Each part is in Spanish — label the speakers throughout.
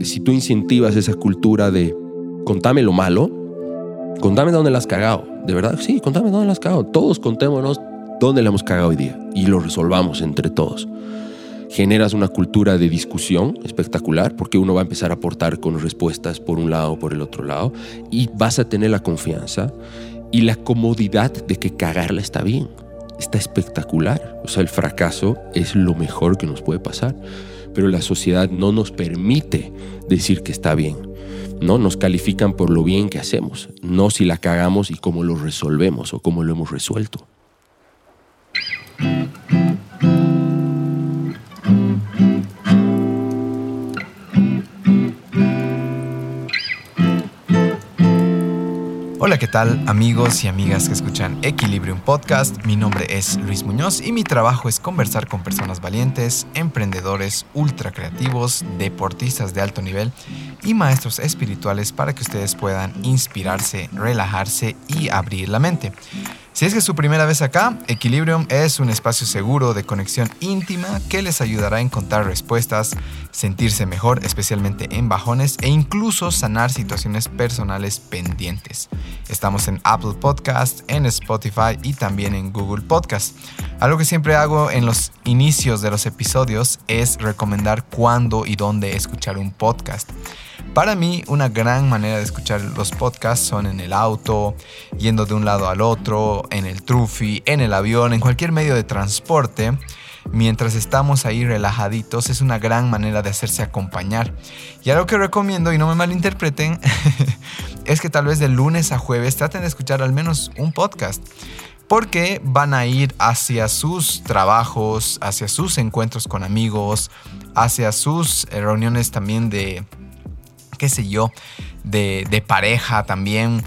Speaker 1: Si tú incentivas esa cultura de contame lo malo, contame dónde la has cagado. De verdad, sí, contame dónde la has cagado. Todos contémonos dónde la hemos cagado hoy día y lo resolvamos entre todos. Generas una cultura de discusión espectacular porque uno va a empezar a aportar con respuestas por un lado o por el otro lado y vas a tener la confianza y la comodidad de que cagarla está bien. Está espectacular. O sea, el fracaso es lo mejor que nos puede pasar. Pero la sociedad no nos permite decir que está bien. No nos califican por lo bien que hacemos, no si la cagamos y cómo lo resolvemos o cómo lo hemos resuelto.
Speaker 2: Hola, ¿qué tal amigos y amigas que escuchan Equilibrium Podcast? Mi nombre es Luis Muñoz y mi trabajo es conversar con personas valientes, emprendedores, ultra creativos, deportistas de alto nivel y maestros espirituales para que ustedes puedan inspirarse, relajarse y abrir la mente. Si es que es su primera vez acá, Equilibrium es un espacio seguro de conexión íntima que les ayudará a encontrar respuestas, sentirse mejor, especialmente en bajones, e incluso sanar situaciones personales pendientes. Estamos en Apple Podcast, en Spotify y también en Google Podcast. Algo que siempre hago en los inicios de los episodios es recomendar cuándo y dónde escuchar un podcast. Para mí, una gran manera de escuchar los podcasts son en el auto, yendo de un lado al otro, en el trufi, en el avión, en cualquier medio de transporte. Mientras estamos ahí relajaditos, es una gran manera de hacerse acompañar. Y algo que recomiendo, y no me malinterpreten, es que tal vez de lunes a jueves traten de escuchar al menos un podcast porque van a ir hacia sus trabajos, hacia sus encuentros con amigos, hacia sus eh, reuniones también de, qué sé yo, de, de pareja también,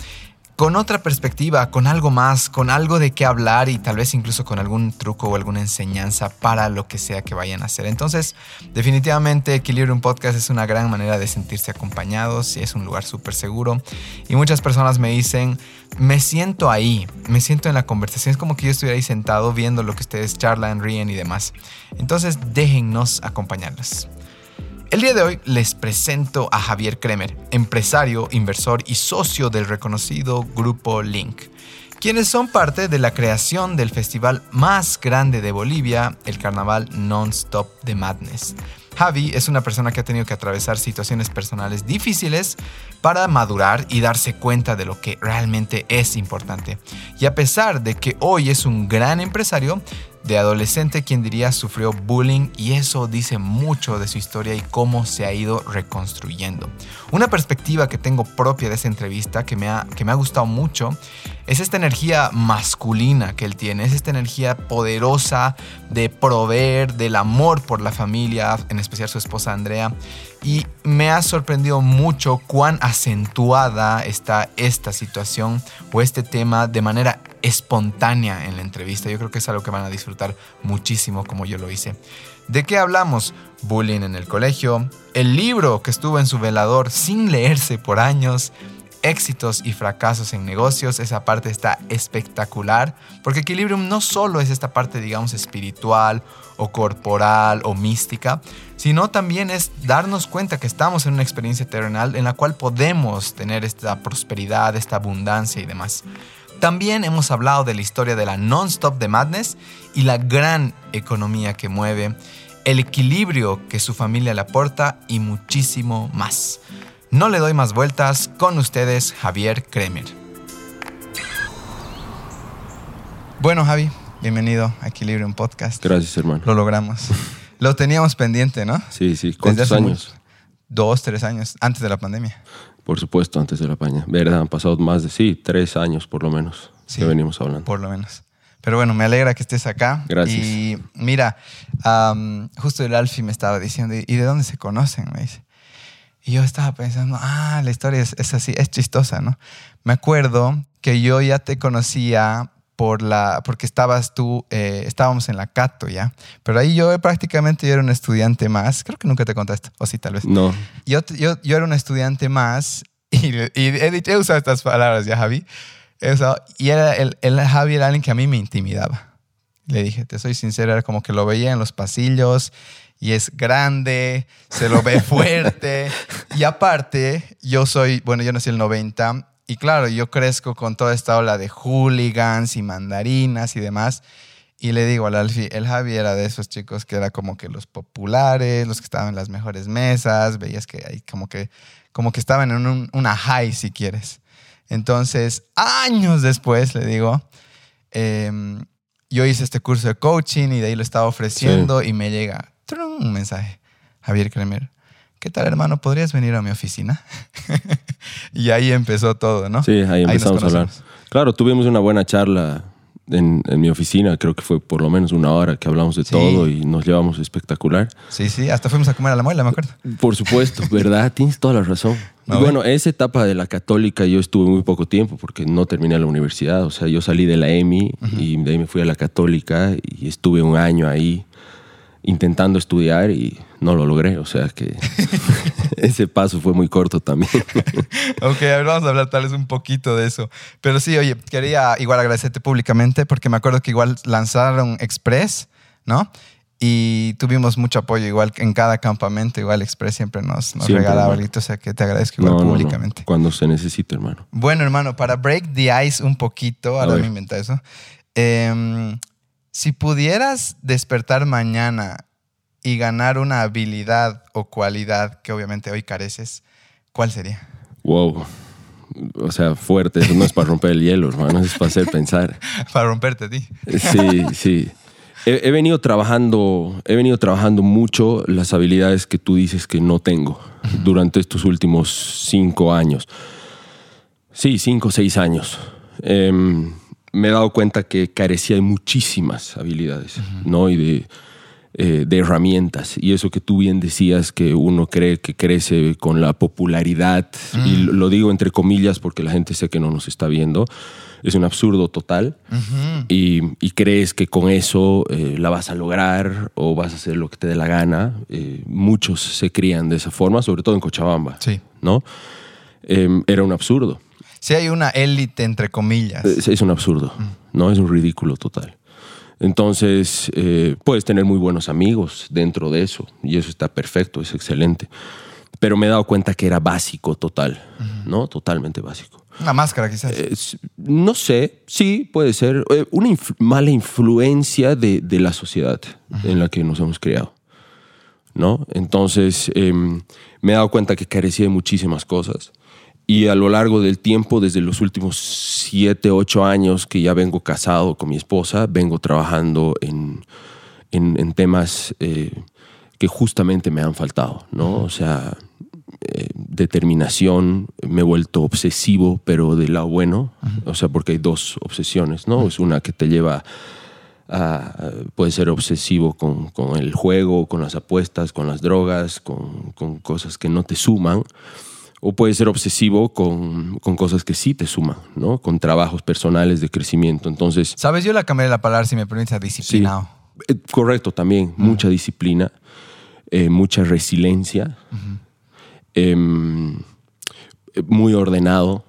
Speaker 2: con otra perspectiva, con algo más, con algo de qué hablar y tal vez incluso con algún truco o alguna enseñanza para lo que sea que vayan a hacer. Entonces, definitivamente Equilibrium Podcast es una gran manera de sentirse acompañados y es un lugar súper seguro. Y muchas personas me dicen, me siento ahí, me siento en la conversación, es como que yo estuviera ahí sentado viendo lo que ustedes charlan, ríen y demás. Entonces, déjennos acompañarlos. El día de hoy les presento a Javier Kremer, empresario, inversor y socio del reconocido grupo Link, quienes son parte de la creación del festival más grande de Bolivia, el carnaval Non-Stop de Madness. Javi es una persona que ha tenido que atravesar situaciones personales difíciles para madurar y darse cuenta de lo que realmente es importante. Y a pesar de que hoy es un gran empresario, de adolescente, quien diría, sufrió bullying y eso dice mucho de su historia y cómo se ha ido reconstruyendo. Una perspectiva que tengo propia de esa entrevista que me ha, que me ha gustado mucho es esta energía masculina que él tiene, es esta energía poderosa de proveer, del amor por la familia, en especial su esposa Andrea. Y me ha sorprendido mucho cuán acentuada está esta situación o este tema de manera espontánea en la entrevista. Yo creo que es algo que van a disfrutar muchísimo como yo lo hice. ¿De qué hablamos? Bullying en el colegio, el libro que estuvo en su velador sin leerse por años, éxitos y fracasos en negocios, esa parte está espectacular, porque Equilibrium no solo es esta parte, digamos, espiritual o corporal o mística, sino también es darnos cuenta que estamos en una experiencia terrenal en la cual podemos tener esta prosperidad, esta abundancia y demás. También hemos hablado de la historia de la non-stop de Madness y la gran economía que mueve, el equilibrio que su familia le aporta y muchísimo más. No le doy más vueltas, con ustedes Javier Kremer. Bueno Javi, bienvenido a Equilibrium Podcast.
Speaker 1: Gracias, hermano.
Speaker 2: Lo logramos. Lo teníamos pendiente, ¿no?
Speaker 1: Sí, sí. ¿Cuántos años?
Speaker 2: Dos, tres años, antes de la pandemia.
Speaker 1: Por supuesto, antes de la pandemia. Verdad, han pasado más de, sí, tres años por lo menos
Speaker 2: Sí,
Speaker 1: que venimos hablando.
Speaker 2: Por lo menos. Pero bueno, me alegra que estés acá.
Speaker 1: Gracias.
Speaker 2: Y mira, justo el Alfie me estaba diciendo, ¿y de dónde se conocen? Me dice. Y yo estaba pensando, ah, la historia es, es así, es chistosa, ¿no? Me acuerdo que yo ya te conocía por la, porque estabas tú, eh, estábamos en la Cato ya, pero ahí yo prácticamente yo era un estudiante más, creo que nunca te conté esto, o sí, tal vez.
Speaker 1: No,
Speaker 2: Yo, yo, yo era un estudiante más y, y he, dicho, he usado estas palabras ya, Javi. Usado- y era el, el Javi era alguien que a mí me intimidaba. Le dije, te soy sincero, era como que lo veía en los pasillos y es grande, se lo ve fuerte. y aparte, yo soy, bueno, yo nací en el 90 y claro, yo crezco con toda esta ola de hooligans y mandarinas y demás. Y le digo al Alfie, el Javi era de esos chicos que era como que los populares, los que estaban en las mejores mesas, veías que ahí como que, como que estaban en un- una high, si quieres. Entonces, años después, le digo, em, yo hice este curso de coaching y de ahí lo estaba ofreciendo y me llega ¡trum! un mensaje. Javier Kremer, ¿qué tal hermano? ¿Podrías venir a mi oficina? y ahí empezó todo, ¿no?
Speaker 1: Sí, ahí empezamos a hablar. Claro, tuvimos una buena charla en, en mi oficina, creo que fue por lo menos una hora que hablamos de
Speaker 2: Sí.
Speaker 1: todo y nos llevamos espectacular.
Speaker 2: Sí, sí, hasta fuimos a comer a la muela, me acuerdo.
Speaker 1: Por supuesto, ¿verdad? Tienes toda la razón.
Speaker 2: A
Speaker 1: Y bueno, esa etapa de la católica yo estuve muy poco tiempo porque no terminé la universidad. O sea, yo salí de la EMI y de ahí me fui a la católica y estuve un año ahí intentando estudiar y no lo logré. O sea que ese paso fue muy corto también.
Speaker 2: Ok, a ver, vamos a hablar tal vez un poquito de eso. Pero sí, oye, quería igual agradecerte públicamente porque me acuerdo que igual lanzaron Express, ¿no? Y tuvimos mucho apoyo igual en cada campamento, igual Express siempre nos, nos
Speaker 1: Siempre,
Speaker 2: regalaba algo, o sea que te agradezco igual
Speaker 1: No, no, no.
Speaker 2: públicamente.
Speaker 1: Cuando se necesite, hermano.
Speaker 2: Bueno, hermano, para break the ice un poquito, ahora me inventa eso. em, si pudieras despertar mañana y ganar una habilidad o cualidad que obviamente hoy careces, ¿cuál sería?
Speaker 1: Wow. O sea, fuerte. Eso no es para romper el hielo, hermano. Es para hacer pensar.
Speaker 2: Para romperte a ti.
Speaker 1: Sí, sí. He, he venido trabajando, he venido trabajando mucho las habilidades que tú dices que no tengo durante estos últimos cinco años. Sí, cinco o seis años. Em, me he dado cuenta que carecía de muchísimas habilidades, ¿no? Y de, eh, de herramientas. Y eso que tú bien decías, que uno cree que crece con la popularidad, y lo- lo digo entre comillas porque la gente sé que no nos está viendo, es un absurdo total. y, y crees que con eso eh, la vas a lograr o vas a hacer lo que te dé la gana. Eh, muchos se crían de esa forma, sobre todo en Cochabamba,
Speaker 2: Sí.
Speaker 1: ¿no? Em, era un absurdo.
Speaker 2: Si hay una élite, entre comillas.
Speaker 1: Es, es un absurdo, ¿no? Es un ridículo total. Entonces, eh, puedes tener muy buenos amigos dentro de eso y eso está perfecto, es excelente. Pero me he dado cuenta que era básico total, ¿no? Totalmente básico.
Speaker 2: Una máscara, quizás.
Speaker 1: Es- no sé, sí, puede ser eh, una inf- mala influencia de, de la sociedad en la que nos hemos criado. ¿no? Entonces, em, me he dado cuenta que carecía de muchísimas cosas. Y a lo largo del tiempo, desde los últimos siete, ocho años que ya vengo casado con mi esposa, vengo trabajando en, en- en temas eh, que justamente me han faltado, ¿no? O sea, eh, determinación, me he vuelto obsesivo, pero del lado bueno, o sea, porque hay dos obsesiones, ¿no? Es una que te lleva a, puede ser obsesivo con, con el juego, con las apuestas, con las drogas, con, con cosas que no te suman, o puede ser obsesivo con, con cosas que sí te suman, ¿no? Con trabajos personales de crecimiento. Entonces,
Speaker 2: ¿Sabes? Yo la cambié la palabra, si me permites, a disciplinado.
Speaker 1: eh, correcto también, mucha disciplina, eh, mucha resiliencia, em, eh, muy ordenado,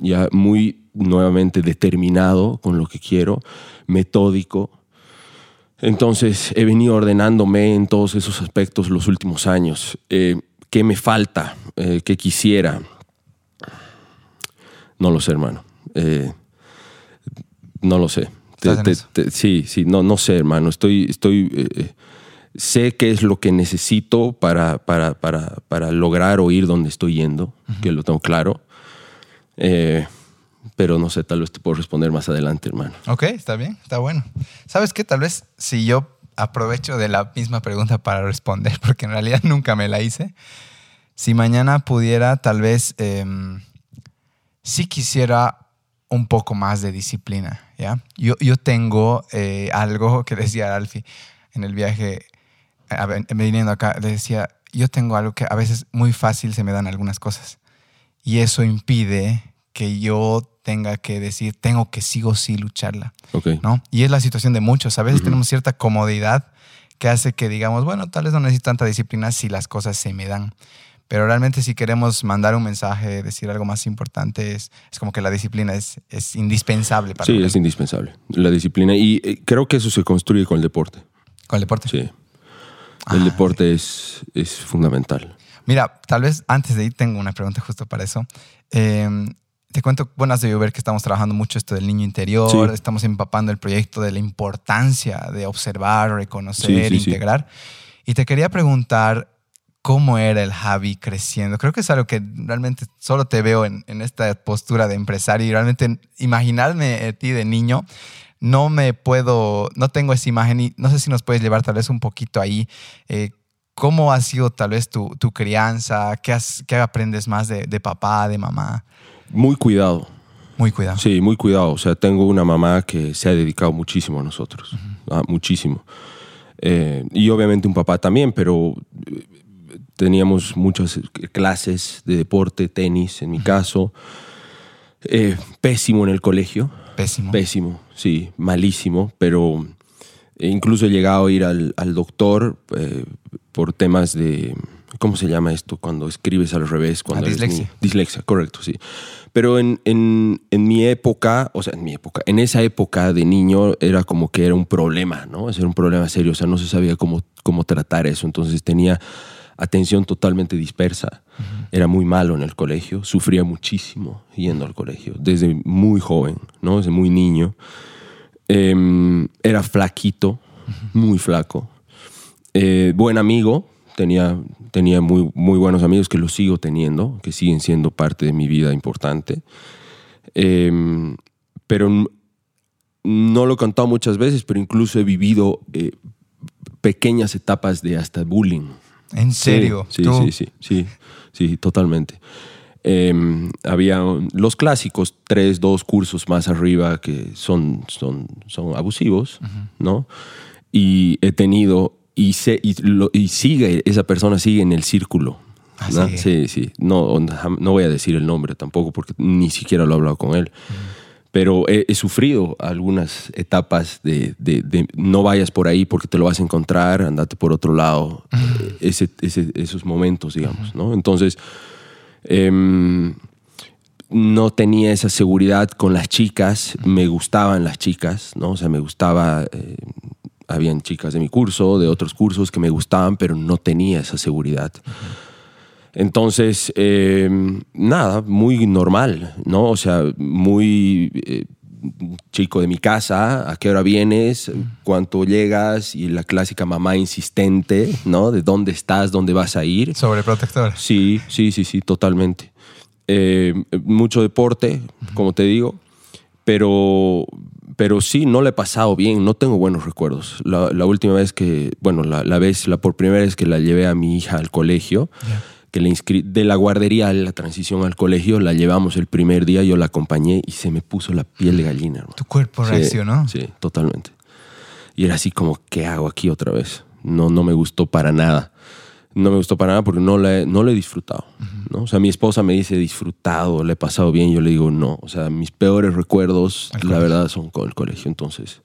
Speaker 1: ya muy nuevamente determinado con lo que quiero, metódico. Entonces he venido ordenándome en todos esos aspectos los últimos años. Eh, ¿Qué me falta? Eh, ¿Qué quisiera? No lo sé, hermano. Eh, no lo sé. Sí, sí, no, no sé, hermano. Estoy, estoy, eh, sé qué es lo que necesito para, para, para, para lograr o ir donde estoy yendo, que lo tengo claro. Eh, pero no sé, tal vez te puedo responder más adelante, hermano.
Speaker 2: Ok, está bien, está bueno. ¿Sabes qué? Tal vez si yo aprovecho de la misma pregunta para responder, porque en realidad nunca me la hice. Si mañana pudiera, tal vez em, sí quisiera un poco más de disciplina, ¿ya? Yo, yo tengo eh, algo que decía Alfie en el viaje, viniendo acá, decía, yo tengo algo que a veces muy fácil se me dan algunas cosas. Y eso impide que yo tenga que decir, tengo que sí o sí lucharla. ¿no? Y es la situación de muchos. A veces tenemos cierta comodidad que hace que digamos, bueno, tal vez no necesito tanta disciplina si las cosas se me dan. Pero realmente si queremos mandar un mensaje, decir algo más importante, es, es como que la disciplina es, es indispensable para
Speaker 1: Sí, es indispensable. La disciplina. Y eh, creo que eso se construye con el deporte.
Speaker 2: con el deporte.
Speaker 1: Sí.
Speaker 2: Ah,
Speaker 1: El deporte es, es fundamental.
Speaker 2: Mira, tal vez antes de ir tengo una pregunta justo para eso. Eh, te cuento, bueno, has debido ver que estamos trabajando mucho esto del niño interior,
Speaker 1: Sí.
Speaker 2: estamos empapando el proyecto de la importancia de observar, reconocer,
Speaker 1: Sí, sí, sí.
Speaker 2: integrar. Y te quería preguntar cómo era el Javi creciendo. Creo que es algo que realmente solo te veo en, en esta postura de empresario y realmente imaginarme a ti de niño. No me puedo, no tengo esa imagen y no sé si nos puedes llevar tal vez un poquito ahí. eh, ¿Cómo ha sido tal vez tu, tu crianza? ¿Qué, has- qué aprendes más de, de papá, de mamá?
Speaker 1: Muy cuidado.
Speaker 2: Muy cuidado.
Speaker 1: Sí, muy cuidado. O sea, tengo una mamá que se ha dedicado muchísimo a nosotros. Ah, muchísimo. Eh, y obviamente un papá también, pero eh, teníamos muchas clases de deporte, tenis en mi caso. Eh, pésimo en el colegio.
Speaker 2: Pésimo.
Speaker 1: Pésimo, sí, malísimo, pero incluso he llegado a ir al, al doctor eh, por temas de, ¿cómo se llama esto? Cuando escribes al revés. Cuando
Speaker 2: Ah, dislexia.
Speaker 1: Dislexia, correcto, sí. Pero en, en, en mi época, o sea, en mi época, en esa época de niño era como que era un problema, ¿no? Era un problema serio, o sea, no se sabía cómo, cómo tratar eso. Entonces tenía atención totalmente dispersa. Era muy malo en el colegio, sufría muchísimo yendo al colegio, desde muy joven, ¿no? Desde muy niño. Em, era flaquito, muy flaco. Eh, buen amigo, tenía, tenía muy, muy buenos amigos que los sigo teniendo, que siguen siendo parte de mi vida importante. Em, pero no lo he contado muchas veces, pero incluso he vivido eh, pequeñas etapas de hasta bullying.
Speaker 2: ¿En serio?
Speaker 1: Sí, sí, sí, sí, sí, totalmente. Em, había los clásicos tres, dos cursos más arriba que son, son, son abusivos, ¿no? Y he tenido, y, sé, y, lo- y sigue, esa persona sigue en el círculo.
Speaker 2: Ah,
Speaker 1: ¿no?
Speaker 2: sigue.
Speaker 1: Sí, sí. No, no voy a decir el nombre tampoco porque ni siquiera lo he hablado con él. Pero he, he sufrido algunas etapas de, de- de no vayas por ahí porque te lo vas a encontrar, andate por otro lado. Ese- ese- esos momentos, digamos, ¿no? Entonces, em, no tenía esa seguridad con las chicas, me gustaban las chicas, ¿no? O sea, me gustaba, eh, habían chicas de mi curso, de otros cursos que me gustaban, pero no tenía esa seguridad. Entonces, eh, nada, muy normal, ¿no? O sea, muy eh, chico de mi casa, ¿a qué hora vienes? ¿Cuánto llegas? Y la clásica mamá insistente, ¿no? De dónde estás, dónde vas a ir.
Speaker 2: Sobreprotector.
Speaker 1: Sí, sí, sí, sí, totalmente. Eh, mucho deporte, como te digo, pero, pero sí, no le he pasado bien, no tengo buenos recuerdos. La, la última vez que, bueno, la, la vez, la por primera vez que la llevé a mi hija al colegio, que la inscri- de la guardería a la transición al colegio, la llevamos el primer día, yo la acompañé y se me puso la piel de gallina. hermano.
Speaker 2: Tu cuerpo
Speaker 1: Sí,
Speaker 2: reaccionó.
Speaker 1: Sí, totalmente. Y era así como, ¿qué hago aquí otra vez? No, no me gustó para nada. No me gustó para nada porque no lo he, no lo he disfrutado. ¿no? O sea, mi esposa me dice disfrutado, le he pasado bien. Yo le digo no. O sea, mis peores recuerdos, la
Speaker 2: colegio.
Speaker 1: verdad, son con el colegio. Entonces,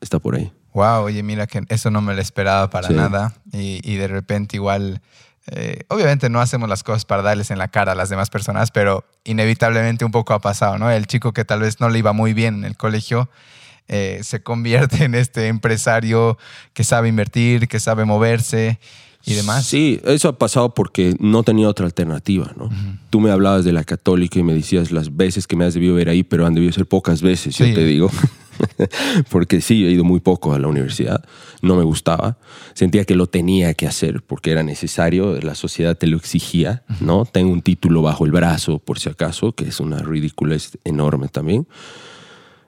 Speaker 1: está por ahí.
Speaker 2: Wow, oye, mira que eso no me lo esperaba para
Speaker 1: Sí.
Speaker 2: nada. Y, y de repente igual, eh, obviamente no hacemos las cosas para darles en la cara a las demás personas, pero inevitablemente un poco ha pasado, ¿no? El chico que tal vez no le iba muy bien en el colegio eh, se convierte en este empresario que sabe invertir, que sabe moverse y demás.
Speaker 1: Sí, eso ha pasado porque no tenía otra alternativa, ¿no? Tú me hablabas de la católica y me decías las veces que me has debido ver ahí, pero han debido ser pocas veces,
Speaker 2: Sí.
Speaker 1: yo te digo. porque sí, he ido muy poco a la universidad, no me gustaba, sentía que lo tenía que hacer porque era necesario, la sociedad te lo exigía, ¿no? Tengo un título bajo el brazo, por si acaso, que es una ridiculez enorme también.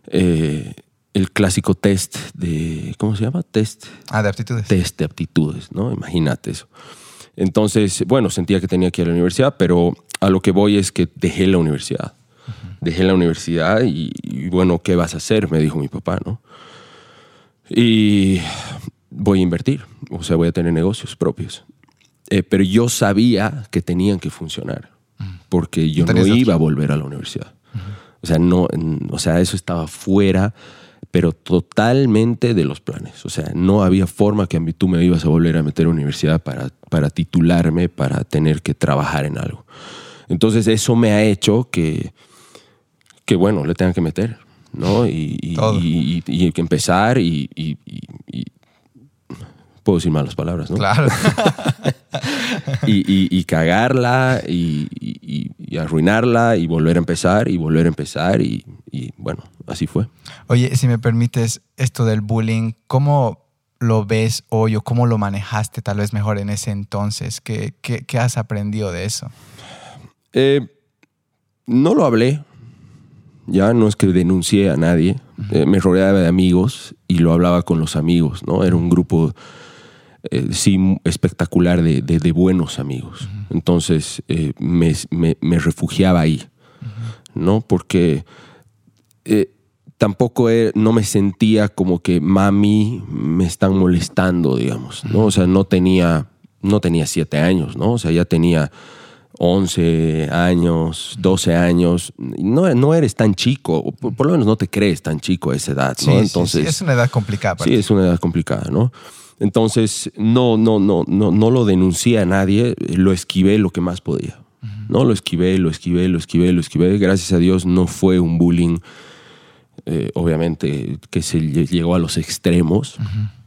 Speaker 1: Eh, el clásico test de, ¿cómo se llama? Test
Speaker 2: Ah, de aptitudes.
Speaker 1: test de aptitudes, ¿no? Imagínate eso. Entonces, bueno, sentía que tenía que ir a la universidad, pero a lo que voy es que dejé la universidad. Dejé la universidad y, y, bueno, ¿qué vas a hacer? Me dijo mi papá, ¿no? Y voy a invertir, o sea, voy a tener negocios propios. Eh, pero yo sabía que tenían que funcionar, porque yo
Speaker 2: No
Speaker 1: iba a volver a la universidad. O sea, no, o sea, eso estaba fuera pero totalmente de los planes. O sea, no había forma que a mí tú me ibas a volver a meter a universidad para, para titularme, para tener que trabajar en algo. Entonces eso me ha hecho que, que bueno, le tenga que meter, ¿no? Y, y, y- y- empezar y- Puedo decir malas palabras, ¿no?
Speaker 2: Claro.
Speaker 1: y, y- y cagarla y, arruinarla y volver a empezar y volver a empezar y, y, bueno, así fue.
Speaker 2: Oye, si me permites, esto del bullying, ¿cómo lo ves hoy o cómo lo manejaste tal vez mejor en ese entonces? ¿Qué, qué, qué has aprendido de eso?
Speaker 1: Eh, no lo hablé, ya no es que denuncié a nadie, Eh, me rodeaba de amigos y lo hablaba con los amigos, ¿no? Era un grupo, eh, sí, espectacular de, de- de buenos amigos. Entonces eh, me, me- me refugiaba ahí, ¿no? Porque eh, tampoco no me sentía como que mami me están molestando, digamos, ¿no? O sea, no tenía, no tenía siete años, ¿no? O sea, ya tenía 11 años, 12 años. No, no eres tan chico, por, por lo menos no te crees tan chico a esa edad, ¿no?
Speaker 2: sí,
Speaker 1: Entonces,
Speaker 2: sí, es una edad complicada.
Speaker 1: Sí, es una edad complicada, ¿no? Entonces, no, no, no, no, no lo denuncié a nadie, lo esquivé lo que más podía. No, lo esquivé, lo esquivé, lo esquivé, lo esquivé. Gracias a Dios no fue un bullying, eh, obviamente, que se lle- llegó a los extremos,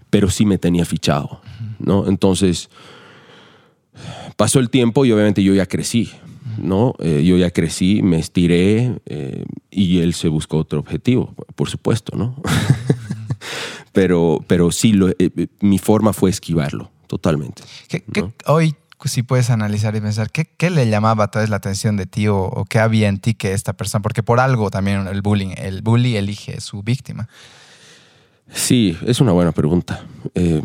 Speaker 1: pero sí me tenía fichado, ¿no? Entonces, pasó el tiempo y obviamente yo ya crecí, ¿no? Eh, yo ya crecí, me estiré eh, y él se buscó otro objetivo, por supuesto, ¿no? pero, pero sí, lo- eh, eh, mi forma fue esquivarlo, totalmente.
Speaker 2: ¿Qué- qué-
Speaker 1: ¿no?
Speaker 2: hoy, si puedes analizar y pensar, ¿qué, qué le llamaba tal vez la atención de ti o, o qué había en ti que esta persona? Porque por algo también el bullying, el bully elige su víctima.
Speaker 1: Sí, es una buena pregunta. Eh,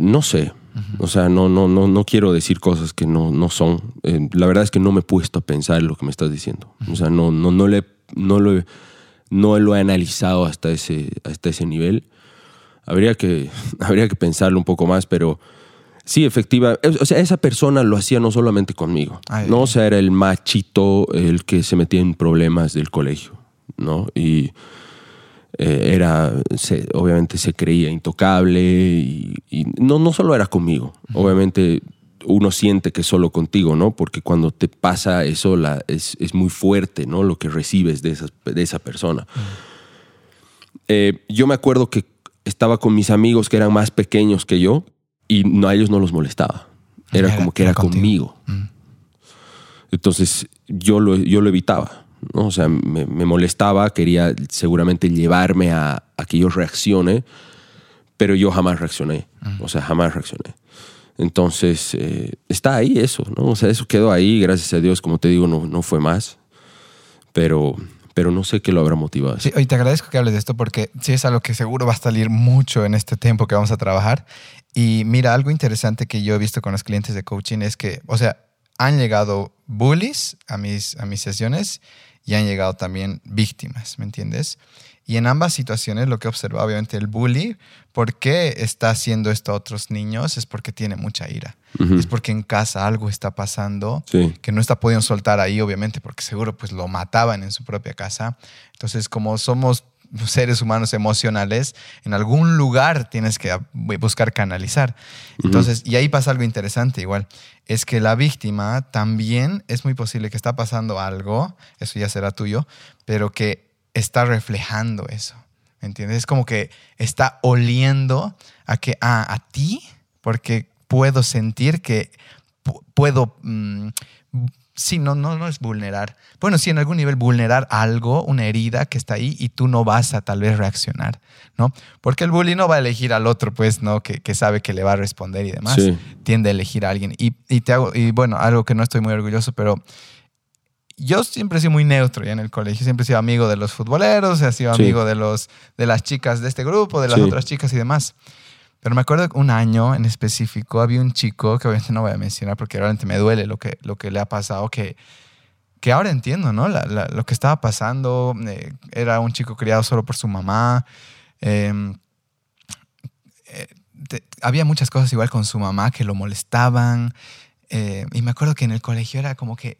Speaker 1: no sé. O sea, no, no, no, no quiero decir cosas que no, no son. Eh, la verdad es que no me he puesto a pensar en lo que me estás diciendo. O sea, no, no, no, le, no, lo, he, no lo he analizado hasta ese, hasta ese nivel. Habría que, habría que pensarlo un poco más, pero sí, efectiva. O sea, esa persona lo hacía no solamente conmigo.
Speaker 2: Ay,
Speaker 1: no, o sea, era el machito, el que se metía en problemas del colegio, ¿no? Y eh, era, se- obviamente se creía intocable y, y no, no solo era conmigo, obviamente uno siente que es solo contigo, ¿no? Porque cuando te pasa eso la, es, es muy fuerte, ¿no? Lo que recibes de, esas- de esa persona. Eh, yo me acuerdo que estaba con mis amigos que eran más pequeños que yo y no, a ellos no los molestaba. Era,
Speaker 2: Era-
Speaker 1: como que
Speaker 2: era
Speaker 1: conmigo. Entonces yo lo, yo lo evitaba. ¿no? O sea, me, me molestaba, quería seguramente llevarme a, a que yo reaccione, pero yo jamás reaccioné. O sea, jamás reaccioné. Entonces, eh, está ahí eso, ¿no? O sea, eso quedó ahí, gracias a Dios, como te digo, no, no fue más. Pero, pero no sé qué lo habrá motivado.
Speaker 2: Sí, hoy te agradezco que hables de esto porque sí es algo que seguro va a salir mucho en este tiempo que vamos a trabajar. Y mira, algo interesante que yo he visto con los clientes de coaching es que, o sea, han llegado bullies a mis, a mis sesiones y han llegado también víctimas, ¿me entiendes? Y en ambas situaciones lo que he observado, obviamente, el bully, ¿por qué está haciendo esto a otros niños? Es porque tiene mucha ira.
Speaker 1: Ujú.
Speaker 2: Es porque en casa algo está pasando
Speaker 1: Sí.
Speaker 2: que no está pudiendo soltar ahí, obviamente, porque seguro pues lo mataban en su propia casa. Entonces, como somos seres humanos emocionales, en algún lugar tienes que buscar canalizar. Entonces, y ahí pasa algo interesante igual, es que la víctima también es muy posible que está pasando algo, eso ya será tuyo, pero que está reflejando eso. ¿Me entiendes? Es como que está oliendo a que, ah, a ti, porque puedo sentir que pu- puedo, mm, sí, no, no, no es vulnerar. Bueno, sí, en algún nivel vulnerar algo, una herida que está ahí y tú no vas a tal vez reaccionar, ¿no? Porque el bully no va a elegir al otro, pues, ¿no? Que, que sabe que le va a responder y demás.
Speaker 1: Sí.
Speaker 2: Tiende a elegir a alguien. Y, y te hago, y bueno, algo que no estoy muy orgulloso, pero yo siempre he sido muy neutro ya en el colegio. Siempre he sido amigo de los futboleros, he sido
Speaker 1: Sí.
Speaker 2: amigo de, los, de las chicas de este grupo, de las
Speaker 1: Sí.
Speaker 2: otras chicas y demás. Pero me acuerdo que un año en específico había un chico, que obviamente no voy a mencionar porque realmente me duele lo que, lo que le ha pasado, que, que ahora entiendo, ¿no? La- la- lo que estaba pasando, eh, era un chico criado solo por su mamá. eh, eh, te- había muchas cosas igual con su mamá que lo molestaban. eh, y me acuerdo que en el colegio era como que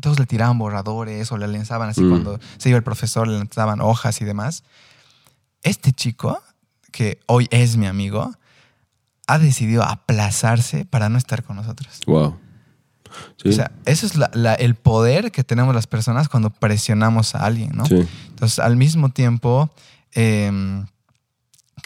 Speaker 2: todos le tiraban borradores o le lanzaban así
Speaker 1: Mm.
Speaker 2: cuando se iba el profesor, le lanzaban hojas y demás. este chico, que hoy es mi amigo, ha decidido aplazarse para no estar con nosotros.
Speaker 1: Wow. Sí.
Speaker 2: O sea, eso es la- la- el poder que tenemos las personas cuando presionamos a alguien, ¿no?
Speaker 1: sí.
Speaker 2: Entonces, al mismo tiempo, em,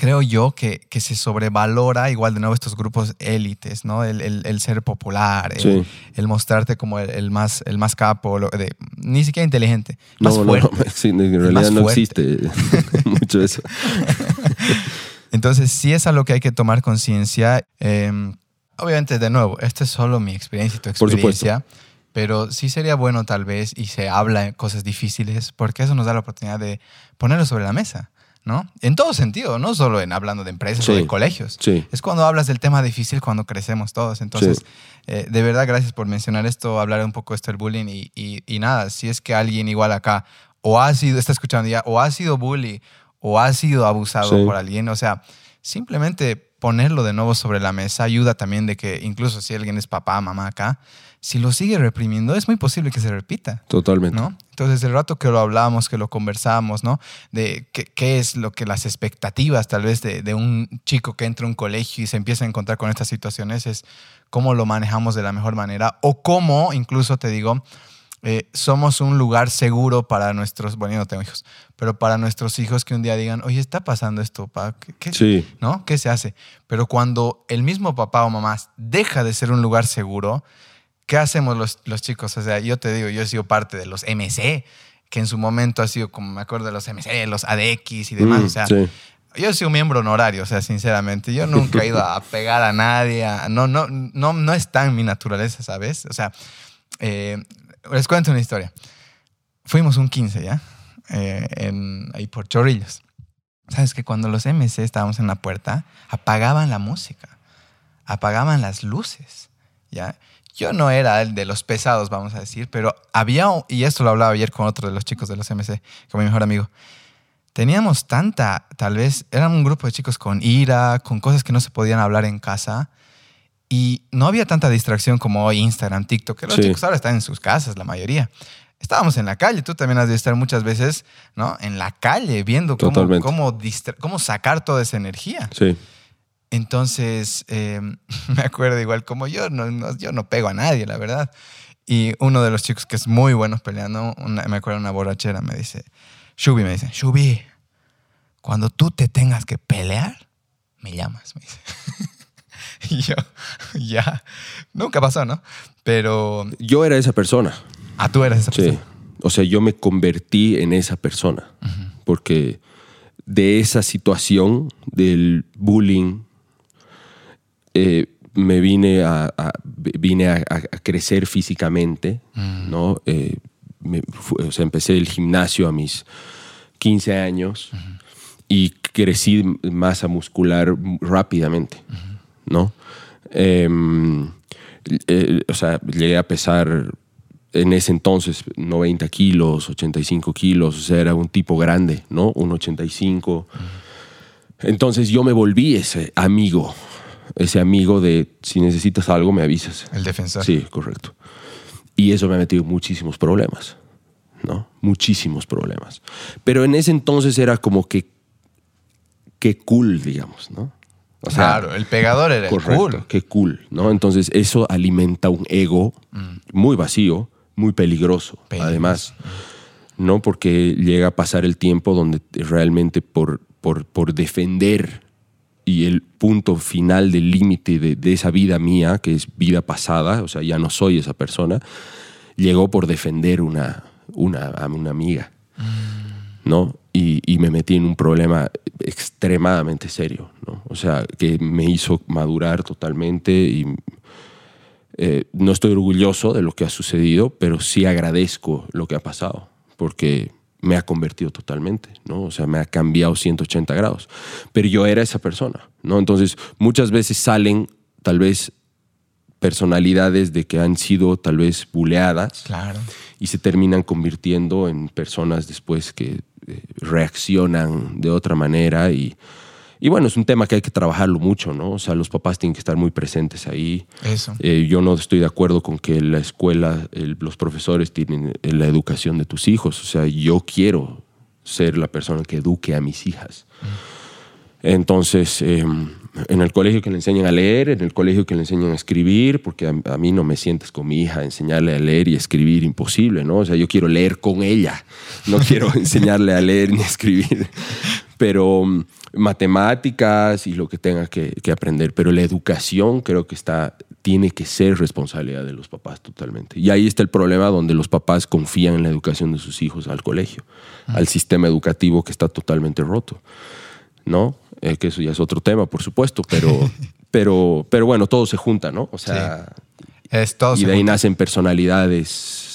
Speaker 2: creo yo que, que se sobrevalora igual de nuevo estos grupos élites, ¿no? El, el- el ser popular, el,
Speaker 1: Sí.
Speaker 2: el mostrarte como el, más, el más capo, lo- de- ni siquiera inteligente, más
Speaker 1: no,
Speaker 2: fuerte.
Speaker 1: no, sí, en realidad no existe mucho eso.
Speaker 2: Entonces, sí es algo que hay que tomar conciencia. Em, obviamente, de nuevo, esta es solo mi experiencia y tu
Speaker 1: Por
Speaker 2: experiencia. Pero sí sería bueno tal vez, y se habla cosas difíciles, porque eso nos da la oportunidad de ponerlo sobre la mesa, ¿no? En todo sentido, no solo en hablando de empresas o de colegios.
Speaker 1: Sí.
Speaker 2: Es cuando hablas del tema difícil cuando crecemos todos. Entonces,
Speaker 1: Sí.
Speaker 2: eh, de verdad, gracias por mencionar esto, hablar un poco de esto del bullying y, y- y nada, si es que alguien igual acá o ha sido, está escuchando ya, o ha sido bully o ha sido abusado por alguien, o sea, simplemente ponerlo de nuevo sobre la mesa ayuda también de que incluso si alguien es papá, mamá acá, si lo sigue reprimiendo es muy posible que se repita.
Speaker 1: Totalmente.
Speaker 2: ¿no? Entonces, el rato que lo hablamos, que lo conversamos, ¿no? De qué, es lo que las expectativas tal vez de, de un chico que entra a un colegio y se empieza a encontrar con estas situaciones es cómo lo manejamos de la mejor manera o cómo, incluso te digo, eh, somos un lugar seguro para nuestros, bueno, yo no tengo hijos, pero para nuestros hijos que un día digan, oye, está pasando esto, pa, ¿qué, qué-
Speaker 1: Sí.
Speaker 2: ¿no? ¿Qué se hace? Pero cuando el mismo papá o mamá deja de ser un lugar seguro, ¿qué hacemos los, los chicos? O sea, yo te digo, yo he sido parte de los MC, que en su momento ha sido, como me acuerdo de los MC, los ADX y demás.
Speaker 1: Mm,
Speaker 2: o sea,
Speaker 1: sí.
Speaker 2: yo he sido miembro honorario, o sea, sinceramente. Yo nunca he ido a pegar a nadie. a- no, no, no, no está en mi naturaleza, ¿sabes? O sea, eh, les cuento una historia. Fuimos un 15, ¿ya? Eh, en, ahí por Chorrillos. ¿Sabes que cuando los MC estábamos en la puerta, apagaban la música, apagaban las luces, ¿ya? Yo no era el de los pesados, vamos a decir, pero había, y esto lo hablaba ayer con otro de los chicos de los MC, con mi mejor amigo, teníamos tanta, tal vez, eran un grupo de chicos con ira, con cosas que no se podían hablar en casa, y no había tanta distracción como hoy Instagram, TikTok, que los
Speaker 1: Sí.
Speaker 2: chicos ahora están en sus casas, la mayoría. Estábamos en la calle, tú también has de estar muchas veces, ¿no? En la calle, viendo cómo, cómo, cómo sacar toda esa energía.
Speaker 1: Sí.
Speaker 2: Entonces, eh, me acuerdo igual como yo no, no- yo no pego a nadie, la verdad. Y uno de los chicos que es muy bueno peleando, una- me acuerdo una borrachera, me dice, Shubi, me dice, Shubi, cuando tú te tengas que pelear, me llamas, me dice. y yo, ya, nunca pasó, ¿no? Pero,
Speaker 1: Yo era esa persona.
Speaker 2: ah, tú eres esa
Speaker 1: Sí.
Speaker 2: persona.
Speaker 1: O sea, yo me convertí en esa persona. Porque de esa situación del bullying eh, me vine a, a- vine a, crecer físicamente,
Speaker 2: Mm.
Speaker 1: ¿no? Eh, me o sea, empecé el gimnasio a mis 15 años y crecí masa muscular rápidamente, ¿no? Em, eh, o sea, llegué a pesar en ese entonces 90 kilos, 85 kilos, o sea, era un tipo grande, ¿no? Un 85. Entonces yo me volví ese amigo, ese amigo de si necesitas algo me avisas.
Speaker 2: El defensor.
Speaker 1: Sí, correcto. Y eso me ha metido muchísimos problemas, ¿no? Muchísimos problemas. Pero en ese entonces era como que, qué cool, digamos, ¿no? O sea,
Speaker 2: claro, el pegador era el cool.
Speaker 1: qué cool, ¿no? Entonces eso alimenta un ego muy vacío, muy peligroso,
Speaker 2: Peligroso.
Speaker 1: además, ¿no? Porque llega a pasar el tiempo donde realmente por, por, por defender y el punto final del límite de, de esa vida mía, que es vida pasada, o sea, ya no soy esa persona, llegó por defender una, una, a una amiga, ¿no? Y, y me metí en un problema extremadamente serio, ¿no? O sea, que me hizo madurar totalmente y eh, no estoy orgulloso de lo que ha sucedido, pero sí agradezco lo que ha pasado, porque me ha convertido totalmente, ¿no? O sea, me ha cambiado 180 grados. Pero yo era esa persona, ¿no? Entonces, muchas veces salen tal vez personalidades de que han sido tal vez buleadas
Speaker 2: Claro.
Speaker 1: y se terminan convirtiendo en personas después que eh, reaccionan de otra manera y, y bueno, es un tema que hay que trabajarlo mucho, ¿no? O sea, los papás tienen que estar muy presentes ahí.
Speaker 2: Eso.
Speaker 1: Eh, yo no estoy de acuerdo con que la escuela, el- los profesores tienen eh, la educación de tus hijos. O sea, yo quiero ser la persona que eduque a mis hijas. Entonces, eh, en el colegio que le enseñan a leer, en el colegio que le enseñan a escribir, porque a, a, mí no me sientes con mi hija enseñarle a leer y escribir, imposible, ¿no? O sea, yo quiero leer con ella, no quiero enseñarle a leer ni a escribir, pero um, matemáticas y lo que tenga que, que, aprender, pero la educación creo que está, tiene que ser responsabilidad de los papás totalmente. Y ahí está el problema donde los papás confían en la educación de sus hijos al colegio, -huh. al sistema educativo que está totalmente roto, ¿no? Eh, que eso ya es otro tema, por supuesto, pero, pero, pero bueno, todo se junta, ¿no? O sea,
Speaker 2: sí. es todo
Speaker 1: y de ahí junta. nacen personalidades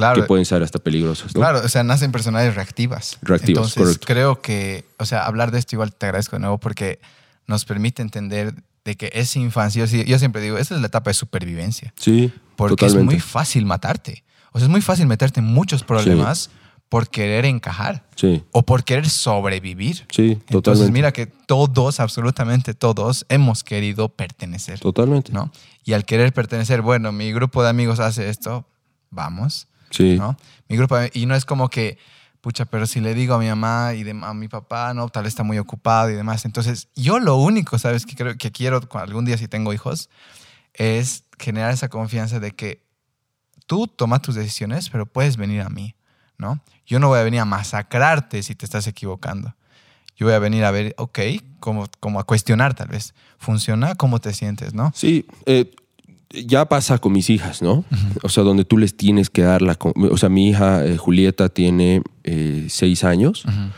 Speaker 1: claro, que pueden ser hasta peligrosas. ¿no?
Speaker 2: Claro, o sea, nacen personalidades reactivas.
Speaker 1: Reactivas,
Speaker 2: Entonces,
Speaker 1: correcto.
Speaker 2: creo que, o sea, hablar de esto igual te agradezco de nuevo porque nos permite entender de que esa infancia, yo, siempre digo, esa es la etapa de supervivencia.
Speaker 1: Sí,
Speaker 2: Porque
Speaker 1: totalmente.
Speaker 2: es muy fácil matarte. O sea, es muy fácil meterte en muchos problemas. Sí por querer encajar
Speaker 1: sí.
Speaker 2: o por querer sobrevivir.
Speaker 1: Sí, totalmente.
Speaker 2: Entonces, mira que todos, absolutamente todos, hemos querido pertenecer.
Speaker 1: Totalmente.
Speaker 2: ¿no? Y al querer pertenecer, bueno, mi grupo de amigos hace esto, vamos.
Speaker 1: Sí.
Speaker 2: ¿no? Mi grupo, y no es como que, pucha, pero si le digo a mi mamá y de, a mi papá, no, tal vez está muy ocupado y demás. Entonces, yo lo único, ¿sabes? Que, creo, que quiero algún día si tengo hijos, es generar esa confianza de que tú tomas tus decisiones, pero puedes venir a mí. ¿no? Yo no voy a venir a masacrarte si te estás equivocando. Yo voy a venir a ver, ok, como, como a cuestionar tal vez. ¿Funciona? ¿Cómo te sientes, no?
Speaker 1: Sí, eh, ya pasa con mis hijas, ¿no? Uh -huh. O sea, donde tú les tienes que dar la... O sea, mi hija eh, Julieta tiene eh, seis años uh -huh.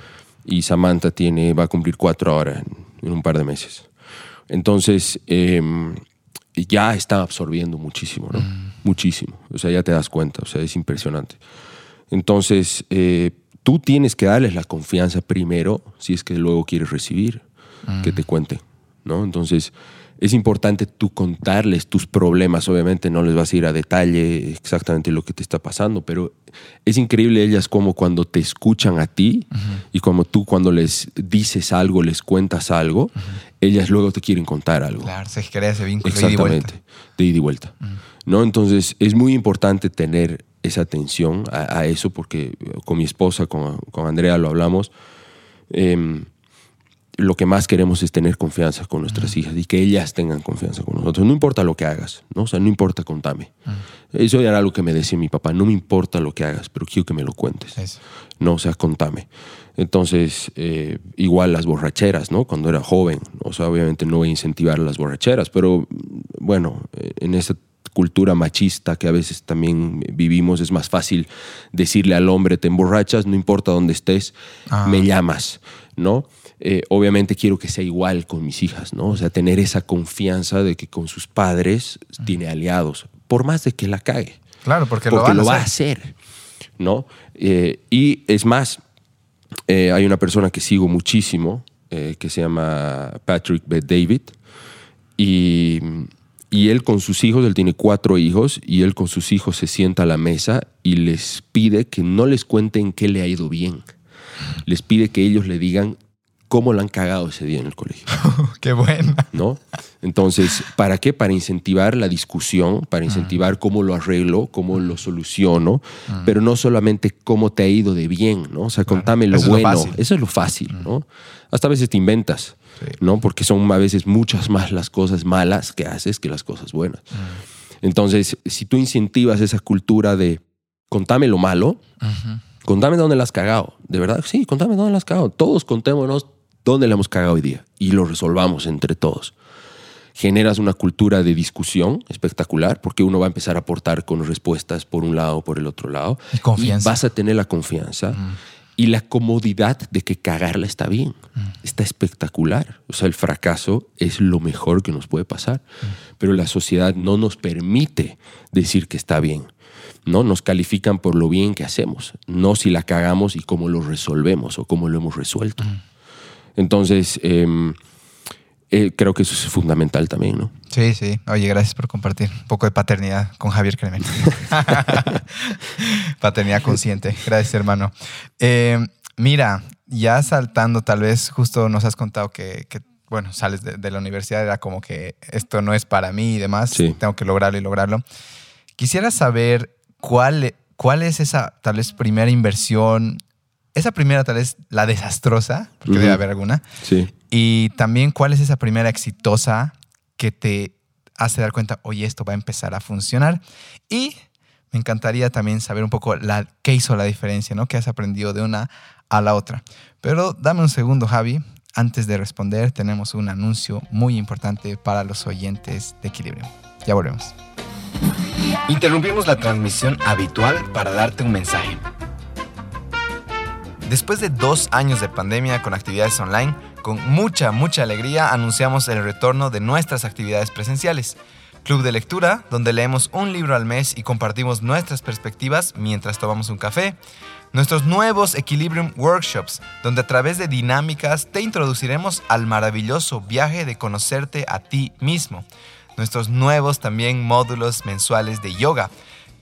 Speaker 1: y Samantha tiene, va a cumplir cuatro ahora, en, en un par de meses. Entonces, em, ya está absorbiendo muchísimo, ¿no? Uh -huh. Muchísimo. O sea, ya te das cuenta, o sea, es impresionante. Entonces, eh, tú tienes que darles la confianza primero si es que luego quieres recibir mm. que te cuente, ¿no? Entonces, es importante tú contarles tus problemas. Obviamente no les vas a ir a detalle exactamente lo que te está pasando, pero es increíble ellas como cuando te escuchan a ti uh -huh. y como tú cuando les dices algo, les cuentas algo, uh -huh. ellas luego te quieren contar algo.
Speaker 2: Claro, se crea ese vínculo
Speaker 1: Exactamente, de ida y vuelta. Uh -huh. ¿No? Entonces, es muy importante tener esa atención a, a, eso, porque con mi esposa, con, con Andrea lo hablamos, eh, lo que más queremos es tener confianza con nuestras uh -huh. hijas y que ellas tengan confianza con nosotros. No importa lo que hagas, ¿no? O sea, no importa, contame. Uh -huh. Eso era algo que me decía mi papá, no me importa lo que hagas, pero quiero que me lo cuentes.
Speaker 2: Eso.
Speaker 1: No, o sea, contame. Entonces, eh, igual las borracheras, ¿no? Cuando era joven, o sea, obviamente no voy a incentivar las borracheras, pero bueno, en esta cultura machista que a veces también vivimos, es más fácil decirle al hombre, te emborrachas, no importa dónde estés, ah. me llamas, ¿no? Eh, obviamente quiero que sea igual con mis hijas, ¿no? O sea, tener esa confianza de que con sus padres tiene aliados, por más de que la cague.
Speaker 2: Claro, porque,
Speaker 1: porque
Speaker 2: lo,
Speaker 1: lo va a hacer, ¿no? Eh, y es más, eh, hay una persona que sigo muchísimo, que se llama Patrick B. David, y, y él con sus hijos, él tiene cuatro hijos, y él con sus hijos se sienta a la mesa y les pide que no les cuenten qué le ha ido bien. Les pide que ellos le digan cómo la han cagado ese día en el colegio.
Speaker 2: ¡Qué buena!
Speaker 1: ¿No? Entonces, ¿para qué? Para incentivar la discusión, para incentivar cómo lo arreglo, cómo lo soluciono, pero no solamente cómo te ha ido de bien, ¿no? O sea, claro. contame lo
Speaker 2: Eso
Speaker 1: bueno.
Speaker 2: Es lo
Speaker 1: Eso es lo fácil. ¿no? Hasta a veces te inventas, sí. ¿no? Porque son a veces muchas más las cosas malas que haces que las cosas buenas. Entonces, si tú incentivas esa cultura de contame lo malo, contame dónde la has cagado, de verdad, sí, contame dónde la has cagado. Todos contémonos dónde le hemos cagado hoy día y lo resolvamos entre todos. Generas una cultura de discusión espectacular porque uno va a empezar a aportar con respuestas por un lado o por el otro lado.
Speaker 2: Y confianza.
Speaker 1: Y vas a tener la confianza mm. y la comodidad de que cagarla está bien. Mm. Está espectacular. O sea, el fracaso es lo mejor que nos puede pasar. Mm. Pero la sociedad no nos permite decir que está bien. ¿no? Nos califican por lo bien que hacemos, no si la cagamos y cómo lo resolvemos o cómo lo hemos resuelto. Entonces, eh, eh, creo que eso es fundamental también, ¿no?
Speaker 2: Sí, sí. Oye, gracias por compartir un poco de paternidad con Javier Cremen. paternidad consciente. Gracias, hermano. Eh, mira, ya saltando, tal vez justo nos has contado que, que bueno, sales de, de, la universidad, era como que esto no es para mí y demás,
Speaker 1: sí.
Speaker 2: tengo que lograrlo y lograrlo. Quisiera saber cuál, cuál es esa tal vez primera inversión esa primera tal vez la desastrosa, porque debe haber alguna,
Speaker 1: Sí.
Speaker 2: y también cuál es esa primera exitosa que te hace dar cuenta, oye, esto va a empezar a funcionar. Y me encantaría también saber un poco la, qué hizo la diferencia, ¿no? ¿Qué has aprendido de una a la otra? Pero dame un segundo, Javi. Antes de responder, tenemos un anuncio muy importante para los oyentes de Equilibrio. Ya volvemos.
Speaker 3: Interrumpimos la transmisión habitual para darte un mensaje.
Speaker 2: Después de dos años de pandemia con actividades online, con mucha, mucha alegría anunciamos el retorno de nuestras actividades presenciales. Club de lectura, donde leemos un libro al mes y compartimos nuestras perspectivas mientras tomamos un café. Nuestros nuevos Equilibrium Workshops, donde a través de dinámicas te introduciremos al maravilloso viaje de conocerte a ti mismo. Nuestros nuevos también módulos mensuales de yoga.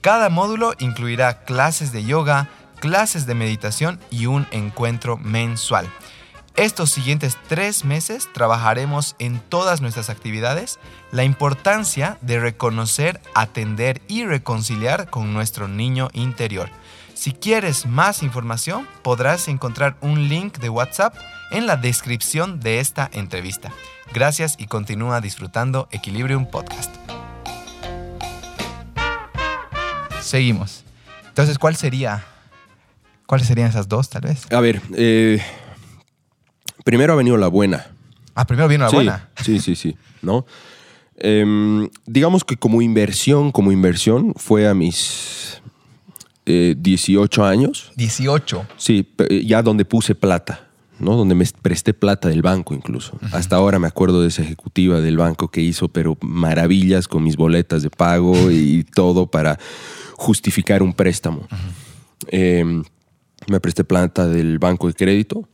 Speaker 2: Cada módulo incluirá clases de yoga, clases de meditación y un encuentro mensual. Estos siguientes tres meses trabajaremos en todas nuestras actividades la importancia de reconocer, atender y reconciliar con nuestro niño interior. Si quieres más información, podrás encontrar un link de WhatsApp en la descripción de esta entrevista. Gracias y continúa disfrutando Equilibrium Podcast. Seguimos. Entonces, ¿cuál sería? ¿Cuáles serían esas dos, tal vez?
Speaker 1: A ver, eh, primero ha venido la buena.
Speaker 2: Ah, primero vino la
Speaker 1: sí,
Speaker 2: buena.
Speaker 1: Sí, sí, sí. ¿no? Em, digamos que como inversión, como inversión, fue a mis eh, 18 años.
Speaker 2: 18.
Speaker 1: Sí, pe- ya donde puse plata, ¿no? Donde me presté plata del banco incluso. Hasta ahora me acuerdo de esa ejecutiva del banco que hizo, pero maravillas con mis boletas de pago y todo para justificar un préstamo. Eh, me presté plata del banco de crédito,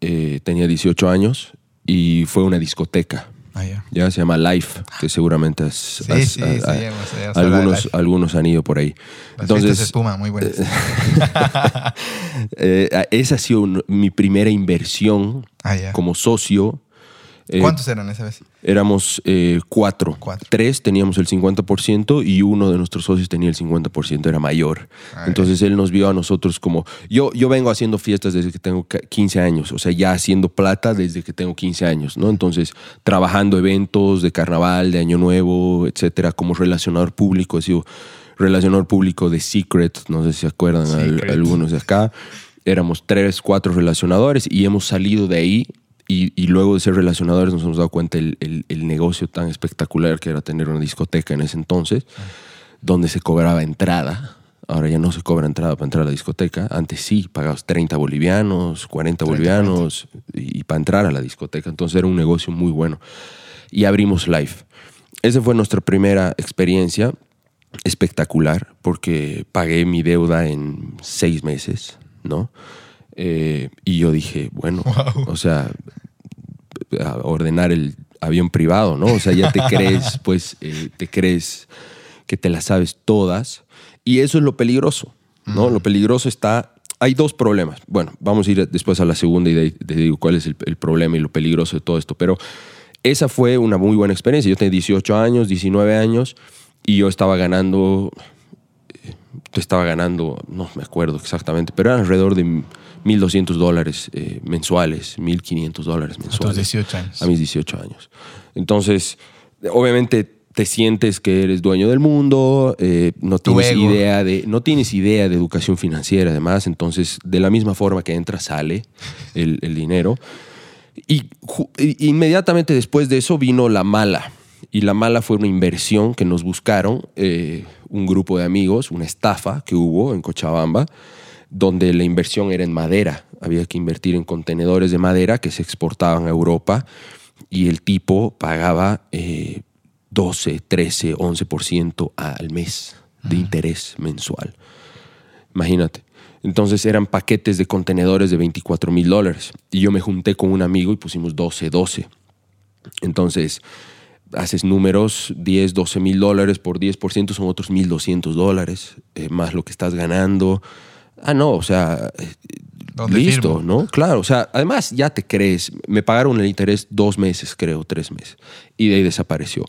Speaker 1: eh, tenía 18 años y fue una discoteca.
Speaker 2: Ah, ya.
Speaker 1: Ya se llama Life, que seguramente has-
Speaker 2: Sí,
Speaker 1: has-
Speaker 2: sí, sí,
Speaker 1: algunos, algunos han ido por ahí.
Speaker 2: Las
Speaker 1: Entonces,
Speaker 2: espuma, muy buenas.
Speaker 1: eh, esa ha sido un- mi primera inversión
Speaker 2: Ah,
Speaker 1: como socio. Eh,
Speaker 2: ¿Cuántos eran esa vez?
Speaker 1: Éramos eh, cuatro.
Speaker 2: Cuatro.
Speaker 1: Tres teníamos el 50% y uno de nuestros socios tenía el 50%, era mayor.
Speaker 2: Ah,
Speaker 1: Entonces él nos vio a nosotros como... Yo, yo vengo haciendo fiestas desde que tengo ca- 15 años, o sea, ya haciendo plata desde que tengo 15 años, ¿no? Entonces, trabajando eventos de carnaval, de Año Nuevo, etcétera, como relacionador público, he sido relacionador público de Secret, no sé si se acuerdan al- algunos de acá. Éramos tres, cuatro relacionadores y hemos salido de ahí y, y luego de ser relacionadores nos hemos dado cuenta el, el- el negocio tan espectacular que era tener una discoteca en ese entonces, donde se cobraba entrada. Ahora ya no se cobra entrada para entrar a la discoteca. Antes sí, pagabas 30 bolivianos, 40 bolivianos y, y para entrar a la discoteca. Entonces era un negocio muy bueno. Y abrimos Life. Esa fue nuestra primera experiencia espectacular porque pagué mi deuda en seis meses, ¿no? Eh, y yo dije, bueno, o sea, a ordenar el avión privado, ¿no? O sea, ya te crees, pues, eh, te crees que te las sabes todas. Y eso es lo peligroso, ¿no? Lo peligroso está... Hay dos problemas. Bueno, vamos a ir después a la segunda y te digo cuál es el, el problema y lo peligroso de todo esto. Pero esa fue una muy buena experiencia. Yo tenía 18 años, 19 años y yo estaba ganando yo estaba ganando, no me acuerdo exactamente, pero eran alrededor de 1.200 dólares eh, mensuales, 1.500 dólares
Speaker 2: A tus
Speaker 1: mensuales.
Speaker 2: 18 años.
Speaker 1: A mis 18 años. Entonces, obviamente te sientes que eres dueño del mundo, eh, no tienes idea de no tienes idea de educación financiera además, entonces de la misma forma que entra sale el, el dinero. Y- inmediatamente después de eso vino la mala. Y la mala fue una inversión que nos buscaron eh, un grupo de amigos, una estafa que hubo en Cochabamba, donde la inversión era en madera. Había que invertir en contenedores de madera que se exportaban a Europa y el tipo pagaba eh, 12, 13, 11% al mes de interés mensual. Imagínate. Entonces eran paquetes de contenedores de 24 mil dólares. Y yo me junté con un amigo y pusimos 12, 12. Entonces, haces números, 10, 12 mil dólares por 10% son otros 1.200 dólares, eh, más lo que estás ganando. Ah, no, o sea, eh,
Speaker 2: ¿Dónde
Speaker 1: listo,
Speaker 2: firmo?
Speaker 1: ¿no? Claro, o sea, además ya te crees. Me pagaron el interés dos meses, creo, tres meses. Y de ahí desapareció.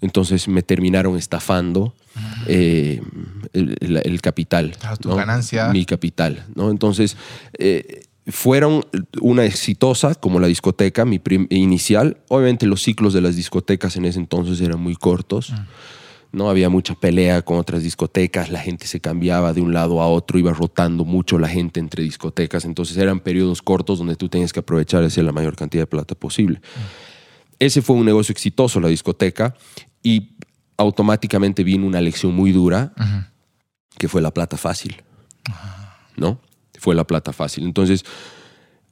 Speaker 1: Entonces me terminaron estafando. eh, el, el- el capital.
Speaker 2: Claro, tu
Speaker 1: ¿no?
Speaker 2: ganancia.
Speaker 1: Mi capital, ¿no? Entonces, eh, fueron una exitosa como la discoteca, mi inicial. Obviamente los ciclos de las discotecas en ese entonces eran muy cortos. No había mucha pelea con otras discotecas, la gente se cambiaba de un lado a otro, iba rotando mucho la gente entre discotecas, entonces eran periodos cortos donde tú tenías que aprovechar y hacer la mayor cantidad de plata posible. Ese fue un negocio exitoso, la discoteca, y automáticamente vino una lección muy dura, que fue la plata fácil. ¿No? Fue la plata fácil. Entonces,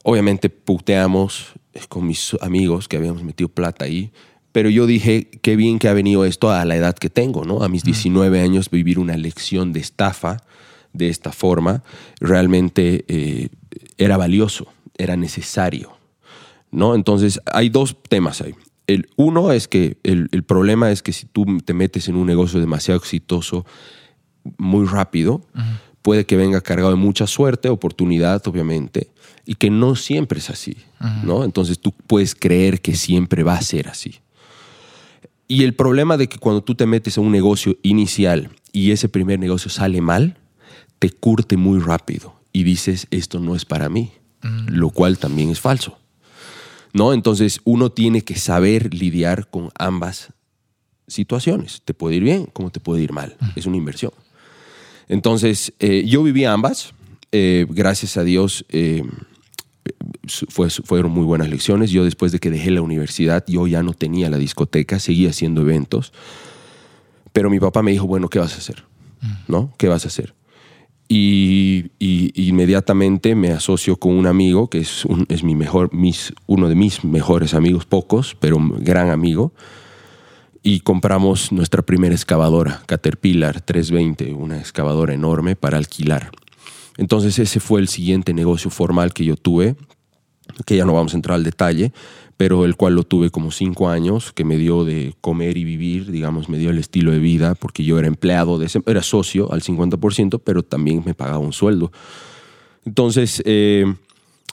Speaker 1: obviamente puteamos eh, con mis amigos que habíamos metido plata ahí, pero yo dije, qué bien que ha venido esto a la edad que tengo, ¿no? A mis 19 años vivir una lección de estafa de esta forma realmente eh, era valioso, era necesario. ¿no? Entonces, hay dos temas ahí. El uno es que el, el problema es que si tú te metes en un negocio demasiado exitoso muy rápido, puede que venga cargado de mucha suerte, oportunidad, obviamente, y que no siempre es así, ¿no? Entonces tú puedes creer que siempre va a ser así. Y el problema de que cuando tú te metes a un negocio inicial y ese primer negocio sale mal, te curte muy rápido y dices, esto no es para mí, lo cual también es falso. ¿No? Entonces uno tiene que saber lidiar con ambas situaciones. Te puede ir bien como te puede ir mal. Es una inversión. Entonces eh, yo viví ambas. Eh, gracias a Dios eh, fue- fueron muy buenas lecciones. Yo después de que dejé la universidad, yo ya no tenía la discoteca, seguía haciendo eventos. Pero mi papá me dijo, bueno, ¿qué vas a hacer? ¿No? ¿Qué vas a hacer? Y, y- inmediatamente me asocio con un amigo que es, un- es mi mejor, mis, uno de mis mejores amigos, pocos, pero un gran amigo. Y compramos nuestra primera excavadora, Caterpillar 320, una excavadora enorme para alquilar. Entonces ese fue el siguiente negocio formal que yo tuve, que ya no vamos a entrar al detalle, pero el cual lo tuve como cinco años, que me dio de comer y vivir, digamos, me dio el estilo de vida, porque yo era empleado, de ese, era socio al 50%, pero también me pagaba un sueldo. Entonces, eh,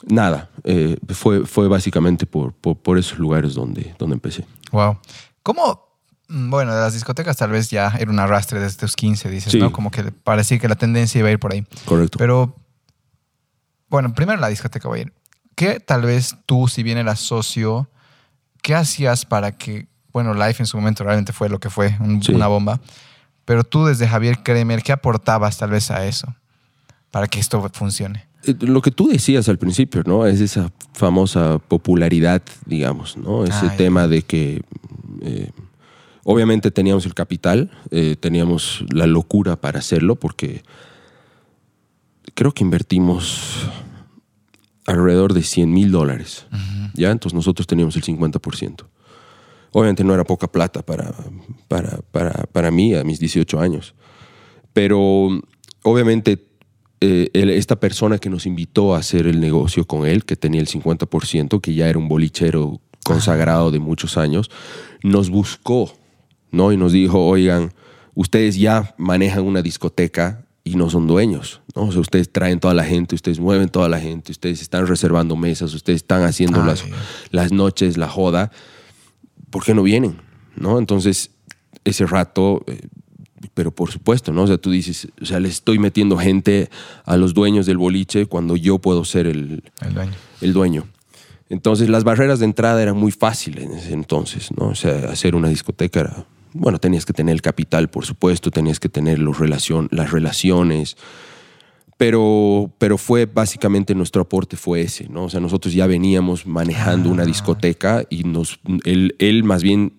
Speaker 1: nada, eh, fue, fue básicamente por, por, por esos lugares donde, donde empecé.
Speaker 2: Wow. ¿Cómo? mm, Bueno, de las discotecas tal vez ya era un arrastre desde tus 15, dices,
Speaker 1: Sí.
Speaker 2: ¿no? Como que parecía que la tendencia iba a ir por ahí.
Speaker 1: Correcto.
Speaker 2: Pero, bueno, primero la discoteca voy a ir. ¿Qué tal vez tú, si bien eras socio, qué hacías para que, bueno, Life en su momento realmente fue lo que fue, un-
Speaker 1: Sí.
Speaker 2: una bomba, pero tú desde Javier Kremer, ¿qué aportabas tal vez a eso para que esto funcione?
Speaker 1: Eh, Lo que tú decías al principio, ¿no? Es esa famosa popularidad, digamos, ¿no? Ese
Speaker 2: Ah,
Speaker 1: tema de que eh, obviamente teníamos el capital, eh, teníamos la locura para hacerlo, porque creo que invertimos alrededor de 100 mil dólares, ¿ya? Entonces nosotros teníamos el 50%. Obviamente no era poca plata para, para, para, para mí a mis 18 años, pero obviamente eh, esta persona que nos invitó a hacer el negocio con él, que tenía el 50%, que ya era un bolichero consagrado de muchos años, nos buscó, ¿no? Y nos dijo, oigan, ustedes ya manejan una discoteca y no son dueños, ¿no? O sea, ustedes traen toda la gente, ustedes mueven toda la gente, ustedes están reservando mesas, ustedes están haciendo
Speaker 2: Ay.
Speaker 1: las, las noches, la joda. ¿Por qué no vienen? ¿No? Entonces, ese rato, eh, pero por supuesto, ¿no? O sea, tú dices, o sea, le estoy metiendo gente a los dueños del boliche cuando yo puedo ser el,
Speaker 2: El dueño.
Speaker 1: el dueño. Entonces, las barreras de entrada eran muy fáciles en ese entonces, ¿no? O sea, hacer una discoteca era, bueno, tenías que tener el capital, por supuesto, tenías que tener los relacion, las relaciones, pero, pero fue básicamente nuestro aporte fue ese, ¿no? O sea, nosotros ya veníamos manejando una discoteca y nos, él, él más bien,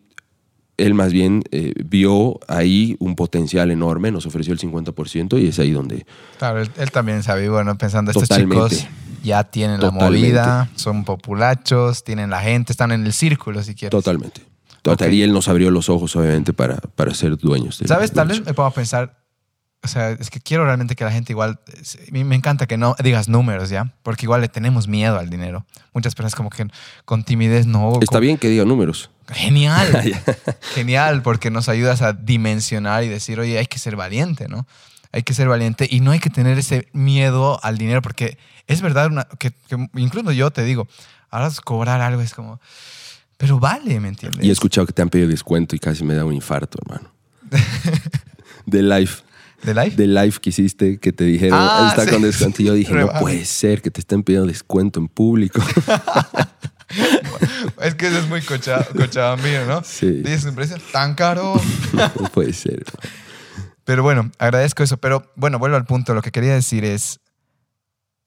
Speaker 1: él más bien eh, vio ahí un potencial enorme, nos ofreció el 50% y es ahí donde
Speaker 2: Claro, él, él también sabía, bueno, pensando, estos chicos ya tienen la movida, son populachos, tienen la gente, están en el círculo, si quieres.
Speaker 1: Totalmente. Total.
Speaker 2: Ok.
Speaker 1: Y él nos abrió los ojos, obviamente, para, para ser dueños. del
Speaker 2: ¿Sabes? Tal vez me a pensar, o sea, es que quiero realmente que la gente igual, me encanta que no digas números, ¿ya? Porque igual le tenemos miedo al dinero. Muchas personas como que con timidez no.
Speaker 1: Está bien que diga números.
Speaker 2: Genial, genial, porque nos ayudas a dimensionar y decir, oye, hay que ser valiente, ¿no? Hay que ser valiente y no hay que tener ese miedo al dinero, porque es verdad una- que, que incluso yo te digo, ahora cobrar algo es como, pero vale, ¿me entiendes?
Speaker 1: Y he escuchado que te han pedido descuento y casi me da un infarto, hermano. De life.
Speaker 2: ¿De live?
Speaker 1: Del live que hiciste, que te dijeron,
Speaker 2: Ah,
Speaker 1: está
Speaker 2: sí,
Speaker 1: con descuento. Y yo dije, no puede ser que te estén pidiendo descuento en público.
Speaker 2: Es que eso es muy cocha- cochabambino, ¿no?
Speaker 1: Sí.
Speaker 2: Dices un precio tan caro.
Speaker 1: no puede ser.
Speaker 2: Pero bueno, agradezco eso. Pero bueno, vuelvo al punto. Lo que quería decir es,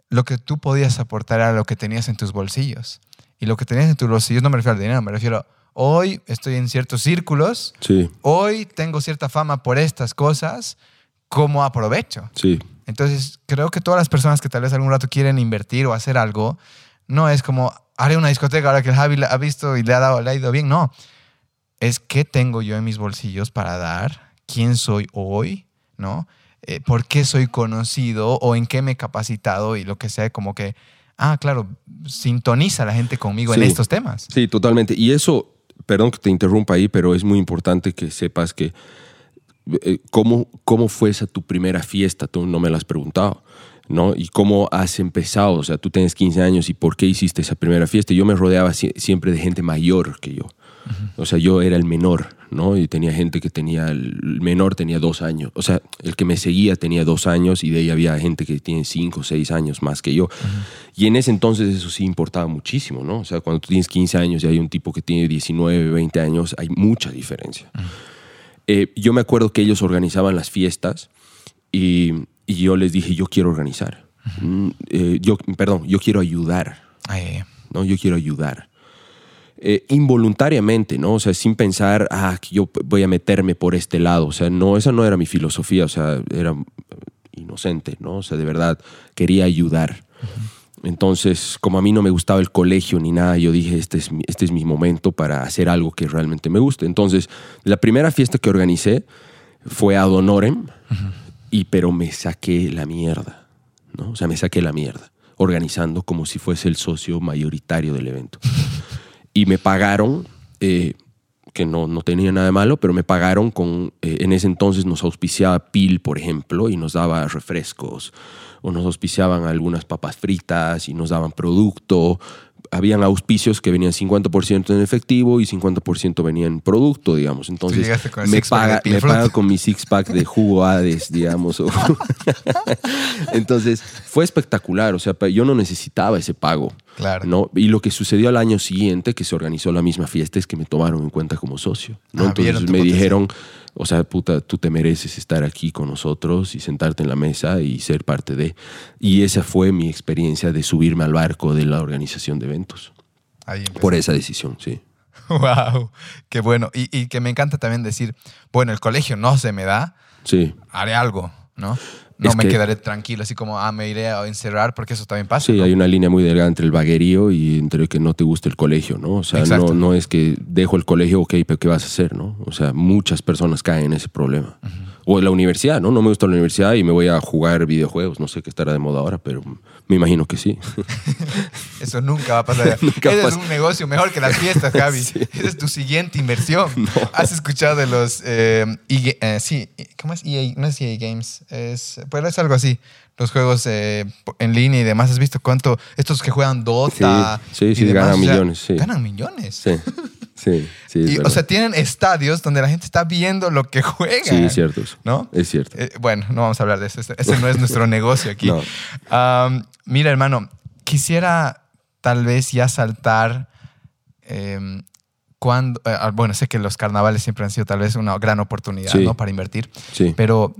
Speaker 2: lo que tú podías aportar era lo que tenías en tus bolsillos. Y lo que tenías en tus bolsillos no me refiero al dinero, me refiero, hoy estoy en ciertos círculos,
Speaker 1: Sí,
Speaker 2: hoy tengo cierta fama por estas cosas, ¿cómo aprovecho?
Speaker 1: sí,
Speaker 2: Entonces, creo que todas las personas que tal vez algún rato quieren invertir o hacer algo, no es como, haré una discoteca ahora que el Javi la ha visto y le ha, dado, le ha ido bien. No, es qué tengo yo en mis bolsillos para dar, quién soy hoy, ¿no? Eh, ¿Por qué soy conocido o en qué me he capacitado y lo que sea, como que, ah, claro, sintoniza la gente conmigo en estos temas.
Speaker 1: sí, totalmente. Y eso, perdón que te interrumpa ahí, pero es muy importante que sepas que eh, cómo, cómo fue esa tu primera fiesta, tú no me la has preguntado. ¿no? Y cómo has empezado, o sea, tú tienes 15 años y por qué hiciste esa primera fiesta. Yo me rodeaba sie- siempre de gente mayor que yo. O sea, yo era el menor, ¿no? Y tenía gente que tenía, el menor tenía dos años. O sea, el que me seguía tenía dos años y de ahí había gente que tiene cinco, seis años más que yo. Y en ese entonces eso sí importaba muchísimo, ¿no? O sea, cuando tú tienes 15 años y hay un tipo que tiene 19, 20 años, hay mucha diferencia. Eh, yo me acuerdo que ellos organizaban las fiestas y, y yo les dije, yo quiero organizar. Mm, eh, yo, perdón, yo quiero ayudar.
Speaker 2: Ay,
Speaker 1: ¿no? Yo quiero ayudar. Eh, involuntariamente, ¿no? O sea, sin pensar, ah, yo voy a meterme por este lado. O sea, no, esa no era mi filosofía, o sea, era inocente, ¿no? O sea, de verdad, quería ayudar. Entonces, como a mí no me gustaba el colegio ni nada, yo dije, este es, mi, este es mi momento para hacer algo que realmente me guste. Entonces, la primera fiesta que organicé fue ad honorem, y, pero me saqué la mierda, ¿no? O sea, me saqué la mierda, organizando como si fuese el socio mayoritario del evento. y me pagaron, eh, que no, no tenía nada de malo, pero me pagaron con, eh, en ese entonces nos auspiciaba PIL, por ejemplo, y nos daba refrescos, o nos auspiciaban algunas papas fritas y nos daban producto. Habían auspicios que venían 50% en efectivo y 50% venían en producto, digamos. Entonces me
Speaker 2: six-pack
Speaker 1: paga, me paga con mi six pack de jugo Hades, digamos. Entonces fue espectacular. O sea, yo no necesitaba ese pago.
Speaker 2: Claro.
Speaker 1: ¿no? Y lo que sucedió al año siguiente, que se organizó la misma fiesta, es que me tomaron en cuenta como socio. ¿no?
Speaker 2: Ah,
Speaker 1: Entonces me
Speaker 2: potencial.
Speaker 1: dijeron, o sea, puta, tú te mereces estar aquí con nosotros y sentarte en la mesa y ser parte de. Y esa fue mi experiencia de subirme al barco de la organización de eventos.
Speaker 2: Ahí.
Speaker 1: Por esa decisión, sí.
Speaker 2: Wow, qué bueno. Y, y que me encanta también decir, bueno, el colegio no se me da,
Speaker 1: Sí.
Speaker 2: haré algo, ¿no? No
Speaker 1: Es
Speaker 2: me
Speaker 1: que-
Speaker 2: quedaré tranquilo, así como, ah, me iré a encerrar, porque eso también pasa.
Speaker 1: Sí,
Speaker 2: ¿no?
Speaker 1: hay una línea muy delgada entre el vaguerío y entre que no te guste el colegio, ¿no? O sea, no, no es que dejo el colegio, ok, pero ¿qué vas a hacer, no? O sea, muchas personas caen en ese problema. O en la universidad, ¿no? No me gusta la universidad y me voy a jugar videojuegos. No sé qué estará de moda ahora, pero me imagino que sí.
Speaker 2: Eso nunca va a pasar.
Speaker 1: Nunca
Speaker 2: Ese es
Speaker 1: pasa.
Speaker 2: un negocio mejor que las fiestas, Javi.
Speaker 1: Sí.
Speaker 2: Esa es tu siguiente inversión. ¿Has escuchado de los... eh, EA eh, sí, ¿cómo es EA? No es EA Games, es, pero es algo así. Los juegos eh, en línea y demás. ¿Has visto cuánto? Estos que juegan Dota.
Speaker 1: Sí, sí, sí, ganan
Speaker 2: o sea,
Speaker 1: millones, sí.
Speaker 2: Ganan millones.
Speaker 1: Sí, sí, sí. es
Speaker 2: Y, o sea, tienen estadios donde la gente está viendo lo que juegan.
Speaker 1: sí, es cierto eso.
Speaker 2: ¿No?
Speaker 1: Es cierto.
Speaker 2: Eh, bueno, no vamos a hablar de eso. Ese, ese no es nuestro negocio aquí.
Speaker 1: No.
Speaker 2: Mira, hermano, quisiera tal vez ya saltar em, cuando... eh, ah, bueno, sé que los carnavales siempre han sido tal vez una gran oportunidad
Speaker 1: Sí.
Speaker 2: ¿no? para invertir,
Speaker 1: Sí.
Speaker 2: pero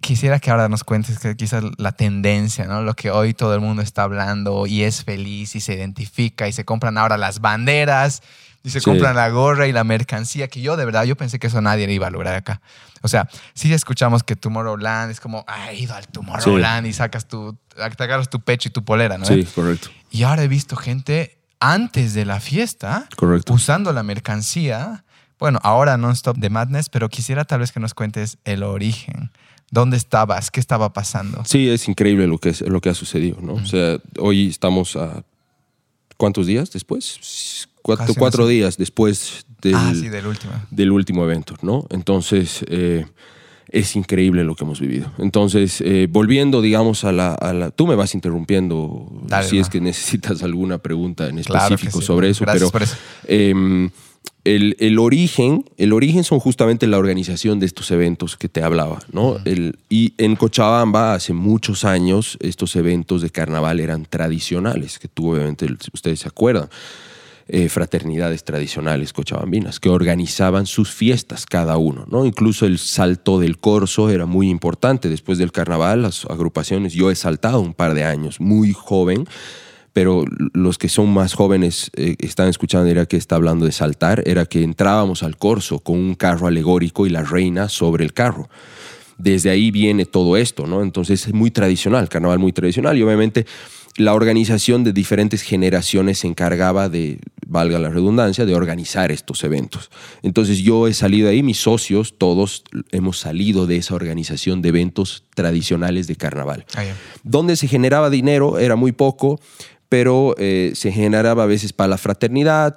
Speaker 2: quisiera que ahora nos cuentes que quizás la tendencia, ¿no? Lo que hoy todo el mundo está hablando y es feliz y se identifica y se compran ahora las banderas y se
Speaker 1: Sí.
Speaker 2: compran la gorra y la mercancía, que yo de verdad, yo pensé que eso nadie le iba a lograr acá. O sea, sí escuchamos que Tomorrowland es como, ah, he ido al Tomorrowland y sacas tu, te agarras tu pecho y tu polera, ¿no?
Speaker 1: Sí, correcto.
Speaker 2: Y ahora he visto gente antes de la fiesta
Speaker 1: Correcto.
Speaker 2: usando la mercancía. Bueno, ahora non-stop de Madness, pero quisiera tal vez que nos cuentes el origen. ¿Dónde estabas? ¿Qué estaba pasando?
Speaker 1: Sí, es increíble lo que, es, lo que ha sucedido, ¿no? O sea, hoy estamos a... ¿Cuántos días después? Cuatro, cuatro días después del,
Speaker 2: ah, sí, del último.
Speaker 1: del último evento, ¿no? Entonces, eh, es increíble lo que hemos vivido. Entonces, eh, volviendo, digamos, a la, a la- Tú me vas interrumpiendo
Speaker 2: Dale,
Speaker 1: si es que necesitas alguna pregunta en
Speaker 2: Claro
Speaker 1: específico
Speaker 2: sí.
Speaker 1: sobre eso,
Speaker 2: Gracias
Speaker 1: pero
Speaker 2: por eso.
Speaker 1: eh, el, el origen, el origen son justamente la organización de estos eventos que te hablaba, ¿no? El- y en Cochabamba hace muchos años estos eventos de carnaval eran tradicionales, que tú obviamente ustedes se acuerdan. Eh, fraternidades tradicionales cochabambinas que organizaban sus fiestas cada uno, ¿no? Incluso el salto del corso era muy importante. Después del carnaval, las agrupaciones, yo he saltado un par de años, muy joven, pero los que son más jóvenes eh, están escuchando, era que está hablando de saltar, era que entrábamos al corso con un carro alegórico y la reina sobre el carro. Desde ahí viene todo esto, ¿no? Entonces es muy tradicional, carnaval muy tradicional y obviamente la organización de diferentes generaciones se encargaba de, valga la redundancia, de organizar estos eventos. Entonces yo he salido ahí, mis socios, todos hemos salido de esa organización de eventos tradicionales de carnaval.
Speaker 2: Ah.
Speaker 1: Donde se generaba dinero era muy poco, pero eh, se generaba a veces para la fraternidad.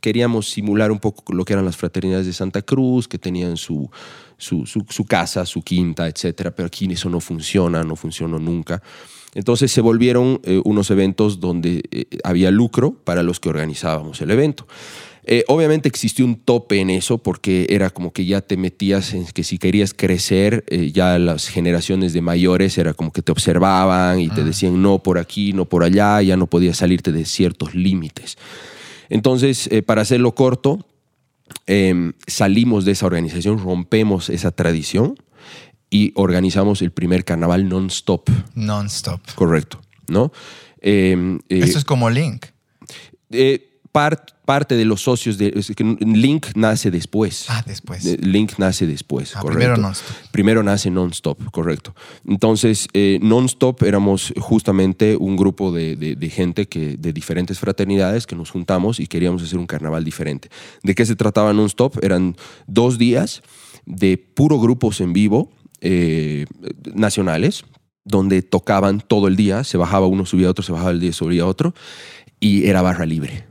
Speaker 1: Queríamos simular un poco lo que eran las fraternidades de Santa Cruz, que tenían su, su, su- su casa, su quinta, etcétera. Pero aquí eso no funciona, no funcionó nunca. Entonces se volvieron eh, unos eventos donde eh, había lucro para los que organizábamos el evento. Eh, obviamente existió un tope en eso porque era como que ya te metías en que si querías crecer, eh, ya las generaciones de mayores era como que te observaban y te decían no por aquí, no por allá, ya no podías salirte de ciertos límites. Entonces, eh, para hacerlo corto, eh, salimos de esa organización, rompemos esa tradición y organizamos el primer carnaval non-stop,
Speaker 2: Non-stop.
Speaker 1: correcto, ¿no? Eh, eh,
Speaker 2: Eso es como Link.
Speaker 1: eh, par- parte de los socios de es que Link nace después.
Speaker 2: Ah, después.
Speaker 1: Eh, Link nace después,
Speaker 2: Ah,
Speaker 1: correcto.
Speaker 2: primero non-stop.
Speaker 1: Primero nace Non-Stop, correcto. Entonces, eh, Non-Stop éramos justamente un grupo de, de- de gente que, de diferentes fraternidades que nos juntamos y queríamos hacer un carnaval diferente. ¿De qué se trataba Non-Stop? Eran dos días de puro grupos en vivo eh, nacionales, donde tocaban todo el día, se bajaba uno, subía otro, se bajaba el día, subía otro, y era barra libre.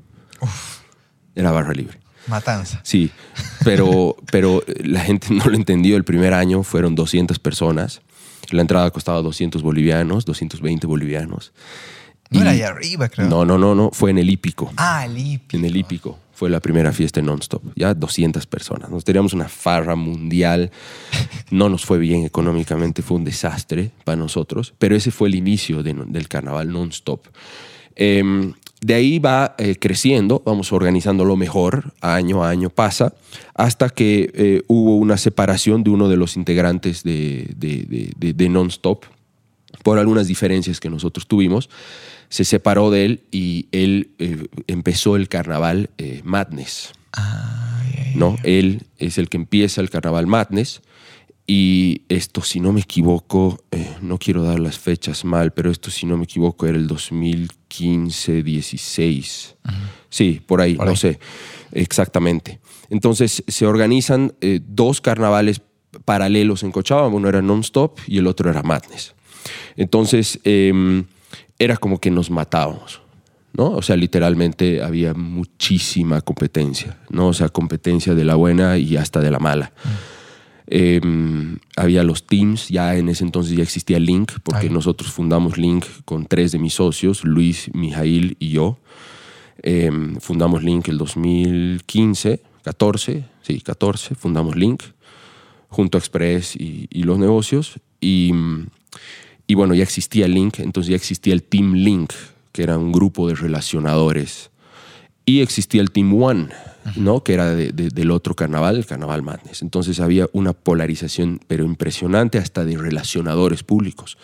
Speaker 1: Era barra libre.
Speaker 2: Matanza.
Speaker 1: Sí, pero, pero la gente no lo entendió. El primer año fueron 200 personas. La entrada costaba 200 bolivianos, 220 bolivianos.
Speaker 2: No
Speaker 1: Y-
Speaker 2: era allá arriba, creo.
Speaker 1: No, no, no, no. Fue en el hípico.
Speaker 2: Ah, el hípico.
Speaker 1: En el hípico. Fue la primera fiesta en non-stop. Ya 200 personas. Nos teníamos una farra mundial. No nos fue bien económicamente. Fue un desastre para nosotros. Pero ese fue el inicio de- del carnaval non-stop. Em, de ahí va eh, creciendo, vamos organizándolo mejor, año a año pasa, hasta que eh, hubo una separación de uno de los integrantes de, de- de- de Non-Stop por algunas diferencias que nosotros tuvimos. Se separó de él y él eh, empezó el carnaval eh, Madness. ¿no? Él es el que empieza el carnaval Madness. Y esto, si no me equivoco, eh, no quiero dar las fechas mal, pero esto, si no me equivoco, era el 2015, 16. Sí, por ahí,
Speaker 2: Por
Speaker 1: no
Speaker 2: ahí.
Speaker 1: sé exactamente. Entonces se organizan eh, dos carnavales paralelos en Cochabamba, uno era Non-Stop y el otro era Madness. Entonces em, era como que nos matábamos. ¿no? O sea, literalmente había muchísima competencia, ¿no? O sea, competencia de la buena y hasta de la mala. Eh, había los teams, ya en ese entonces ya existía Link, porque
Speaker 2: Ay.
Speaker 1: nosotros fundamos Link con tres de mis socios, Luis, Mijail y yo. Eh, fundamos Link el 2015, 14, sí, 14, fundamos Link, junto a Express y, y los negocios. Y, y bueno, ya existía Link, entonces ya existía el Team Link, que era un grupo de relacionadores. Y existía el Team One, ¿no? que era de- de- del otro carnaval, el Carnaval Madness. Entonces había una polarización, pero impresionante, hasta de relacionadores públicos.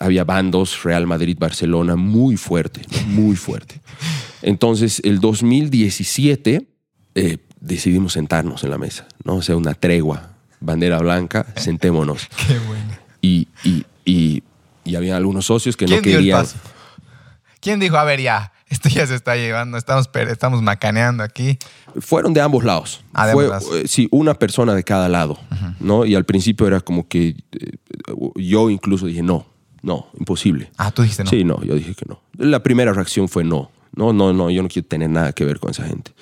Speaker 1: Había bandos, Real Madrid, Barcelona, muy fuerte, ¿no? muy fuerte. Entonces, el 2017 eh, decidimos sentarnos en la mesa, ¿no? O sea, una tregua, bandera blanca, sentémonos.
Speaker 2: Qué bueno.
Speaker 1: Y, y, y, y había algunos socios que no
Speaker 2: ¿Quién dio el
Speaker 1: querían.
Speaker 2: paso? ¿Quién dijo, a ver, ya, esto ya se está llevando, estamos, estamos macaneando aquí?
Speaker 1: Fueron de ambos lados.
Speaker 2: Ah, de
Speaker 1: Fue,
Speaker 2: ambos lados.
Speaker 1: eh, sí, una persona de cada lado, ¿no? Y al principio era como que eh, yo incluso dije, no, no, imposible.
Speaker 2: Ah, tú dijiste no.
Speaker 1: Sí, no, yo dije que no. La primera reacción fue no. No, no, no, yo no quiero tener nada que ver con esa gente.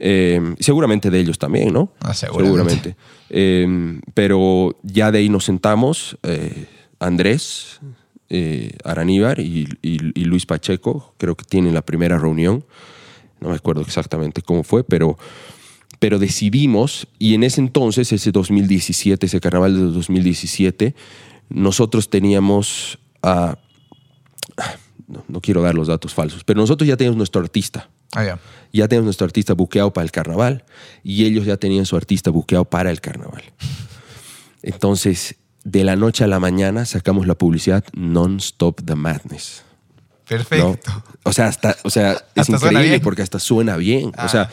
Speaker 1: Eh, seguramente de ellos también, ¿no?
Speaker 2: Ah, seguramente.
Speaker 1: Eh, pero ya de ahí nos sentamos, eh, Andrés, eh, Araníbar y, y- y Luis Pacheco, creo que tienen la primera reunión, no me acuerdo exactamente cómo fue, pero, pero decidimos, y en ese entonces, ese 2017, ese carnaval de 2017, nosotros teníamos a... No, no quiero dar los datos falsos, pero nosotros ya teníamos nuestro artista
Speaker 2: Ah, ya.
Speaker 1: ya teníamos nuestro artista buqueado para el carnaval y ellos ya tenían su artista buqueado para el carnaval. Entonces, de la noche a la mañana sacamos la publicidad Non-Stop the Madness. ¿no?
Speaker 2: Perfecto.
Speaker 1: O sea, hasta, o sea es
Speaker 2: Hasta
Speaker 1: increíble porque hasta suena bien.
Speaker 2: Ah.
Speaker 1: O sea,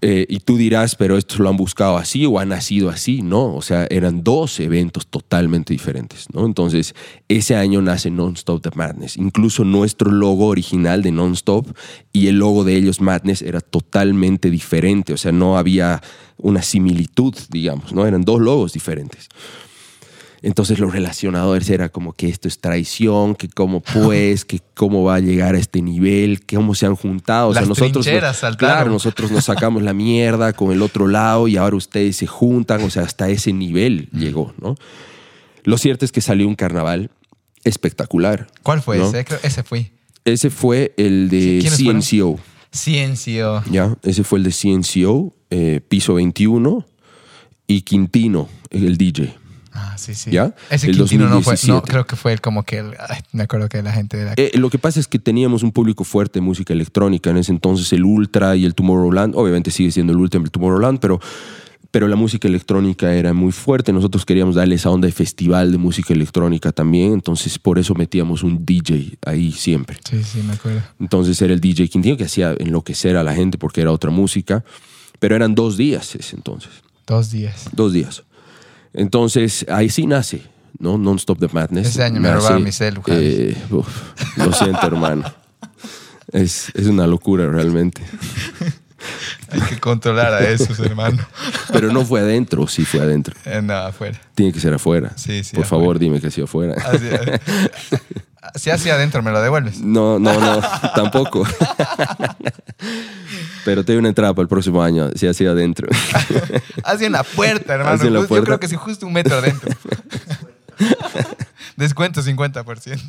Speaker 1: eh, y tú dirás, pero estos lo han buscado así o han nacido así. No, o sea, eran dos eventos totalmente diferentes, ¿no? Entonces, ese año nace Non-Stop The Madness. Incluso nuestro logo original de Non-Stop y el logo de ellos Madness era totalmente diferente. O sea, no había una similitud, digamos, ¿no? Eran dos logos diferentes. Entonces los relacionadores era como que esto es traición, que cómo pues, que cómo va a llegar a este nivel, que cómo se han juntado. O sea,
Speaker 2: Las
Speaker 1: nosotros,
Speaker 2: trincheras
Speaker 1: nos-
Speaker 2: saltaron.
Speaker 1: claro, nosotros nos sacamos la mierda con el otro lado y ahora ustedes se juntan, o sea, hasta ese nivel llegó, ¿no? Lo cierto es que salió un carnaval espectacular.
Speaker 2: ¿Cuál fue
Speaker 1: ¿no?
Speaker 2: ese? Ese fui.
Speaker 1: Ese fue el de
Speaker 2: ¿quiénes fueron?
Speaker 1: CNCO. Ya, ese fue el de CNCO, eh, piso 21 y Quintino, el DJ.
Speaker 2: Ah, sí, sí.
Speaker 1: ¿Ya?
Speaker 2: Ese
Speaker 1: El
Speaker 2: Quintino no fue.
Speaker 1: 2017.
Speaker 2: No, creo que fue el como que. el- ay, me acuerdo que la gente de la.
Speaker 1: Eh, lo que pasa es que teníamos un público fuerte de música electrónica. En ese entonces el Ultra y el Tomorrowland, obviamente sigue siendo el Ultra y el Tomorrowland, pero, pero la música electrónica era muy fuerte. Nosotros queríamos darle esa onda de festival de música electrónica también, entonces por eso metíamos un DJ ahí siempre.
Speaker 2: Sí, sí, me acuerdo.
Speaker 1: Entonces era el DJ Quintino que hacía enloquecer a la gente porque era otra música, pero eran dos días ese entonces.
Speaker 2: Dos días.
Speaker 1: Dos días. Entonces, ahí sí nace, ¿no? Non-Stop the Madness.
Speaker 2: Ese año me
Speaker 1: Nace,
Speaker 2: robaron mi celu,
Speaker 1: eh, uf, lo siento, hermano. Es, es una locura realmente.
Speaker 2: Hay que controlar a esos, hermano.
Speaker 1: Pero no fue adentro, sí fue adentro.
Speaker 2: Eh, no, afuera.
Speaker 1: Tiene que ser afuera.
Speaker 2: Sí, sí,
Speaker 1: Por
Speaker 2: afuera.
Speaker 1: favor, dime que sí afuera.
Speaker 2: Así, eh, si así adentro me lo devuelves.
Speaker 1: No, no, no, tampoco. Pero te doy una entrada para el próximo año, si así adentro.
Speaker 2: En la puerta, hermano. Yo creo que sí, justo un metro adentro. Descuento 50%.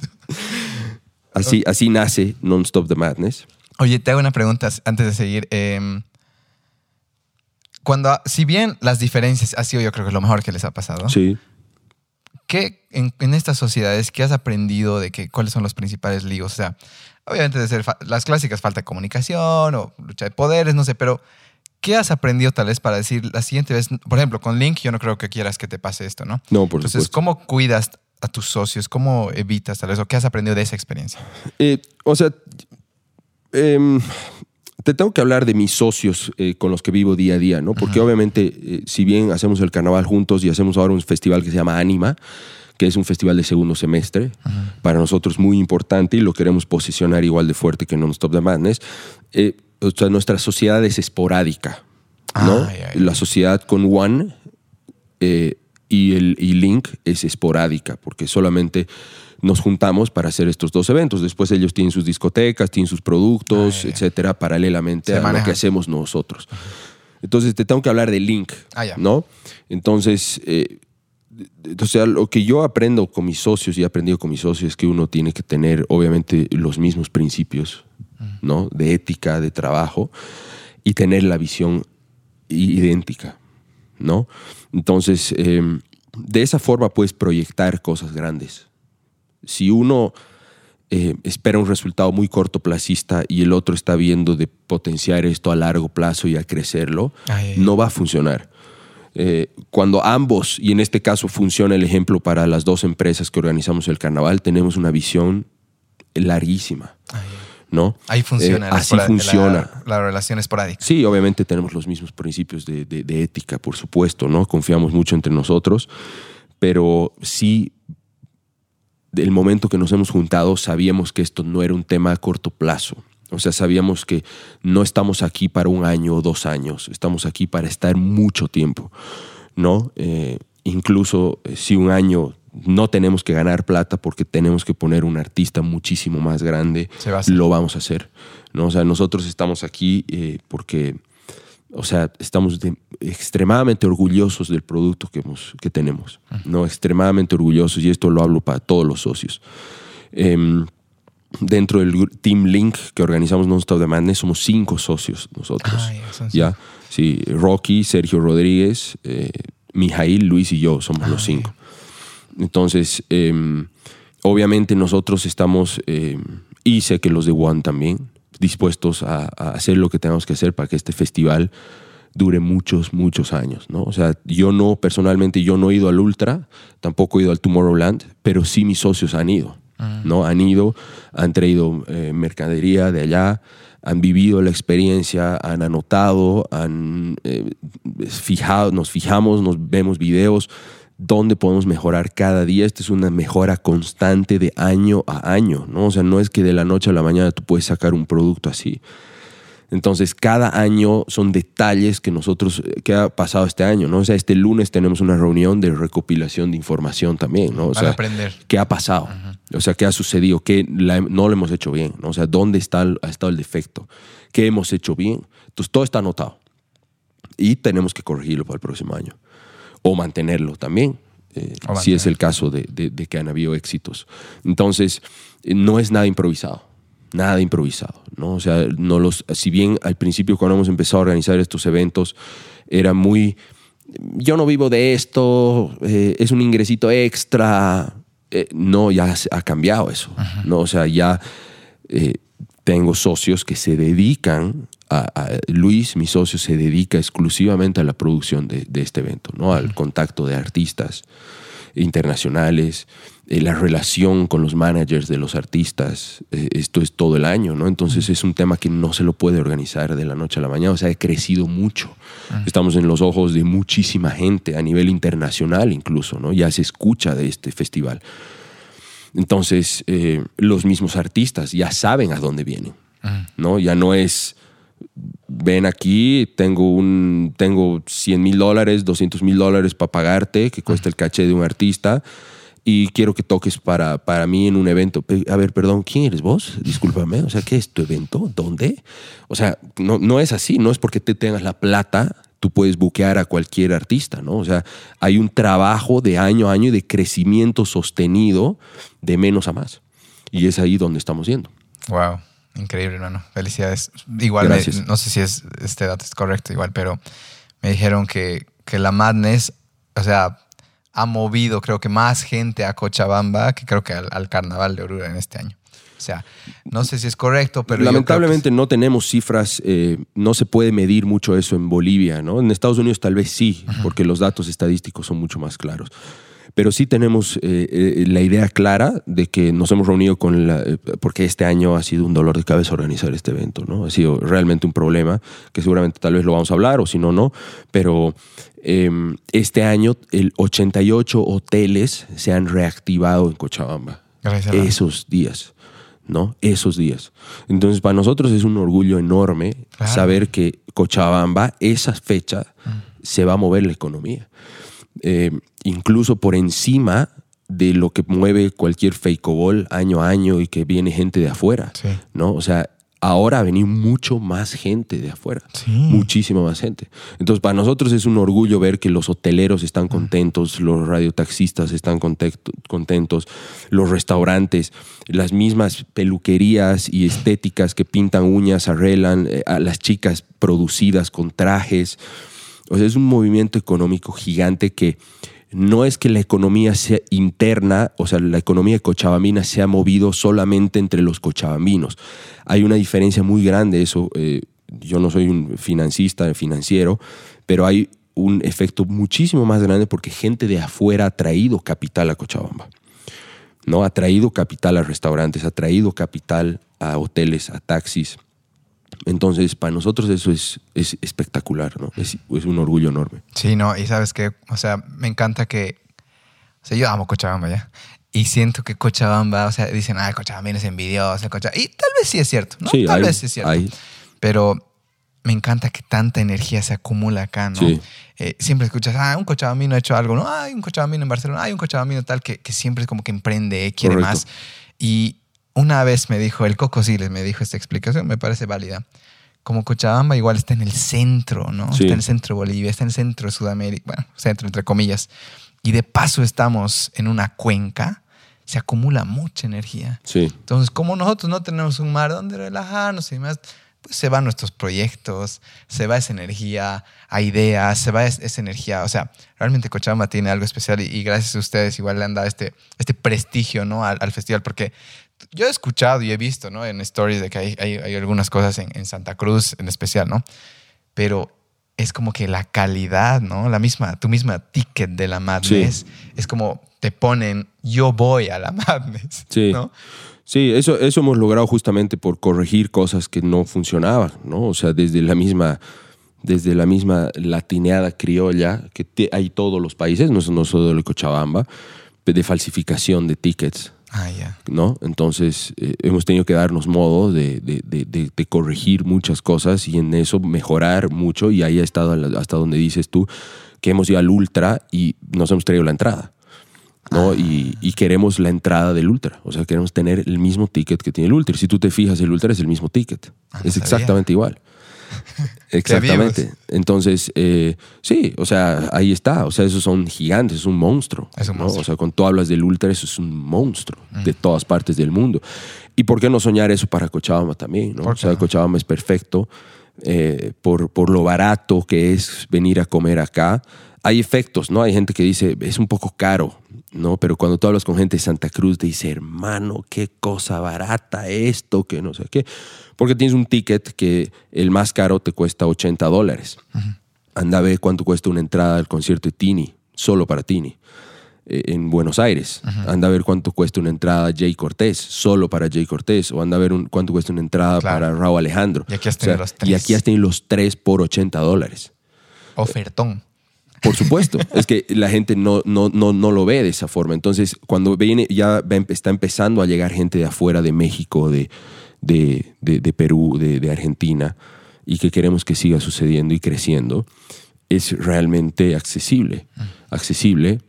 Speaker 1: Así, así nace Non-Stop the Madness.
Speaker 2: Oye, te hago una pregunta antes de seguir. Eh, cuando, si bien las diferencias ha sido yo creo que lo mejor que les ha pasado,
Speaker 1: Sí.
Speaker 2: ¿Qué en, en estas sociedades, qué has aprendido de que, cuáles son los principales líos? O sea, obviamente de ser las clásicas falta de comunicación o lucha de poderes, no sé, pero ¿qué has aprendido tal vez para decir la siguiente vez? Por ejemplo, con Link yo no creo que quieras que te pase esto, ¿no?
Speaker 1: No, por
Speaker 2: Entonces,
Speaker 1: supuesto.
Speaker 2: ¿cómo cuidas a tus socios? ¿Cómo evitas tal vez? ¿O qué has aprendido de esa experiencia?
Speaker 1: Eh, o sea, em, te tengo que hablar de mis socios eh, con los que vivo día a día, ¿no? Porque obviamente, eh, si bien hacemos el carnaval juntos y hacemos ahora un festival que se llama Anima, que es un festival de segundo semestre, para nosotros muy importante y lo queremos posicionar igual de fuerte que Non-Stop the Madness, eh, o sea, nuestra sociedad es esporádica, ¿no?
Speaker 2: Ay, ay,
Speaker 1: La sociedad con One eh, y, el, y Link es esporádica, porque solamente nos juntamos para hacer estos dos eventos. Después ellos tienen sus discotecas, tienen sus productos,
Speaker 2: Ah,
Speaker 1: etcétera, paralelamente a lo que hacemos nosotros. Entonces te tengo que hablar de Link,
Speaker 2: Ah, ya.
Speaker 1: ¿no? Entonces, eh, o sea, lo que yo aprendo con mis socios y he aprendido con mis socios es que uno tiene que tener, obviamente, los mismos principios, ¿no? De ética, de trabajo y tener la visión idéntica, ¿no? Entonces, eh, de esa forma puedes proyectar cosas grandes. Si uno eh, espera un resultado muy cortoplacista y el otro está viendo de potenciar esto a largo plazo y a crecerlo,
Speaker 2: Ay,
Speaker 1: no va a funcionar. Eh, cuando ambos, y en este caso funciona el ejemplo para las dos empresas que organizamos el carnaval, tenemos una visión larguísima, ¿no?
Speaker 2: Ahí funciona.
Speaker 1: Eh,
Speaker 2: la
Speaker 1: así funciona.
Speaker 2: La, la relación esporádica.
Speaker 1: Sí, obviamente tenemos los mismos principios de, de- de ética, por supuesto, ¿no? Confiamos mucho entre nosotros, pero sí, del momento que nos hemos juntado, sabíamos que esto no era un tema a corto plazo. O sea, sabíamos que no estamos aquí para un año o dos años, estamos aquí para estar mucho tiempo, ¿no? Eh, incluso eh, si un año no tenemos que ganar plata porque tenemos que poner un artista muchísimo más grande,
Speaker 2: Se va a hacer.
Speaker 1: lo vamos a hacer. ¿no? O sea, nosotros estamos aquí eh, porque o sea, estamos de- extremadamente orgullosos del producto que, hemos, que tenemos, ¿no? Extremadamente orgullosos, y esto lo hablo para todos los socios. Em, dentro del Team Link que organizamos Non-Stop de Madness, somos cinco socios nosotros.
Speaker 2: Ah, ya,
Speaker 1: sí, Rocky, Sergio Rodríguez, eh, Mijail, Luis y yo somos los cinco. Entonces, em, obviamente nosotros estamos, em, y sé que los de One también, dispuestos a, a hacer lo que tenemos que hacer para que este festival dure muchos, muchos años, ¿no? O sea, yo no, personalmente, yo no he ido al Ultra, tampoco he ido al Tomorrowland, pero sí mis socios han ido, ¿no? Han ido, han traído eh, mercadería de allá, han vivido la experiencia, han anotado, han eh, fijado, nos fijamos, nos vemos videos, dónde podemos mejorar cada día. Esta es una mejora constante de año a año, ¿no? O sea, no es que de la noche a la mañana tú puedes sacar un producto así. Entonces, cada año son detalles que nosotros, eh, que ha pasado este año, ¿no? O sea, este lunes tenemos una reunión de recopilación de información también, ¿no? O
Speaker 2: Para
Speaker 1: sea,
Speaker 2: aprender.
Speaker 1: ¿qué ha pasado? O sea, ¿qué ha sucedido? ¿Qué la- no lo hemos hecho bien? ¿no? O sea, ¿dónde está ha estado el defecto? ¿Qué hemos hecho bien? Entonces, todo está anotado. Y tenemos que corregirlo para el próximo año. O mantenerlo también, eh,
Speaker 2: O
Speaker 1: si es el caso de, de- de que han habido éxitos. Entonces, eh, no es nada improvisado. Nada improvisado, ¿no? O sea, no los, si bien al principio cuando hemos empezado a organizar estos eventos era muy, yo no vivo de esto, eh, es un ingresito extra. Eh, no, ya se- ha cambiado eso. ¿no? O sea, ya tengo socios que se dedican, a, a- Luis, mi socio, se dedica exclusivamente a la producción de, de este evento, ¿no? al contacto de artistas internacionales, eh, la relación con los managers de los artistas. eh, esto es todo el año, ¿no? Entonces es un tema que no se lo puede organizar de la noche a la mañana. O sea, ha crecido mucho. Estamos en los ojos de muchísima gente a nivel internacional incluso, ¿no? Ya se escucha de este festival. Entonces, eh, los mismos artistas ya saben a dónde vienen, ¿no? Ya no es, ven aquí, tengo, un, tengo 100 mil dólares, 200 mil dólares para pagarte, que cuesta el caché de un artista, y quiero que toques para, para mí en un evento. Pe- A ver, perdón, ¿quién eres vos? Discúlpame, o sea, ¿qué es tu evento? ¿Dónde? O sea, no, no es así, no es porque te tengas la plata, tú puedes buquear a cualquier artista, ¿no? O sea, hay un trabajo de año a año y de crecimiento sostenido de menos a más. Y es ahí donde estamos yendo.
Speaker 2: Wow, increíble, hermano. Felicidades. Igual, me- no sé si es, este dato es correcto, igual, pero me dijeron que, que la Madness, o sea, ha movido, creo que más gente a Cochabamba que creo que al, al Carnaval de Oruro en este año. O sea, no sé si es correcto, pero
Speaker 1: Lamentablemente no tenemos cifras, eh, no se puede medir mucho eso en Bolivia, ¿no? En Estados Unidos tal vez sí, porque los datos estadísticos son mucho más claros. Pero sí tenemos eh, eh, la idea clara de que nos hemos reunido con la... eh, porque este año ha sido un dolor de cabeza organizar este evento, ¿no? Ha sido realmente un problema que seguramente tal vez lo vamos a hablar o si no, no. Pero eh, este año el 88 hoteles se han reactivado en Cochabamba.
Speaker 2: Gracias.
Speaker 1: Esos días. ¿no? Esos días. Entonces, para nosotros es un orgullo enorme
Speaker 2: Claro.
Speaker 1: saber que Cochabamba, esa fecha, se va a mover la economía. Eh, incluso por encima de lo que mueve cualquier ball año a año y que viene gente de afuera,
Speaker 2: Sí.
Speaker 1: ¿no? O sea, ahora ha venido mucho más gente de afuera,
Speaker 2: Sí.
Speaker 1: muchísima más gente. Entonces, para nosotros es un orgullo ver que los hoteleros están contentos, los radiotaxistas están contento- contentos, los restaurantes, las mismas peluquerías y estéticas que pintan uñas, arreglan, eh, a las chicas producidas con trajes. O sea, es un movimiento económico gigante que no es que la economía sea interna, o sea, la economía cochabambina se ha movido solamente entre los cochabambinos. Hay una diferencia muy grande, eso, eh, yo no soy un financista, financiero, pero hay un efecto muchísimo más grande porque gente de afuera ha traído capital a Cochabamba. ¿no? Ha traído capital a restaurantes, ha traído capital a hoteles, a taxis. Entonces, para nosotros eso es, es espectacular, ¿no? Es, es un orgullo enorme.
Speaker 2: Sí, no, y sabes que, o sea, me encanta que, o sea, yo amo Cochabamba ya. Y siento que Cochabamba, o sea, dicen, ah, Cochabamba es envidiosa, Cochabamba. Y tal vez sí es cierto, ¿no?
Speaker 1: Sí,
Speaker 2: tal
Speaker 1: hay-
Speaker 2: vez sí es cierto.
Speaker 1: hay.
Speaker 2: Pero me encanta que tanta energía se acumula acá, ¿no?
Speaker 1: Sí.
Speaker 2: Eh, siempre escuchas, ah, un cochabambino ha hecho algo, ¿no? Hay un cochabambino en Barcelona, hay un cochabambino tal que, que siempre es como que emprende, quiere
Speaker 1: Correcto.
Speaker 2: más. Y una vez me dijo, el Coco Siles me dijo esta explicación, me parece válida, como Cochabamba igual está en el centro, ¿no?
Speaker 1: Sí.
Speaker 2: Está en el centro de Bolivia, está en el centro de Sudamérica, bueno, centro entre comillas. Y de paso estamos en una cuenca, se acumula mucha energía.
Speaker 1: Sí,
Speaker 2: Entonces, como nosotros no tenemos un mar donde relajarnos y demás, pues se van nuestros proyectos, se va esa energía a ideas, se va es- esa energía. O sea, realmente Cochabamba tiene algo especial y, y gracias a ustedes igual le han dado este, este prestigio ¿no? al, al festival, porque yo he escuchado y he visto ¿no? en stories de que hay, hay- hay algunas cosas en, en Santa Cruz en especial, ¿no? Pero es como que la calidad, ¿no? La misma, tu misma ticket de la Madness es como te ponen, yo voy a la Madness,
Speaker 1: Sí.
Speaker 2: ¿no?
Speaker 1: Sí, eso, eso hemos logrado justamente por corregir cosas que no funcionaban, ¿no? O sea, desde la misma, desde la misma latineada criolla que te- hay todos los países, no, no solo de Cochabamba, de falsificación de tickets,
Speaker 2: Ah.
Speaker 1: ¿no? Entonces eh, hemos tenido que darnos modo de, de- de- corregir muchas cosas y en eso mejorar mucho y ahí ha estado hasta donde dices tú que hemos ido al ultra y nos hemos traído la entrada. ¿no? Y, y queremos la entrada del ultra, o sea, queremos tener el mismo ticket que tiene el ultra. Si tú te fijas, el ultra es el mismo ticket,
Speaker 2: Ah, no
Speaker 1: es
Speaker 2: sabía.
Speaker 1: exactamente igual. Exactamente. Entonces, eh, sí, o sea, ahí está. O sea, esos son gigantes, es un monstruo.
Speaker 2: Es un
Speaker 1: ¿no?
Speaker 2: monstruo.
Speaker 1: O sea, cuando tú hablas del ultra, eso es un monstruo de todas partes del mundo. ¿Y por qué no soñar eso para Cochabamba también? ¿no?
Speaker 2: ¿Por
Speaker 1: O sea? Cochabamba es perfecto eh, por, por lo barato que es venir a comer acá. Hay efectos, ¿no? Hay gente que dice, es un poco caro, ¿no? Pero cuando tú hablas con gente de Santa Cruz, te dice, hermano, qué cosa barata esto, que no sé qué. Porque tienes un ticket que el más caro te cuesta 80 dólares. Anda a ver cuánto cuesta una entrada al concierto de Tini, solo para Tini, eh, en Buenos Aires. Anda a ver cuánto cuesta una entrada Jay Cortés, solo para Jay Cortés. O anda a ver un- cuánto cuesta una entrada
Speaker 2: Claro.
Speaker 1: para Raúl Alejandro.
Speaker 2: Y aquí has tenido los
Speaker 1: Y
Speaker 2: tres.
Speaker 1: aquí has tenido los tres por 80 dólares.
Speaker 2: Ofertón.
Speaker 1: Por supuesto, es que la gente no, no, no, no lo ve de esa forma. Entonces, cuando viene, ya está empezando a llegar gente de afuera, de México, de, de, de- de Perú, de, de Argentina, y que queremos que siga sucediendo y creciendo, es realmente accesible. Accesible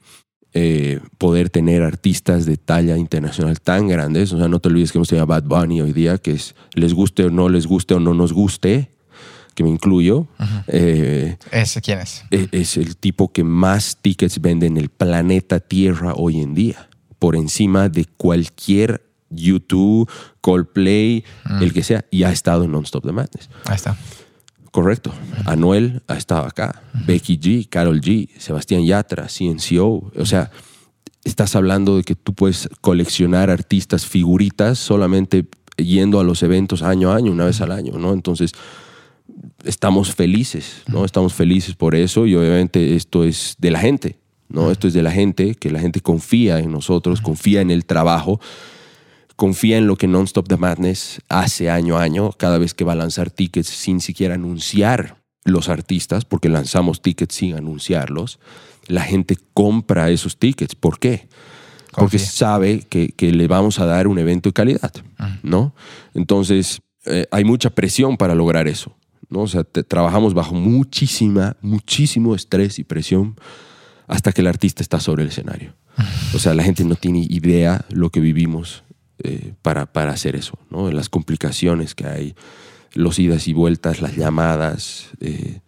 Speaker 1: eh, poder tener artistas de talla internacional tan grandes. O sea, no te olvides que hemos tenido a Bad Bunny hoy día, que es, les guste o no les guste o no nos guste, que me incluyo. eh,
Speaker 2: ¿Ese quién es?
Speaker 1: e- es el tipo que más tickets vende en el planeta Tierra hoy en día, por encima de cualquier YouTube, Coldplay, el que sea, y ha estado en Non-Stop The Madness.
Speaker 2: Ahí está.
Speaker 1: Correcto. Anuel ha estado acá, Becky G, Carol G, Sebastián Yatra, CNCO. O sea, estás hablando de que tú puedes coleccionar artistas, figuritas, solamente yendo a los eventos año a año, una vez al año, ¿no? Entonces, estamos felices, ¿no? Estamos felices por eso y obviamente esto es de la gente, ¿no? Esto es de la gente, que la gente confía en nosotros, confía en el trabajo, confía en lo que Non-Stop The Madness hace año a año, cada vez que va a lanzar tickets sin siquiera anunciar los artistas, porque lanzamos tickets sin anunciarlos, la gente compra esos tickets. ¿Por qué? Porque
Speaker 2: Confía.
Speaker 1: sabe que, que le vamos a dar un evento de calidad, ¿no? Entonces, eh, hay mucha presión para lograr eso, ¿no? O sea, te- trabajamos bajo muchísima, muchísimo estrés y presión hasta que el artista está sobre el escenario. O sea, la gente no tiene idea lo que vivimos eh, para, para hacer eso, ¿no? Las complicaciones que hay, los idas y vueltas, las llamadas, eh,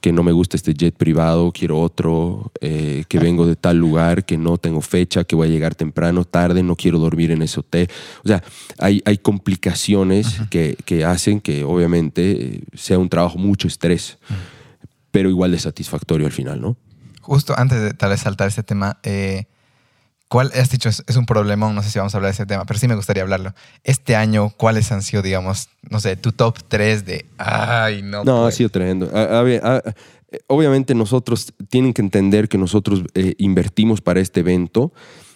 Speaker 1: que no me gusta este jet privado, quiero otro, eh, que vengo de tal lugar, que no tengo fecha, que voy a llegar temprano, tarde, no quiero dormir en ese hotel. O sea, hay, hay complicaciones que, que hacen que obviamente eh, sea un trabajo mucho estrés, pero igual de satisfactorio al final, ¿no?
Speaker 2: Justo antes de tal vez saltar este tema, eh, ¿cuál has dicho? Es, es un problemón, no sé si vamos a hablar de ese tema, pero sí me gustaría hablarlo. Este año, ¿cuáles han sido, digamos, no sé, tu top 3 de, ay, no.
Speaker 1: No, ha
Speaker 2: pues"?
Speaker 1: sido tremendo. A- a ver, a- eh, obviamente nosotros tienen que entender que nosotros eh, invertimos para este evento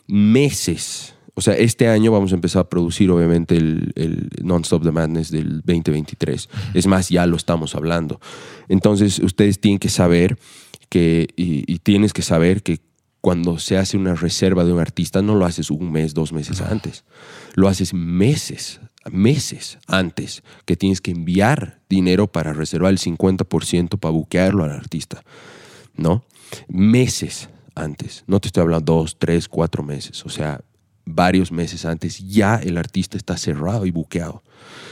Speaker 1: meses. O sea, este año vamos a empezar a producir obviamente el, el Non-Stop The Madness del 2023. Es más, ya lo estamos hablando. Entonces, ustedes tienen que saber que, y, y tienes que saber que cuando se hace una reserva de un artista, no lo haces un mes, dos meses antes. Lo haces meses, meses antes, que tienes que enviar dinero para reservar el 50% para buquearlo al artista. ¿No? Meses antes. No te estoy hablando dos, tres, cuatro meses. O sea, varios meses antes ya el artista está cerrado y buqueado.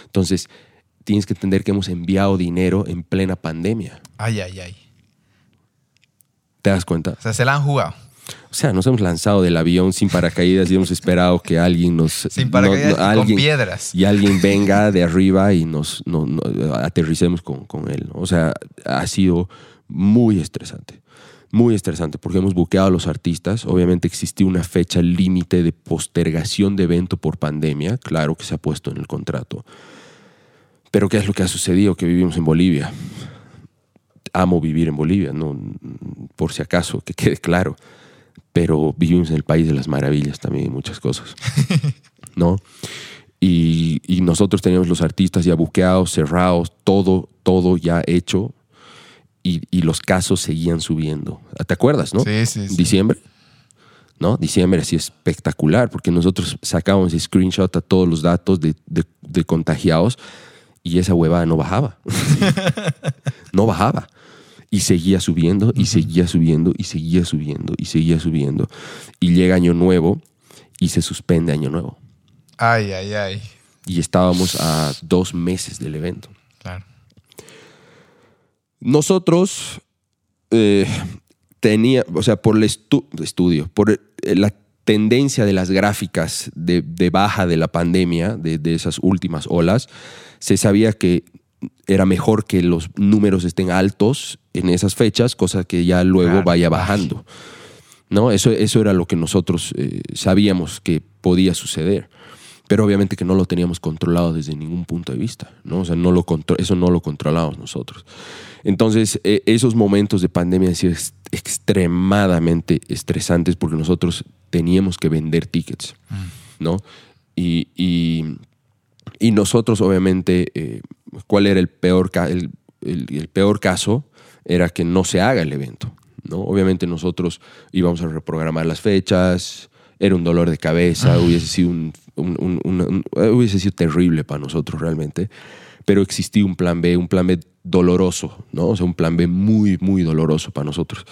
Speaker 1: Entonces, tienes que entender que hemos enviado dinero en plena pandemia.
Speaker 2: Ay, ay, ay.
Speaker 1: ¿Te das cuenta?
Speaker 2: O sea, se la han jugado.
Speaker 1: O sea, nos hemos lanzado del avión sin paracaídas y hemos esperado que alguien nos...
Speaker 2: Sin paracaídas
Speaker 1: no-
Speaker 2: con piedras.
Speaker 1: Y alguien venga de arriba y nos no- no- aterricemos con, con él. O sea, ha sido muy estresante. Muy estresante porque hemos buqueado a los artistas. Obviamente existía una fecha límite de postergación de evento por pandemia. Claro que se ha puesto en el contrato. Pero ¿qué es lo que ha sucedido? Que vivimos en Bolivia. Amo vivir en Bolivia, no, por si acaso, que quede claro. Pero vivimos en el país de las maravillas también, muchas cosas. ¿No? Y, y nosotros teníamos los artistas ya buqueados, cerrados, todo, todo ya hecho. Y, y los casos seguían subiendo. ¿Te acuerdas, no?
Speaker 2: Sí, sí, sí.
Speaker 1: Diciembre. ¿No? Diciembre así espectacular, porque nosotros sacábamos screenshot a todos los datos de, de- de contagiados y esa huevada no bajaba. no bajaba. Y seguía subiendo, y seguía subiendo, y seguía subiendo, y seguía subiendo. Y llega Año Nuevo y se suspende Año Nuevo.
Speaker 2: Ay, ay, ay.
Speaker 1: Y estábamos a dos meses del evento.
Speaker 2: Claro.
Speaker 1: Nosotros eh, tenía, o sea, por el estu- estudio, por eh, la tendencia de las gráficas de, de baja de la pandemia, de, de esas últimas olas, se sabía que era mejor que los números estén altos en esas fechas, cosa que ya luego
Speaker 2: Claro,
Speaker 1: vaya bajando. ¿No? Eso, eso era lo que nosotros eh, sabíamos que podía suceder. Pero obviamente que no lo teníamos controlado desde ningún punto de vista, ¿no? O sea, no lo eso no lo controlábamos nosotros. Entonces, eh, esos momentos de pandemia han sido ex- extremadamente estresantes porque nosotros teníamos que vender tickets, ¿no? Y, y- y nosotros, obviamente, eh, ¿cuál era el peor, el, el- el peor caso? Era que no se haga el evento, ¿no? Obviamente nosotros íbamos a reprogramar las fechas, era un dolor de cabeza, hubiese sido, un, un- un- hubiese sido terrible para nosotros realmente, pero existía un plan B, un plan B doloroso, ¿no? O sea, un plan B muy, muy doloroso para nosotros.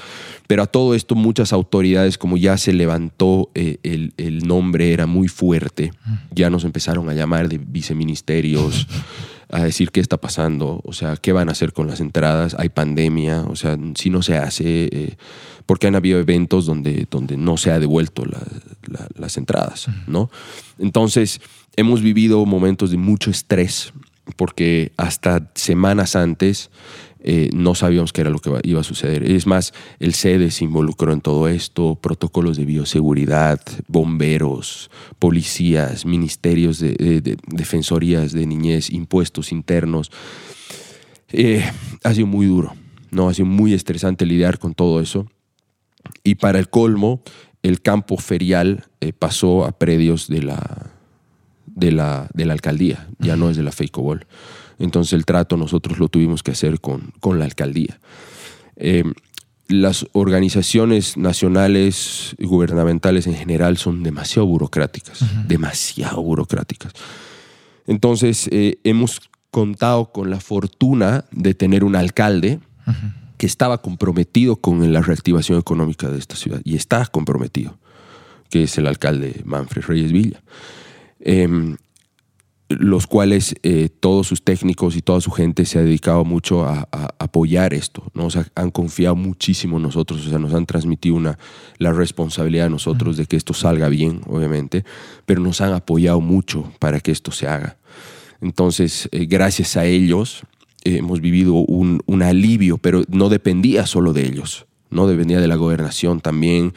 Speaker 1: Pero a todo esto muchas autoridades, como ya se levantó eh, el, el nombre, era muy fuerte, ya nos empezaron a llamar de viceministerios, a decir qué está pasando, o sea, qué van a hacer con las entradas, hay pandemia, o sea, si no se hace, eh, porque han habido eventos donde, donde no se ha devuelto la- la- las entradas, ¿no? Entonces, hemos vivido momentos de mucho estrés, porque hasta semanas antes eh, no sabíamos qué era lo que iba a suceder. Es más, el SEDE se involucró en todo esto, protocolos de bioseguridad, bomberos, policías, ministerios de, de- de- defensorías de niñez, impuestos internos. Eh, ha sido muy duro, ¿no? Ha sido muy estresante lidiar con todo eso. Y para el colmo, el campo ferial eh, pasó a predios de la, de la, de la alcaldía, ya no es de la Feicobol. Entonces el trato nosotros lo tuvimos que hacer con, con la alcaldía. Eh, las organizaciones nacionales y gubernamentales en general son demasiado burocráticas, demasiado burocráticas. Entonces eh, hemos contado con la fortuna de tener un alcalde que estaba comprometido con la reactivación económica de esta ciudad y está comprometido, que es el alcalde Manfred Reyes Villa. Em, los cuales eh, todos sus técnicos y toda su gente se ha dedicado mucho a, apoyar esto, ¿no? O sea, han confiado muchísimo en nosotros, o sea, nos han transmitido una, la responsabilidad a nosotros de que esto salga bien, obviamente, pero nos han apoyado mucho para que esto se haga. Entonces, eh, gracias a ellos eh, hemos vivido un, un alivio, pero no dependía solo de ellos, no dependía de la gobernación también,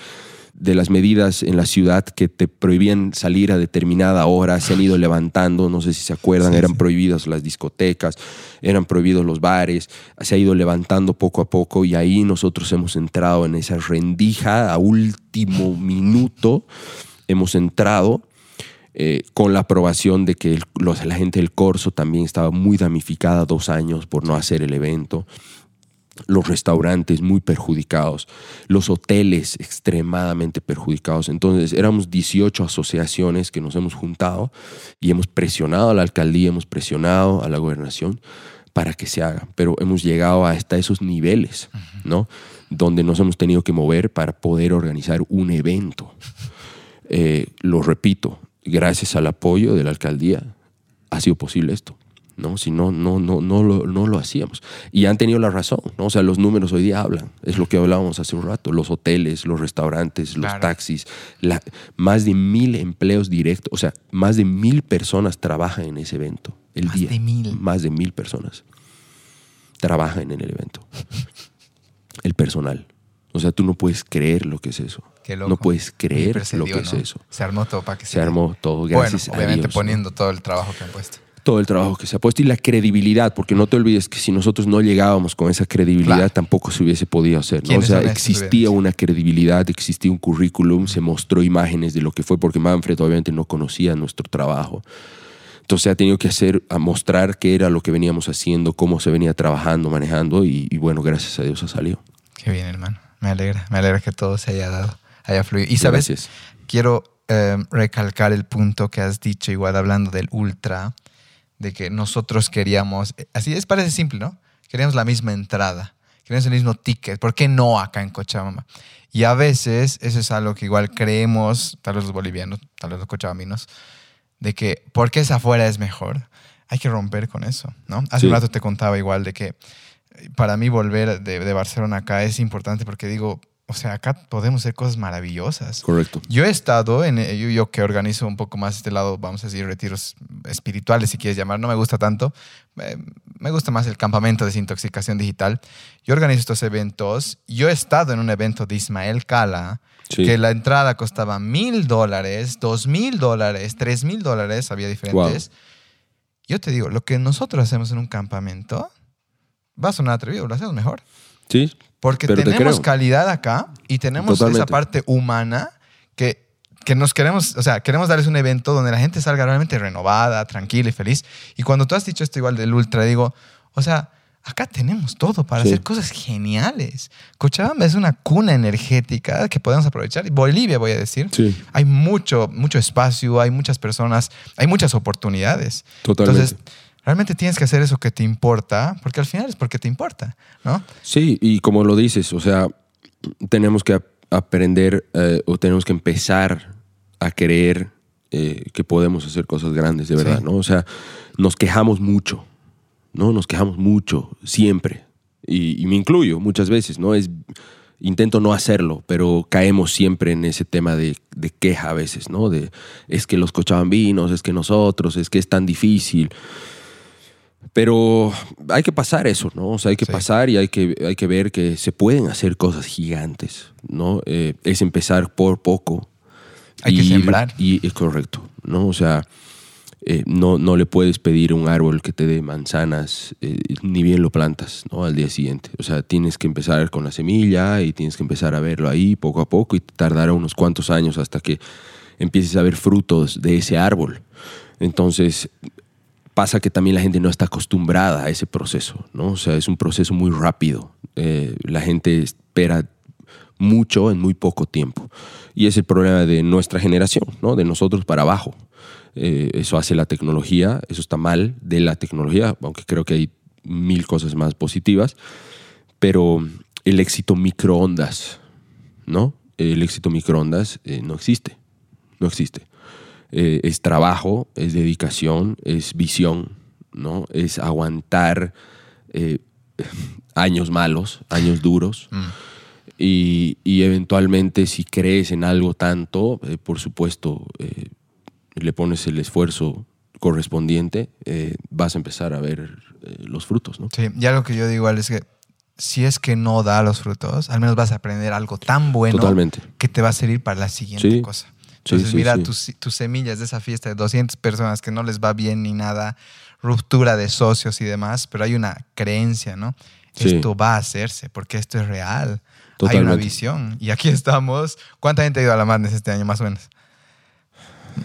Speaker 1: de las medidas en la ciudad que te prohibían salir a determinada hora, se han ido levantando, no sé si se acuerdan,
Speaker 2: Sí,
Speaker 1: eran
Speaker 2: sí.
Speaker 1: prohibidas las discotecas, eran prohibidos los bares, se ha ido levantando poco a poco y ahí nosotros hemos entrado en esa rendija a último minuto, hemos entrado eh, con la aprobación de que el- los- la gente del Corso también estaba muy damnificada dos años por no hacer el evento los restaurantes muy perjudicados, los hoteles extremadamente perjudicados. Entonces éramos 18 asociaciones que nos hemos juntado y hemos presionado a la alcaldía, hemos presionado a la gobernación para que se haga, pero hemos llegado hasta esos niveles, ¿no? Donde nos hemos tenido que mover para poder organizar un evento. Eh, lo repito, gracias al apoyo de la alcaldía ha sido posible esto. ¿No? Si no, no, no, no, lo, no lo hacíamos. Y han tenido la razón, ¿no? O sea, los números hoy día hablan. Es lo que hablábamos hace un rato. Los hoteles, los restaurantes, los
Speaker 2: Claro.
Speaker 1: taxis, la- más de mil empleos directos. O sea, más de mil personas trabajan en ese evento. El
Speaker 2: Más
Speaker 1: día.
Speaker 2: de mil.
Speaker 1: Más de mil personas trabajan en el evento. El personal. O sea, tú no puedes creer lo que es eso.
Speaker 2: Qué loco.
Speaker 1: No puedes creer
Speaker 2: se
Speaker 1: lo que es eso.
Speaker 2: Se armó todo para que
Speaker 1: Se armó todo, gracias
Speaker 2: bueno,
Speaker 1: a
Speaker 2: obviamente poniendo todo el trabajo que han puesto.
Speaker 1: Todo el trabajo que se ha puesto y la credibilidad, porque no te olvides que si nosotros no llegábamos con esa credibilidad,
Speaker 2: Claro.
Speaker 1: tampoco se hubiese podido hacer. ¿no? O
Speaker 2: ¿Quiénes
Speaker 1: sea, existía una credibilidad, existía un currículum, se mostró imágenes de lo que fue, porque Manfred obviamente no conocía nuestro trabajo. Entonces ha tenido que hacer, a mostrar qué era lo que veníamos haciendo, cómo se venía trabajando, manejando, y, y bueno, gracias a Dios ha salido.
Speaker 2: Qué bien, hermano. Me alegra. Me alegra que todo se haya dado, haya fluido. Y sabes,
Speaker 1: Gracias.
Speaker 2: quiero eh, recalcar el punto que has dicho, igual hablando del ultra, de que nosotros queríamos, eh, así es, parece simple, ¿no? Queríamos la misma entrada, queríamos el mismo ticket. ¿Por qué no acá en Cochabamba? Y a veces eso es algo que igual creemos, tal vez los bolivianos, tal vez los cochabambinos, de que porque es afuera es mejor. Hay que romper con eso, ¿no? Hace
Speaker 1: Sí.
Speaker 2: un rato te contaba igual de que eh, para mí volver de, de Barcelona acá es importante porque digo, o sea, acá podemos hacer cosas maravillosas.
Speaker 1: Correcto.
Speaker 2: Yo he estado en, eh, yo, yo que organizo un poco más este lado, vamos a decir, retiros espirituales, si quieres llamar, no me gusta tanto. Eh, me gusta más el campamento de desintoxicación digital. Yo organizo estos eventos. Yo he estado en un evento de Ismael Cala,
Speaker 1: Sí.
Speaker 2: que la entrada costaba mil dólares, dos mil dólares, tres mil dólares, había diferentes. Yo te digo, lo que nosotros hacemos en un campamento va a sonar atrevido, lo hacemos mejor.
Speaker 1: Sí,
Speaker 2: Porque
Speaker 1: Pero
Speaker 2: tenemos calidad acá y tenemos esa parte humana que, que nos queremos, o sea, queremos darles un evento donde la gente salga realmente renovada, tranquila y feliz. Y cuando tú has dicho esto igual del ultra, digo, o sea, acá tenemos todo para
Speaker 1: Sí.
Speaker 2: hacer cosas geniales. Cochabamba es una cuna energética que podemos aprovechar. Y Bolivia, voy a decir.
Speaker 1: sí,
Speaker 2: Hay mucho, mucho espacio, hay muchas personas, hay muchas oportunidades.
Speaker 1: totalmente.
Speaker 2: Entonces, realmente tienes que hacer eso que te importa, porque al final es porque te importa, ¿no?
Speaker 1: Sí, y como lo dices, o sea, tenemos que ap- aprender eh, o tenemos que empezar a creer eh, que podemos hacer cosas grandes, de verdad,
Speaker 2: Sí.
Speaker 1: ¿no? O sea, nos quejamos mucho, ¿no? Nos quejamos mucho, siempre. Y, y me incluyo muchas veces, ¿no? Es, intento no hacerlo, pero caemos siempre en ese tema de, de queja a veces, ¿no? De es que los cochabambinos, es que nosotros, es que es tan difícil. Pero hay que pasar eso, ¿no? O sea, hay que
Speaker 2: Sí.
Speaker 1: pasar y hay que, hay que ver que se pueden hacer cosas gigantes, ¿no? Eh, es empezar por poco.
Speaker 2: Hay que
Speaker 1: ir-
Speaker 2: sembrar.
Speaker 1: Y es correcto, ¿no? O sea, eh, no, no le puedes pedir a un árbol que te dé manzanas, eh, ni bien lo plantas, ¿no? Al día siguiente. O sea, tienes que empezar con la semilla y tienes que empezar a verlo ahí poco a poco y tardará unos cuantos años hasta que empieces a ver frutos de ese árbol. Entonces, pasa que también la gente no está acostumbrada a ese proceso, ¿no? O sea, es un proceso muy rápido. Eh, la gente espera mucho en muy poco tiempo. Y es el problema de nuestra generación, ¿no? De nosotros para abajo. Eh, eso hace la tecnología, eso está mal de la tecnología, aunque creo que hay mil cosas más positivas. Pero el éxito microondas, ¿no? El éxito microondas eh, no existe, no existe. Eh, es trabajo, es dedicación, es visión, ¿no? Es aguantar eh, años malos, años duros.
Speaker 2: Mm.
Speaker 1: Y, y eventualmente si crees en algo tanto, eh, por supuesto, le pones el esfuerzo correspondiente, vas a empezar a ver los frutos, ¿no?
Speaker 2: Sí, y algo que yo digo es que si es que no da los frutos, al menos vas a aprender algo tan bueno
Speaker 1: Totalmente.
Speaker 2: que te va a servir para la siguiente
Speaker 1: Sí.
Speaker 2: cosa. Entonces,
Speaker 1: sí,
Speaker 2: mira
Speaker 1: sí.
Speaker 2: Tus, tus semillas de esa fiesta de 200 personas que no les va bien ni nada, ruptura de socios y demás, pero hay una creencia, ¿no? Esto va a hacerse porque esto es real. Hay una
Speaker 1: Totalmente.
Speaker 2: visión. Y aquí estamos. ¿Cuánta gente ha ido a la Madness este año, más o menos?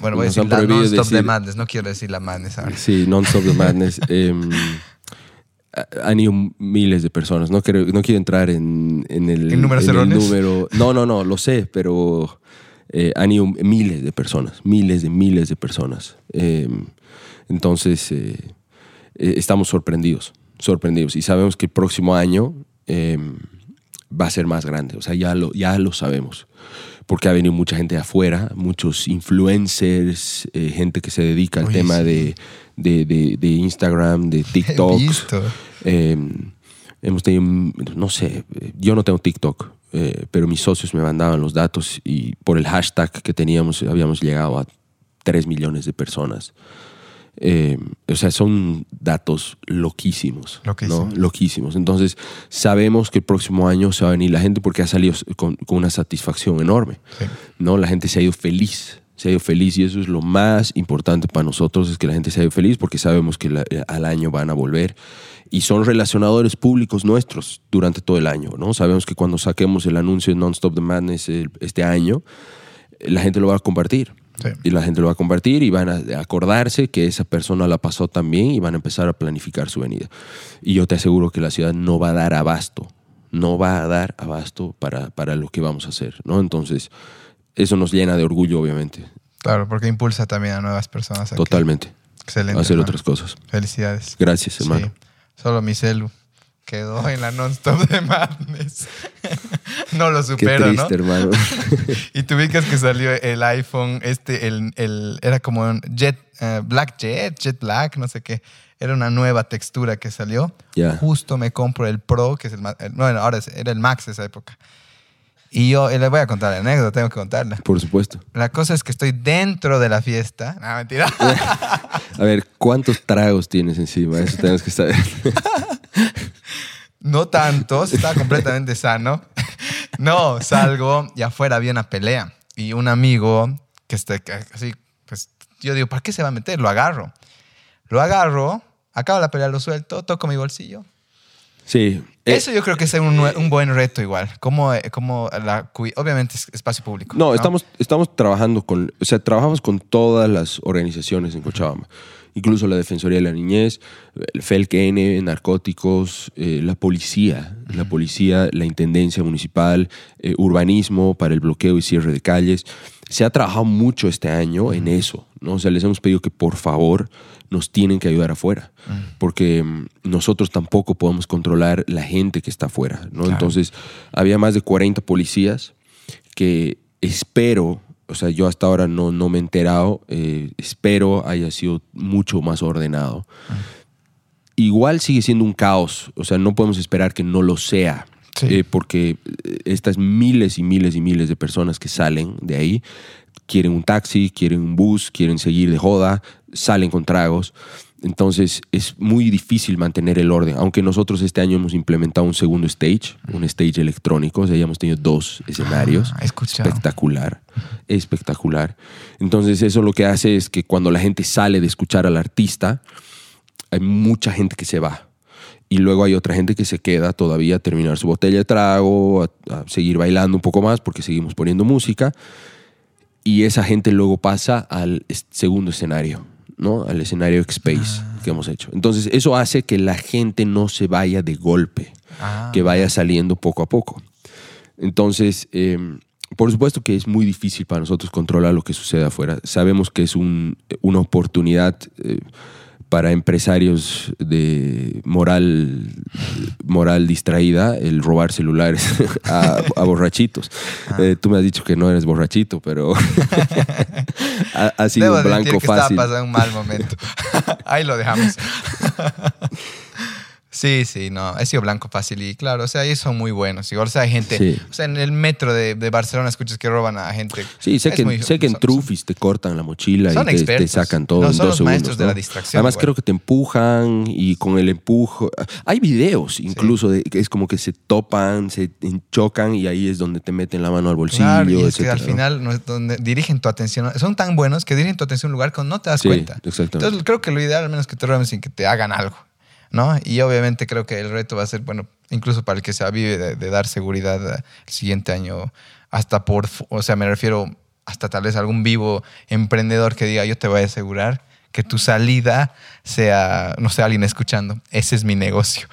Speaker 2: Bueno, voy a decir la non-stop de Madness. No quiero decir la Madness ahora.
Speaker 1: Sí, Non-Stop the Madness. em, ha- han ido miles de personas. No quiero, no quiero entrar en, en el,
Speaker 2: ¿En números
Speaker 1: el
Speaker 2: erróneos?
Speaker 1: número. No, no, no, lo sé, pero eh, han ido miles de personas, miles de miles de personas. Em, entonces, eh, eh, estamos sorprendidos, sorprendidos. Y sabemos que el próximo año em, va a ser más grande. O sea, ya lo, ya lo sabemos. porque ha venido mucha gente de afuera, muchos influencers, gente que se dedica al
Speaker 2: Oye,
Speaker 1: tema
Speaker 2: sí.
Speaker 1: de, de, de- de Instagram, de TikTok. Eh, hemos tenido, no sé, yo no tengo TikTok, eh, pero mis socios me mandaban los datos y por el hashtag que teníamos habíamos llegado a 3 millones de personas. Eh, o sea, son datos loquísimos.
Speaker 2: Loquísimos.
Speaker 1: ¿no? Loquísimos. Entonces, sabemos que el próximo año se va a venir la gente porque ha salido con, con una satisfacción enorme.
Speaker 2: Sí.
Speaker 1: ¿no? La gente se ha ido feliz, se ha ido feliz y eso es lo más importante para nosotros, es que la gente se ha ido feliz porque sabemos que la- eh, al año van a volver y son relacionadores públicos nuestros durante todo el año, ¿no? Sabemos que cuando saquemos el anuncio de Non-Stop the Madness el- este año, eh, la gente lo va a compartir.
Speaker 2: Sí.
Speaker 1: Y la gente lo va a compartir y van a acordarse que esa persona la pasó también y van a empezar a planificar su venida. Y yo te aseguro que la ciudad no va a dar abasto, no va a dar abasto para, para lo que vamos a hacer, ¿no? Entonces, eso nos llena de orgullo, obviamente,
Speaker 2: Claro, porque impulsa también a nuevas personas. a que-
Speaker 1: totalmente,
Speaker 2: Excelente.
Speaker 1: a hacer
Speaker 2: hermano.
Speaker 1: otras cosas.
Speaker 2: Felicidades.
Speaker 1: Gracias, hermano.
Speaker 2: Sí. Solo mi celu quedó en la non-stop de Madness. no lo
Speaker 1: Qué
Speaker 2: supero,
Speaker 1: triste,
Speaker 2: ¿no?
Speaker 1: hermano.
Speaker 2: Y tú ubicas que salió el iPhone, este, el, el- era como un Jet, eh, Black Jet, Jet Black, no sé qué. Era una nueva textura que salió. Justo me compro el Pro, que es el el- bueno, ahora es- era el Max esa época. Y yo eh, le voy a contar la anécdota, tengo que contarla.
Speaker 1: Por supuesto.
Speaker 2: La cosa es que estoy dentro de la fiesta. No, mentira.
Speaker 1: A ver, ¿cuántos tragos tienes encima? Eso tenemos que saber.
Speaker 2: No tantos, estaba completamente sano. No, salgo y afuera había una pelea. Y un amigo que está así, pues yo digo, ¿para qué se va a meter? Lo agarro. Lo agarro, acaba la pelea, lo suelto, toco mi bolsillo.
Speaker 1: Sí. Eh,
Speaker 2: Eso yo creo que es un, nue- un buen reto igual. Como, eh, como la, obviamente es espacio público.
Speaker 1: No, estamos, estamos trabajando con, o sea, trabajamos con todas las organizaciones en Cochabamba, incluso la Defensoría de la Niñez, el FELCN, narcóticos, eh, la policía, la policía, la Intendencia Municipal, eh, urbanismo para el bloqueo y cierre de calles. Se ha trabajado mucho este año en eso, ¿no? O sea, les hemos pedido que por favor nos tienen que ayudar afuera, porque mm, nosotros tampoco podemos controlar la gente que está afuera, ¿no?
Speaker 2: Claro.
Speaker 1: Entonces, había más de 40 policías que espero, o sea, yo hasta ahora no, no me he enterado, eh, espero haya sido mucho más ordenado. Igual sigue siendo un caos, o sea, no podemos esperar que no lo sea,
Speaker 2: Sí.
Speaker 1: eh, porque eh, estas miles y miles y miles de personas que salen de ahí quieren un taxi, quieren un bus, quieren seguir de joda, salen con tragos. Entonces es muy difícil mantener el orden, aunque nosotros este año hemos implementado un segundo stage, un stage electrónico, o sea, ya hemos tenido dos escenarios.
Speaker 2: Ah.
Speaker 1: Espectacular, espectacular. Entonces eso lo que hace es que cuando la gente sale de escuchar al artista, hay mucha gente que se va. Y luego hay otra gente que se queda todavía a terminar su botella de trago, a, a seguir bailando un poco más porque seguimos poniendo música. Y esa gente luego pasa al segundo escenario, ¿no? Al escenario X-Space que hemos hecho. Entonces eso hace que la gente no se vaya de golpe,
Speaker 2: Ah.
Speaker 1: que vaya saliendo poco a poco. Entonces, eh, por supuesto que es muy difícil para nosotros controlar lo que sucede afuera. Sabemos que es un- una oportunidad eh, para empresarios de moral, moral distraída el robar celulares a, a borrachitos.
Speaker 2: Ah.
Speaker 1: Eh, tú me has dicho que no eres borrachito, pero ha, ha sido
Speaker 2: Debo
Speaker 1: un blanco
Speaker 2: que
Speaker 1: fácil.
Speaker 2: estaba pasando un mal momento. Ahí lo dejamos. Sí, sí, no, he sido blanco fácil y claro, o sea, ellos son muy buenos. O sea, hay gente,
Speaker 1: Sí.
Speaker 2: o sea, en el metro de, de Barcelona escuchas que roban a gente.
Speaker 1: Sí, sé
Speaker 2: Es
Speaker 1: que,
Speaker 2: muy-
Speaker 1: sé que en
Speaker 2: son-
Speaker 1: Trufis te cortan la mochila
Speaker 2: Son
Speaker 1: y te, sacan todo
Speaker 2: No,
Speaker 1: en
Speaker 2: son
Speaker 1: dos
Speaker 2: los maestros de la distracción,
Speaker 1: Además creo que te empujan y con el empujo... Hay videos incluso de que es como que se topan, se chocan y ahí es donde te meten la mano al bolsillo,
Speaker 2: Claro, y es que al final no es donde dirigen tu atención. Son tan buenos que dirigen tu atención a un lugar que no te das
Speaker 1: Sí,
Speaker 2: cuenta.
Speaker 1: exactamente.
Speaker 2: Entonces creo que lo ideal al menos que te roben sin que te hagan algo, ¿no? Y obviamente creo que el reto va a ser, bueno, incluso para el que se avive de, de dar seguridad eh, el siguiente año, hasta por, o sea, me refiero hasta tal vez algún vivo emprendedor que diga, yo te voy a asegurar que tu salida sea, no sé, alguien escuchando. Ese es mi negocio.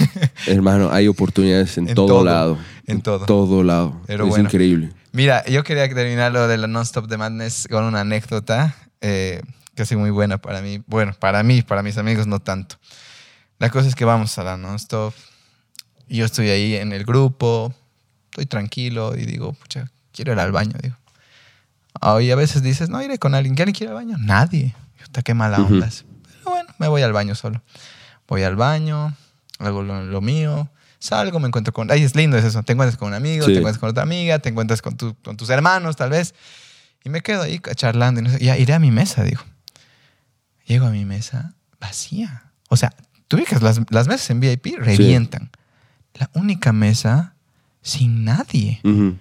Speaker 1: Hermano, hay oportunidades en,
Speaker 2: En
Speaker 1: todo,
Speaker 2: todo,
Speaker 1: lado.
Speaker 2: en todo.
Speaker 1: todo lado.
Speaker 2: Pero
Speaker 1: es
Speaker 2: bueno.
Speaker 1: increíble.
Speaker 2: Mira, yo quería terminar lo de la Non-Stop de Madness con una anécdota eh, que ha sido muy buena para mí. Bueno, para mí, para mis amigos no tanto. La cosa es que vamos a la Non-Stop. Yo estoy ahí en el grupo, estoy tranquilo y digo, pucha, quiero ir al baño, digo. Y a veces dices, no, iré con alguien. ¿Quién quiere ir al baño? Nadie. Puta, qué mala onda. es. Pero bueno, me voy al baño solo. Voy al baño, hago lo, lo mío, salgo, me encuentro con... Ay, es lindo es eso. Te encuentras con un amigo,
Speaker 1: Sí.
Speaker 2: te encuentras con otra amiga, te encuentras con, tu- con tus hermanos, tal vez. Y me quedo ahí charlando y no sé. Ya iré a mi mesa, digo. Llego a mi mesa vacía. O sea, tú ubicas, las, las mesas en VIP revientan. La única mesa sin nadie,
Speaker 1: Ujú.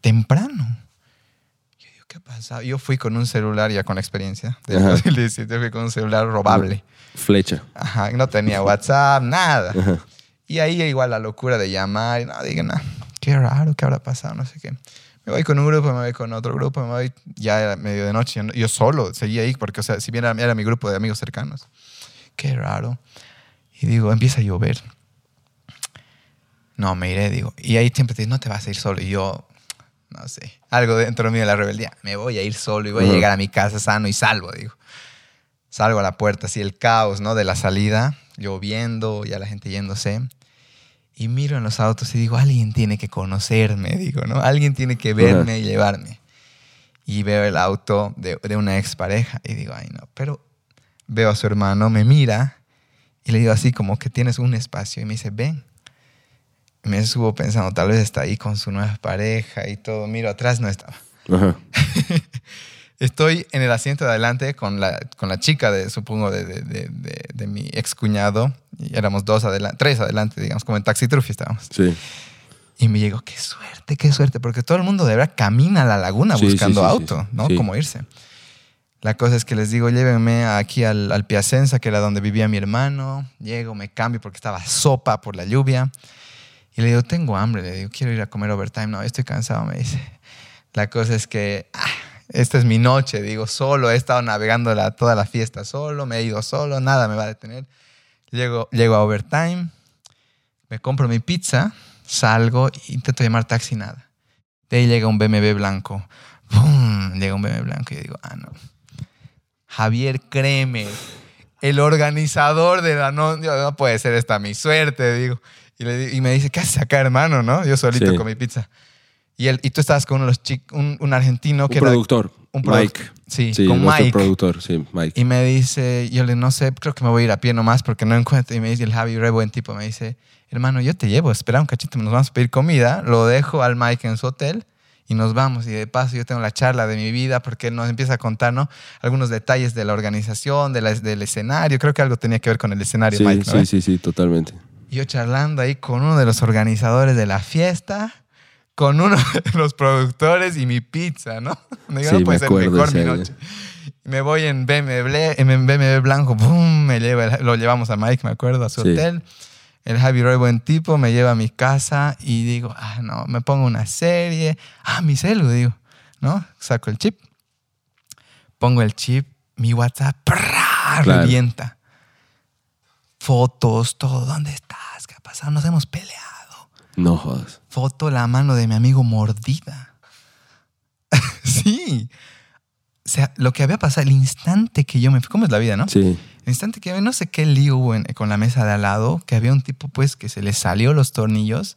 Speaker 2: temprano. Yo digo, ¿qué ha pasado? Yo fui con un celular ya con la experiencia
Speaker 1: Ajá.
Speaker 2: 2017, fui con un celular robable.
Speaker 1: Flecha.
Speaker 2: Ajá, no tenía WhatsApp, nada.
Speaker 1: Ajá.
Speaker 2: Y ahí igual la locura de llamar y no, digan, "Ah, qué raro, qué habrá pasado, no sé qué. Me voy con un grupo, me voy con otro grupo, me voy, ya era medio de noche, yo- yo solo seguía ahí porque, o sea, si bien era, era mi grupo de amigos cercanos. Qué raro. Y digo, empieza a llover. No, me iré, digo. Y ahí siempre te dicen, no te vas a ir solo. Y yo, no sé, algo dentro mío de la rebeldía. Me voy a ir solo y voy a llegar a mi casa sano y salvo, digo. Salgo a la puerta, así el caos, ¿no? De la salida, lloviendo, ya la gente yéndose. Y miro en los autos y digo, alguien tiene que conocerme, digo, ¿no? Alguien tiene que verme y llevarme. Y veo el auto de, de una expareja y digo, ay, no. Pero veo a su hermano, me mira y le digo así como que tienes un espacio y me dice, ven. Y me subo pensando, tal vez está ahí con su nueva pareja y todo. Miro atrás, no estaba.
Speaker 1: Ajá.
Speaker 2: Estoy en el asiento de adelante con la, con la chica, de, supongo, de, de, de, de- mi ex cuñado. Y éramos dos adelante, tres adelante, digamos, como en Taxi Trufi estábamos.
Speaker 1: Sí.
Speaker 2: Y me llegó, qué suerte, qué suerte, porque todo el mundo de verdad camina a la laguna
Speaker 1: Sí,
Speaker 2: buscando
Speaker 1: sí, sí,
Speaker 2: auto. ¿no?
Speaker 1: Sí.
Speaker 2: Como irse. La cosa es que les digo, llévenme aquí al, al Piacenza, que era donde vivía mi hermano. Llego, me cambio porque estaba sopa por la lluvia. Y le digo, tengo hambre, le digo, quiero ir a comer overtime. No, estoy cansado, me dice. La cosa es que ah, esta es mi noche, digo, solo, he estado navegando la- toda la fiesta solo, me he ido solo, nada me va a detener. Llego, llego a overtime, me compro mi pizza, salgo, intento llamar taxi, nada. De ahí llega un BMW blanco. ¡Bum! Llega un BMW blanco y yo digo, ah, no. Javier Kremer, el organizador de la no, yo, no puede ser esta mi suerte, digo. Y, le y me dice, ¿qué haces acá, hermano? ¿no? Yo solito
Speaker 1: Sí.
Speaker 2: con mi pizza. Y, él, y tú estabas con uno de los chic- un, un argentino
Speaker 1: Un
Speaker 2: que era...
Speaker 1: productor.
Speaker 2: Un produ-
Speaker 1: Mike.
Speaker 2: Sí,
Speaker 1: Sí,
Speaker 2: con Mike.
Speaker 1: productor, sí, Mike.
Speaker 2: Y me dice, yo le no sé, creo que me voy a ir a pie nomás porque no encuentro. Y me dice el Javi, re buen tipo, me dice, hermano, yo te llevo, espera un cachito, nos vamos a pedir comida, lo dejo al Mike en su hotel y nos vamos. Y de paso yo tengo la charla de mi vida porque él nos empieza a contar, ¿no? Algunos detalles de la organización, de la- del escenario. Creo que algo tenía que ver con el escenario,
Speaker 1: Sí,
Speaker 2: Mike, ¿no?
Speaker 1: sí, sí, sí, totalmente.
Speaker 2: Yo charlando ahí con uno de los organizadores de la fiesta, con uno de los productores y mi pizza, ¿no? Me digo,
Speaker 1: Sí,
Speaker 2: no puede
Speaker 1: me
Speaker 2: ser mejor mi noche. Me voy en BMW, en BMW blanco, ¡pum! Me lleva, lo llevamos a Mike, me acuerdo, a su
Speaker 1: Sí.
Speaker 2: hotel. El Javi Roy, buen tipo, me lleva a mi casa y digo, ah, no, me pongo una serie. Ah, mi celu, digo, ¿no? Saco el chip, pongo el chip, mi WhatsApp.
Speaker 1: Claro.
Speaker 2: revienta. Fotos, todo, ¿dónde estás? ¿Qué ha pasado? Nos hemos peleado.
Speaker 1: No jodas.
Speaker 2: Foto la mano de mi amigo mordida. sí. O sea, lo que había pasado, el instante que yo me fui, ¿cómo es la vida, no?
Speaker 1: Sí.
Speaker 2: Instante que no sé qué lío hubo con la mesa de al lado, que había un tipo pues que se le salió los tornillos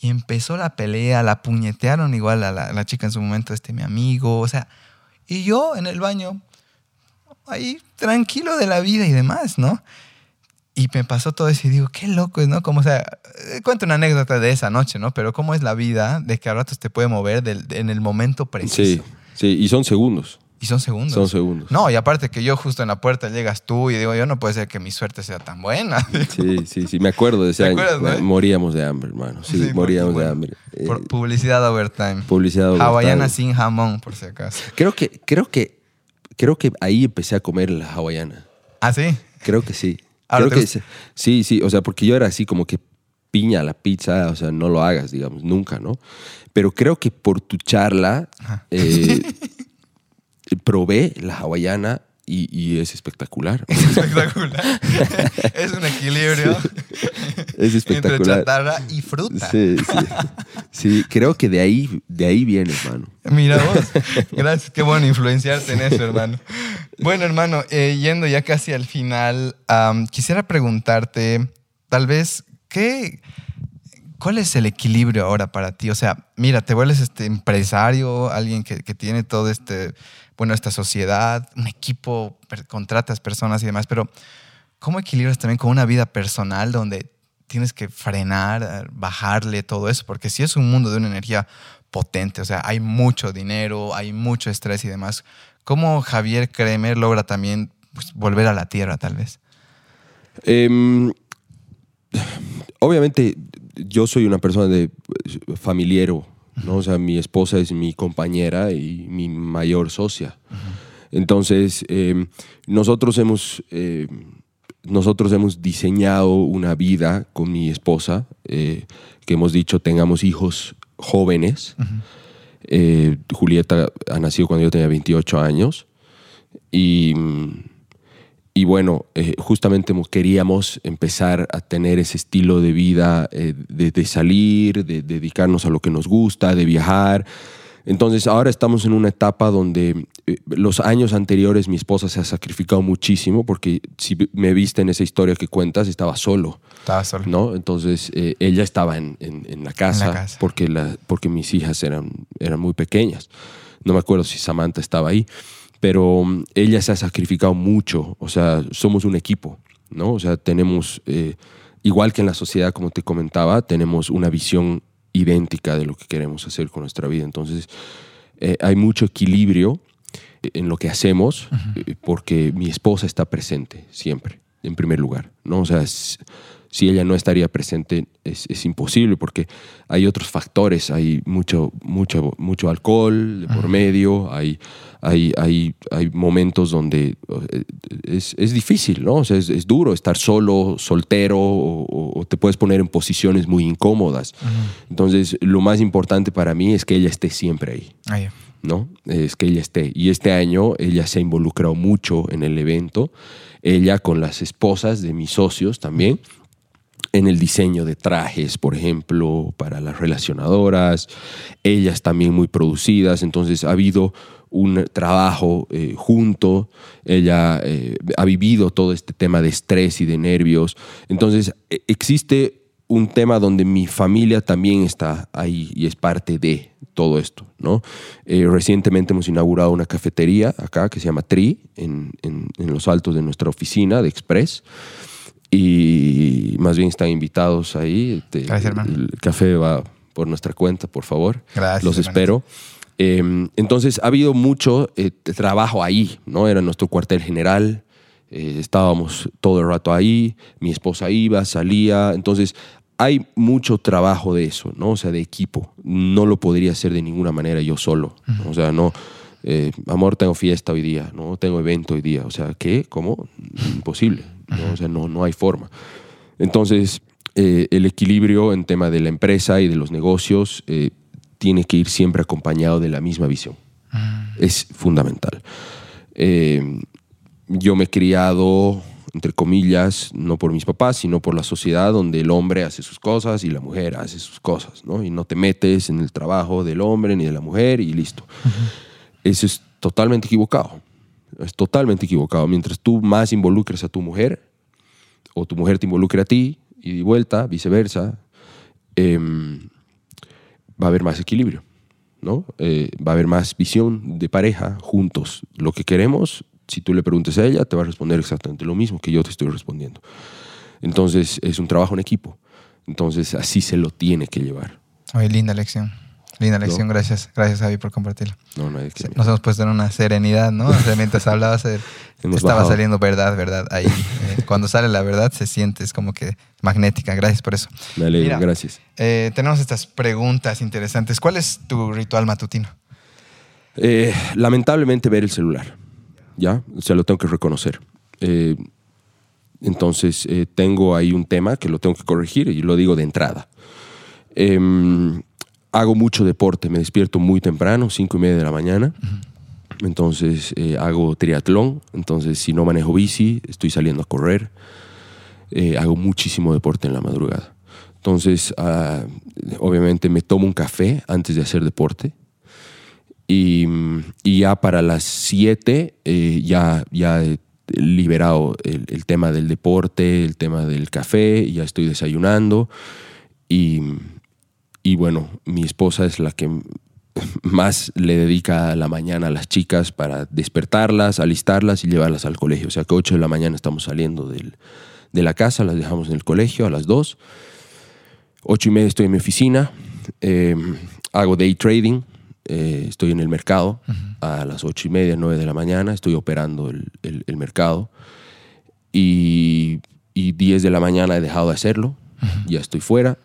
Speaker 2: y empezó la pelea, la puñetearon igual a la, la chica en su momento, este mi amigo, o sea, y yo en el baño, ahí tranquilo de la vida y demás, ¿no? Y me pasó todo eso y digo, qué loco es, ¿no? Como, o sea, eh, cuento una anécdota de esa noche, ¿no? Pero cómo es la vida de que a ratos te puede mover en el momento preciso.
Speaker 1: Sí, sí. Y son segundos.
Speaker 2: Y son segundos.
Speaker 1: Son segundos.
Speaker 2: No, y aparte que yo justo en la puerta llegas tú y digo, yo no puede ser que mi suerte sea tan buena.
Speaker 1: Sí, sí, sí. Me acuerdo de ese
Speaker 2: ¿Te
Speaker 1: año.
Speaker 2: acuerdas, no?
Speaker 1: Moríamos de hambre, hermano. Sí,
Speaker 2: Sí,
Speaker 1: moríamos
Speaker 2: bueno,
Speaker 1: de hambre. Eh,
Speaker 2: Por publicidad overtime.
Speaker 1: publicidad. overtime.
Speaker 2: Hawaiana sin jamón, por si acaso.
Speaker 1: Creo que, creo que, creo que ahí empecé a comer la hawaiana.
Speaker 2: ¿Ah, sí?
Speaker 1: Creo que sí.
Speaker 2: Ahora
Speaker 1: Creo que sí, sí, sí, o sea, porque yo era así como que piña la pizza, o sea, no lo hagas, digamos, nunca, ¿no? Pero creo que por tu charla eh, probé la hawaiana y, y es espectacular.
Speaker 2: Espectacular. es un equilibrio
Speaker 1: Es
Speaker 2: entre
Speaker 1: espectacular.
Speaker 2: chatarra y fruta.
Speaker 1: Sí, sí. Sí, creo que de ahí, de ahí viene, hermano.
Speaker 2: Mira vos. Gracias, qué bueno influenciarte en eso, hermano. Bueno, hermano, eh, yendo ya casi al final, quisiera preguntarte, tal vez, ¿qué, ¿Cuál es el equilibrio ahora para ti? O sea, mira, te vuelves este empresario, alguien que, que tiene todo este, bueno, esta sociedad, un equipo, contratas personas y demás, pero ¿cómo equilibras también con una vida personal donde tienes que frenar, bajarle todo eso? Porque si es un mundo de una energía potente, o sea, hay mucho dinero, hay mucho estrés y demás. ¿Cómo Javier Kremer logra también pues, volver a la tierra, tal vez?
Speaker 1: Em, obviamente, yo soy una persona de eh, familiero, ¿no? O sea, mi esposa es mi compañera y mi mayor socia. Entonces, em, nosotros hemos. em, nosotros hemos diseñado una vida con mi esposa, eh, que hemos dicho tengamos hijos jóvenes. Eh, Julieta ha nacido cuando yo tenía 28 años. Y, y bueno, eh, justamente mo- queríamos empezar a tener ese estilo de vida, eh, de, de salir, de, dedicarnos a lo que nos gusta, de viajar. Entonces ahora estamos en una etapa donde eh, los años anteriores mi esposa se ha sacrificado muchísimo porque si me viste en esa historia que cuentas, estaba solo.
Speaker 2: Estaba solo.
Speaker 1: ¿no? Entonces ella estaba en, en- en la casa,
Speaker 2: casa.
Speaker 1: Porque, la, porque mis hijas eran, eran muy pequeñas. No me acuerdo si Samantha estaba ahí, pero um, ella se ha sacrificado mucho. O sea, somos un equipo, ¿no? O sea, tenemos, eh, igual que en la sociedad, como te comentaba, tenemos una visión idéntica de lo que queremos hacer con nuestra vida. Entonces, eh, hay mucho equilibrio en lo que hacemos eh, porque mi esposa está presente siempre, en primer lugar, ¿no? O sea, s- si ella no estaría presente es, es imposible porque hay otros factores, hay mucho, mucho, mucho alcohol de por medio, hay, hay, hay, hay momentos donde eh, es, es difícil, ¿no? O sea, es, es duro estar solo, soltero o, o- te puedes poner en posiciones muy incómodas. Entonces, lo más importante para mí es que ella esté siempre ahí.
Speaker 2: Ah, ya.
Speaker 1: ¿no? Es que ella esté. Y este año ella se ha involucrado mucho en el evento, ella con las esposas de mis socios también, en el diseño de trajes, por ejemplo, para las relacionadoras, ellas también muy producidas, entonces ha habido un trabajo eh, junto, ella eh, ha vivido todo este tema de estrés y de nervios, entonces e- existe un tema donde mi familia también está ahí y es parte de todo esto, ¿no? Eh, recientemente hemos inaugurado una cafetería acá que se llama Tri, en, en- en los altos de nuestra oficina de Express. Y más bien están invitados ahí. Este,
Speaker 2: Gracias, hermano.
Speaker 1: El café va por nuestra cuenta, por favor.
Speaker 2: Gracias,
Speaker 1: Los
Speaker 2: hermano.
Speaker 1: espero. Eh, entonces ha habido mucho eh, trabajo ahí, ¿no? Era nuestro cuartel general. eh, estábamos todo el rato ahí, mi esposa iba, salía, entonces hay mucho trabajo de eso, ¿no? O sea, de equipo. No lo podría hacer de ninguna manera yo solo. ¿no? O sea, no, eh, amor, tengo fiesta hoy día, ¿no? Tengo evento hoy día. O sea, ¿qué? ¿Cómo? Imposible. ¿no? O sea, no, no hay forma. Entonces, eh, el equilibrio en tema de la empresa y de los negocios eh, tiene que ir siempre acompañado de la misma visión. Es fundamental. Eh, yo me he criado, entre comillas, no por mis papás, sino por la sociedad donde el hombre hace sus cosas y la mujer hace sus cosas, ¿no? Y no te metes en el trabajo del hombre ni de la mujer y listo. Eso es totalmente equivocado. Es totalmente equivocado. Mientras tú más involucres a tu mujer, o tu mujer te involucre a ti, y de vuelta, viceversa, em, va a haber más equilibrio, ¿no? Eh, va a haber más visión de pareja juntos. Lo que queremos, si tú le preguntas a ella, te va a responder exactamente lo mismo que yo te estoy respondiendo. Entonces, es un trabajo en equipo. Entonces, así se lo tiene que llevar.
Speaker 2: Oye, linda lección. Linda lección, gracias. Gracias, Javi, por compartirlo.
Speaker 1: No, no hay que-
Speaker 2: Nos hemos puesto en una serenidad, ¿no? O sea, mientras hablabas, eh, estaba
Speaker 1: bajado.
Speaker 2: saliendo verdad, verdad. Ahí, eh, cuando sale la verdad, se siente, es como que magnética. Gracias por eso.
Speaker 1: Me alegro,
Speaker 2: Mira,
Speaker 1: gracias.
Speaker 2: Eh, tenemos estas preguntas interesantes. ¿Cuál es tu ritual matutino?
Speaker 1: Eh, lamentablemente ver el celular, ¿ya? O sea, lo tengo que reconocer. Eh, entonces, eh, tengo ahí un tema que lo tengo que corregir y lo digo de entrada. Em, hago mucho deporte, me despierto muy temprano, cinco y media de la mañana. Entonces, eh, hago triatlón. Entonces, si no manejo bici, estoy saliendo a correr. Eh, hago muchísimo deporte en la madrugada. Entonces, ah, obviamente me tomo un café antes de hacer deporte. Y, y ya para las 7 eh, ya, ya he liberado el, el tema del deporte, el tema del café, ya estoy desayunando Y, y bueno, mi esposa es la que más le dedica a la mañana a las chicas para despertarlas, alistarlas y llevarlas al colegio. O sea que 8 de la mañana estamos saliendo del- de la casa, las dejamos en el colegio a las 2. 8 y media estoy en mi oficina, eh, hago day trading, eh, estoy en el mercado a las 8 y media, 9 de la mañana, estoy operando el, el- el mercado y, y 10 de la mañana he dejado de hacerlo, ya estoy fuera,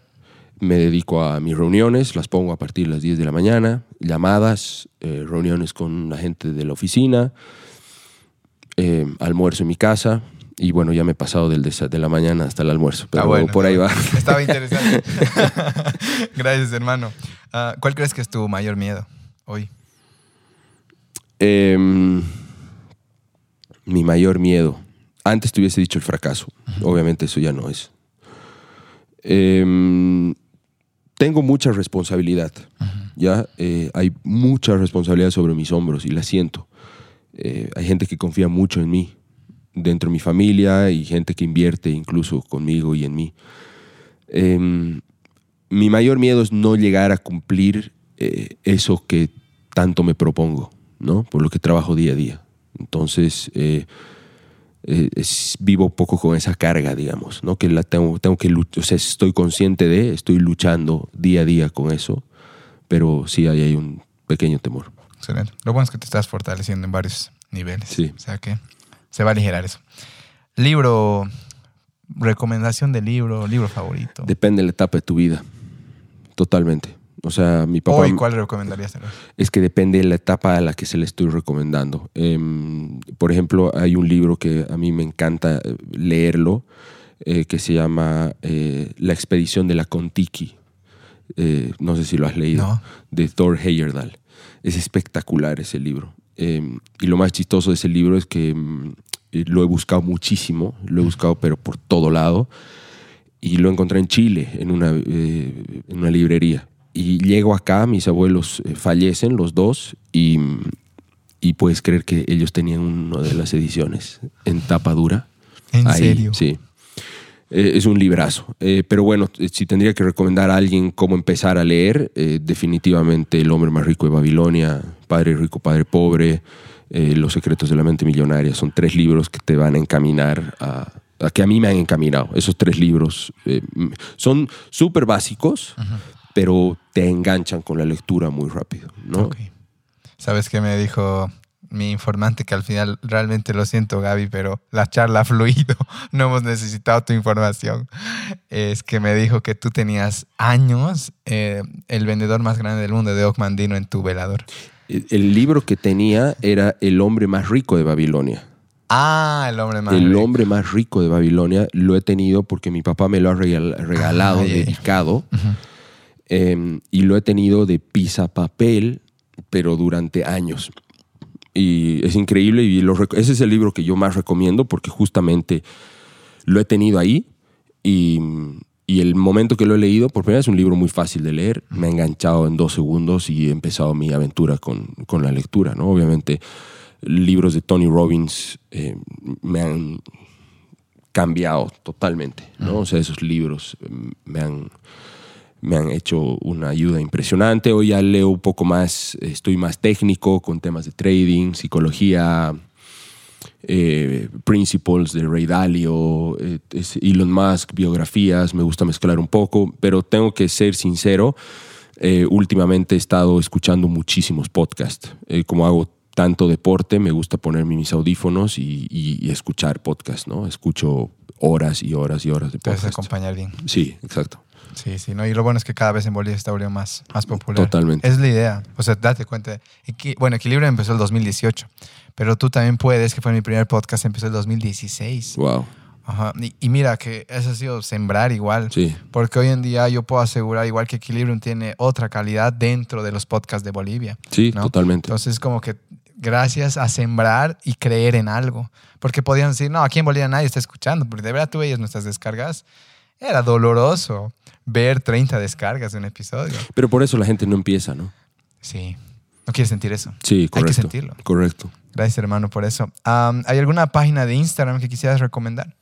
Speaker 1: me dedico a mis reuniones, las pongo a partir de las 10 de la mañana, llamadas, eh, reuniones con la gente de la oficina, eh, almuerzo en mi casa y bueno, ya me he pasado del de la mañana hasta el almuerzo, pero
Speaker 2: Ah, bueno,
Speaker 1: por ahí va.
Speaker 2: Estaba interesante. Gracias, hermano. Ah, ¿Cuál crees que es tu mayor miedo hoy?
Speaker 1: Em, mi mayor miedo. Antes te hubiese dicho el fracaso. Obviamente eso ya no es. Em, tengo mucha responsabilidad. Ya Eh, hay mucha responsabilidad sobre mis hombros y la siento. Eh, hay gente que confía mucho en mí, dentro de mi familia y gente que invierte incluso conmigo y en mí. Em, mi mayor miedo es no llegar a cumplir eh, eso que tanto me propongo, ¿no? Por lo que trabajo día a día. Entonces, eh, es- vivo poco con esa carga, digamos, ¿no? Que la tengo, tengo que luchar, o sea, estoy consciente de, estoy luchando día a día con eso, pero sí hay, hay un pequeño temor.
Speaker 2: Excelente. Lo bueno es que te estás fortaleciendo en varios niveles.
Speaker 1: Sí.
Speaker 2: O sea que se va a aligerar eso. Libro, recomendación de libro, libro favorito.
Speaker 1: Depende de la etapa de tu vida, totalmente. O sea, mi papá...
Speaker 2: Hoy, ¿cuál recomendarías?
Speaker 1: Es que depende de la etapa a la que se le estoy recomendando. Em, por ejemplo, hay un libro que a mí me encanta eh, leerlo, eh, que se llama eh, La expedición de la Contiki. No sé si lo has leído.
Speaker 2: No.
Speaker 1: De Thor Heyerdahl. Es espectacular ese libro. Em, y lo más chistoso de ese libro es que eh, lo he buscado muchísimo, lo he buscado pero por todo lado, y lo encontré en Chile, en una, en una librería. Y llego acá, mis abuelos eh, fallecen, los dos, y, y puedes creer que ellos tenían una de las ediciones en tapa dura.
Speaker 2: ¿En
Speaker 1: Ahí,
Speaker 2: serio?
Speaker 1: Sí. Eh, es un librazo. Eh, pero bueno, si tendría que recomendar a alguien cómo empezar a leer, eh, definitivamente El hombre más rico de Babilonia, Padre rico, Padre pobre, Los secretos de la mente millonaria. Son tres libros que te van a encaminar a, a que a mí me han encaminado. Esos tres libros son súper básicos, pero te enganchan con la lectura muy rápido. ¿no?
Speaker 2: ¿Sabes qué me dijo mi informante? Que al final realmente lo siento, Gaby, pero la charla ha fluido. No hemos necesitado tu información. Es que me dijo que tú tenías años eh, el vendedor más grande del mundo de Ockmandino en tu velador.
Speaker 1: El el libro que tenía era El hombre más rico de Babilonia.
Speaker 2: Ah, el hombre más
Speaker 1: el
Speaker 2: rico.
Speaker 1: hombre más rico de Babilonia lo he tenido porque mi papá me lo ha regal- regalado,
Speaker 2: Ah, ya.
Speaker 1: dedicado, eh, y lo he tenido de papel, pero durante años. Y es increíble y lo ese es el libro que yo más recomiendo porque justamente lo he tenido ahí y, y el momento que lo he leído, por primera vez es un libro muy fácil de leer, me ha enganchado en dos segundos y he empezado mi aventura con, con la lectura, ¿no? Obviamente libros de Tony Robbins eh, me han cambiado totalmente, ¿no? O sea, esos libros eh, me han, me han hecho una ayuda impresionante. Hoy ya leo un poco más, estoy más técnico con temas de trading, psicología, eh, principles de Ray Dalio, eh, Elon Musk, biografías, me gusta mezclar un poco, pero tengo que ser sincero, eh, últimamente he estado escuchando muchísimos podcasts. Eh, como hago tanto deporte, me gusta ponerme mis audífonos y, y- y escuchar podcasts, ¿no? Escucho horas y horas y horas de
Speaker 2: Te
Speaker 1: podcasts.
Speaker 2: acompañar bien.
Speaker 1: Sí, exacto.
Speaker 2: Sí, sí, ¿no? Y lo bueno es que cada vez en Bolivia está volviendo más, más popular.
Speaker 1: Totalmente.
Speaker 2: Es la idea. O sea, date cuenta. Equi- bueno, Equilibrio empezó el 2018, pero tú también puedes, que fue mi primer podcast, empezó el 2016.
Speaker 1: Wow.
Speaker 2: Ajá. Y, y mira que eso ha sido sembrar igual.
Speaker 1: Sí.
Speaker 2: Porque hoy en día yo puedo asegurar, igual que Equilibrium tiene otra calidad dentro de los podcasts de Bolivia.
Speaker 1: Sí,
Speaker 2: ¿no?
Speaker 1: totalmente.
Speaker 2: Entonces, como que gracias a sembrar y creer en algo. Porque podían decir, no, aquí en Bolivia nadie está escuchando, porque de verdad tú veías nuestras descargas. Era doloroso ver 30 descargas de un episodio.
Speaker 1: Pero por eso la gente no empieza, ¿no?
Speaker 2: Sí. No quieres sentir eso.
Speaker 1: Sí, correcto.
Speaker 2: Hay que sentirlo.
Speaker 1: Correcto.
Speaker 2: Gracias, hermano, por eso. ¿Hay alguna página de Instagram que quisieras recomendar?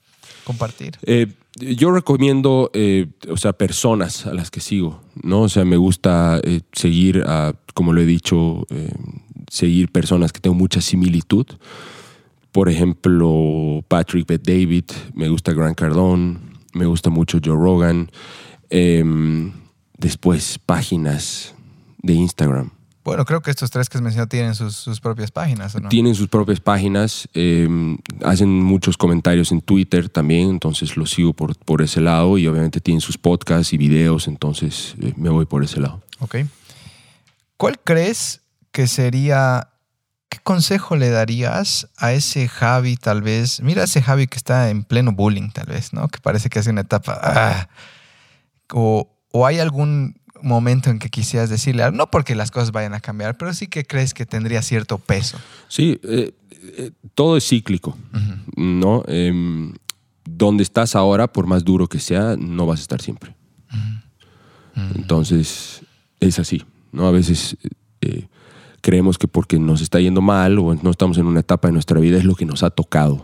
Speaker 2: compartir?
Speaker 1: Eh, yo recomiendo, eh, o sea, personas a las que sigo, ¿no? O sea, me gusta eh, seguir, a, como lo he dicho, seguir personas que tengo mucha similitud. Por ejemplo, Patrick Bet David, me gusta Grant Cardone, me gusta mucho Joe Rogan. Em, después, páginas de Instagram.
Speaker 2: Bueno, creo que estos tres que has mencionado tienen sus, sus propias páginas, ¿o no?
Speaker 1: Tienen sus propias páginas, eh, hacen muchos comentarios en Twitter también, entonces los sigo por, por ese lado y obviamente tienen sus podcasts y videos, entonces eh, me voy por ese lado.
Speaker 2: Ok. ¿Cuál crees que sería, qué consejo le darías a ese Javi tal vez? Mira ese Javi que está en pleno bullying tal vez, ¿no? Que parece que hace una etapa... ah. O, o hay algún momento en que quisieras decirle, no porque las cosas vayan a cambiar, pero sí que crees que tendría cierto peso.
Speaker 1: Sí, eh, eh, todo es cíclico, ¿no? Em, donde estás ahora, por más duro que sea, no vas a estar siempre. Entonces, es así, ¿no? A veces eh, creemos que porque nos está yendo mal o no estamos en una etapa de nuestra vida es lo que nos ha tocado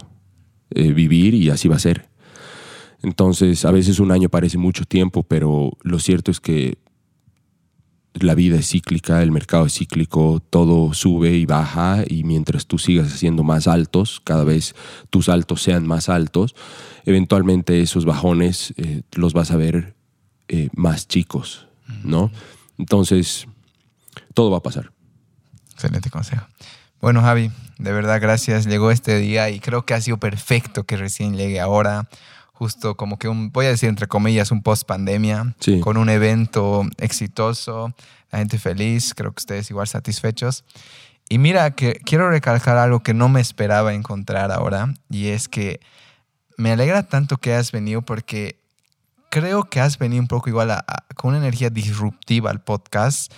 Speaker 1: eh, vivir y así va a ser. Entonces, a veces un año parece mucho tiempo, pero lo cierto es que la vida es cíclica, el mercado es cíclico, todo sube y baja y mientras tú sigas haciendo más altos, cada vez tus altos sean más altos, eventualmente esos bajones eh, los vas a ver eh, más chicos, ¿no? Entonces, todo va a pasar.
Speaker 2: Excelente consejo. Bueno, Javi, de verdad, gracias. Llegó este día y creo que ha sido perfecto que recién llegue ahora. Justo como que un, voy a decir entre comillas, un post pandemia,
Speaker 1: Sí.
Speaker 2: con un evento exitoso, la gente feliz, creo que ustedes igual satisfechos. Y mira, que quiero recalcar algo que no me esperaba encontrar ahora, y es que me alegra tanto que has venido porque creo que has venido un poco igual a- a- con una energía disruptiva al podcast,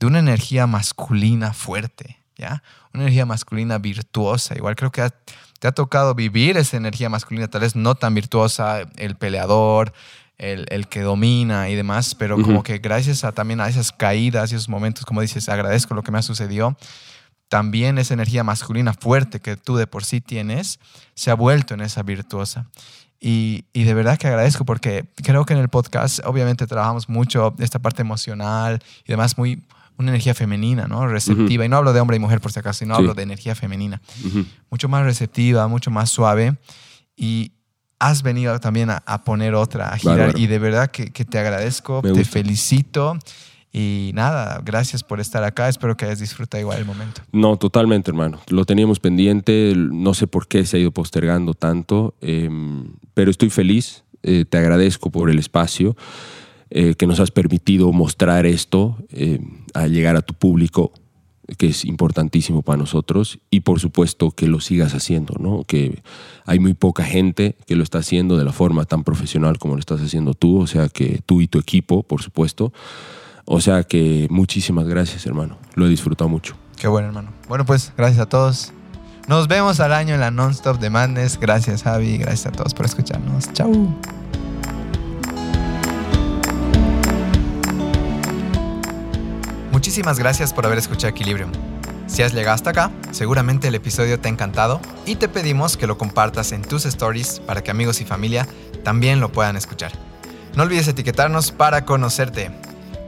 Speaker 2: de una energía masculina fuerte, ¿ya? Una energía masculina virtuosa. Igual creo que ha- te ha tocado vivir esa energía masculina, tal vez no tan virtuosa, el peleador, el, el que domina y demás, pero como que gracias a también a esas caídas y esos momentos, como dices, agradezco lo que me ha sucedido, también esa energía masculina fuerte que tú de por sí tienes se ha vuelto en esa virtuosa. Y, y de verdad que agradezco porque creo que en el podcast obviamente trabajamos mucho esta parte emocional y demás, muy una energía femenina, ¿no? Receptiva. Y no hablo de hombre y mujer por si acaso, sino
Speaker 1: Sí.
Speaker 2: hablo de energía femenina. Mucho más receptiva, mucho más suave. Y has venido también a, a poner otra, a girar.
Speaker 1: Bárbaro.
Speaker 2: Y de verdad que, que te agradezco,
Speaker 1: Me
Speaker 2: te
Speaker 1: gusta.
Speaker 2: felicito. Y nada, gracias por estar acá. Espero que hayas disfrutado igual el momento.
Speaker 1: No, totalmente, hermano. Lo teníamos pendiente, no sé por qué se ha ido postergando tanto, eh, pero estoy feliz, eh, te agradezco por el espacio eh, que nos has permitido mostrar esto, eh, a llegar a tu público, que es importantísimo para nosotros, y por supuesto que lo sigas haciendo, ¿no? Que hay muy poca gente que lo está haciendo de la forma tan profesional como lo estás haciendo tú, o sea que tú y tu equipo, por supuesto. O sea que muchísimas gracias, hermano. Lo he disfrutado mucho.
Speaker 2: Qué bueno, hermano. Bueno, pues gracias a todos. Nos vemos al año en la Non-Stop de Madness. Gracias, Javi. Gracias a todos por escucharnos. Chau. Muchísimas gracias por haber escuchado Equilibrium. Si has llegado hasta acá, seguramente el episodio te ha encantado y te pedimos que lo compartas en tus stories para que amigos y familia también lo puedan escuchar. No olvides etiquetarnos para conocerte.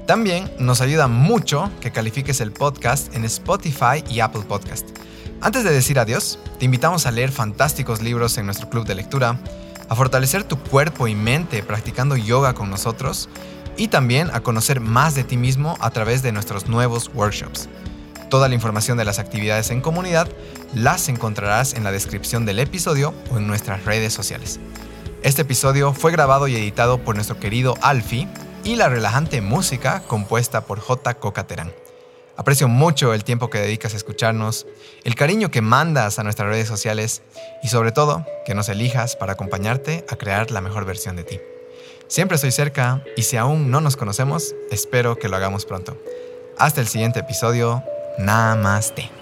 Speaker 2: También nos ayuda mucho que califiques el podcast en Spotify y Apple Podcast. Antes de decir adiós, te invitamos a leer fantásticos libros en nuestro club de lectura, a fortalecer tu cuerpo y mente practicando yoga con nosotros y también a conocer más de ti mismo a través de nuestros nuevos workshops. Toda la información de las actividades en comunidad las encontrarás en la descripción del episodio o en nuestras redes sociales. Este episodio fue grabado y editado por nuestro querido Alfie y la relajante música compuesta por J. Cocaterán. Aprecio mucho el tiempo que dedicas a escucharnos, el cariño que mandas a nuestras redes sociales y sobre todo que nos elijas para acompañarte a crear la mejor versión de ti. Siempre estoy cerca y si aún no nos conocemos, espero que lo hagamos pronto. Hasta el siguiente episodio. Namaste.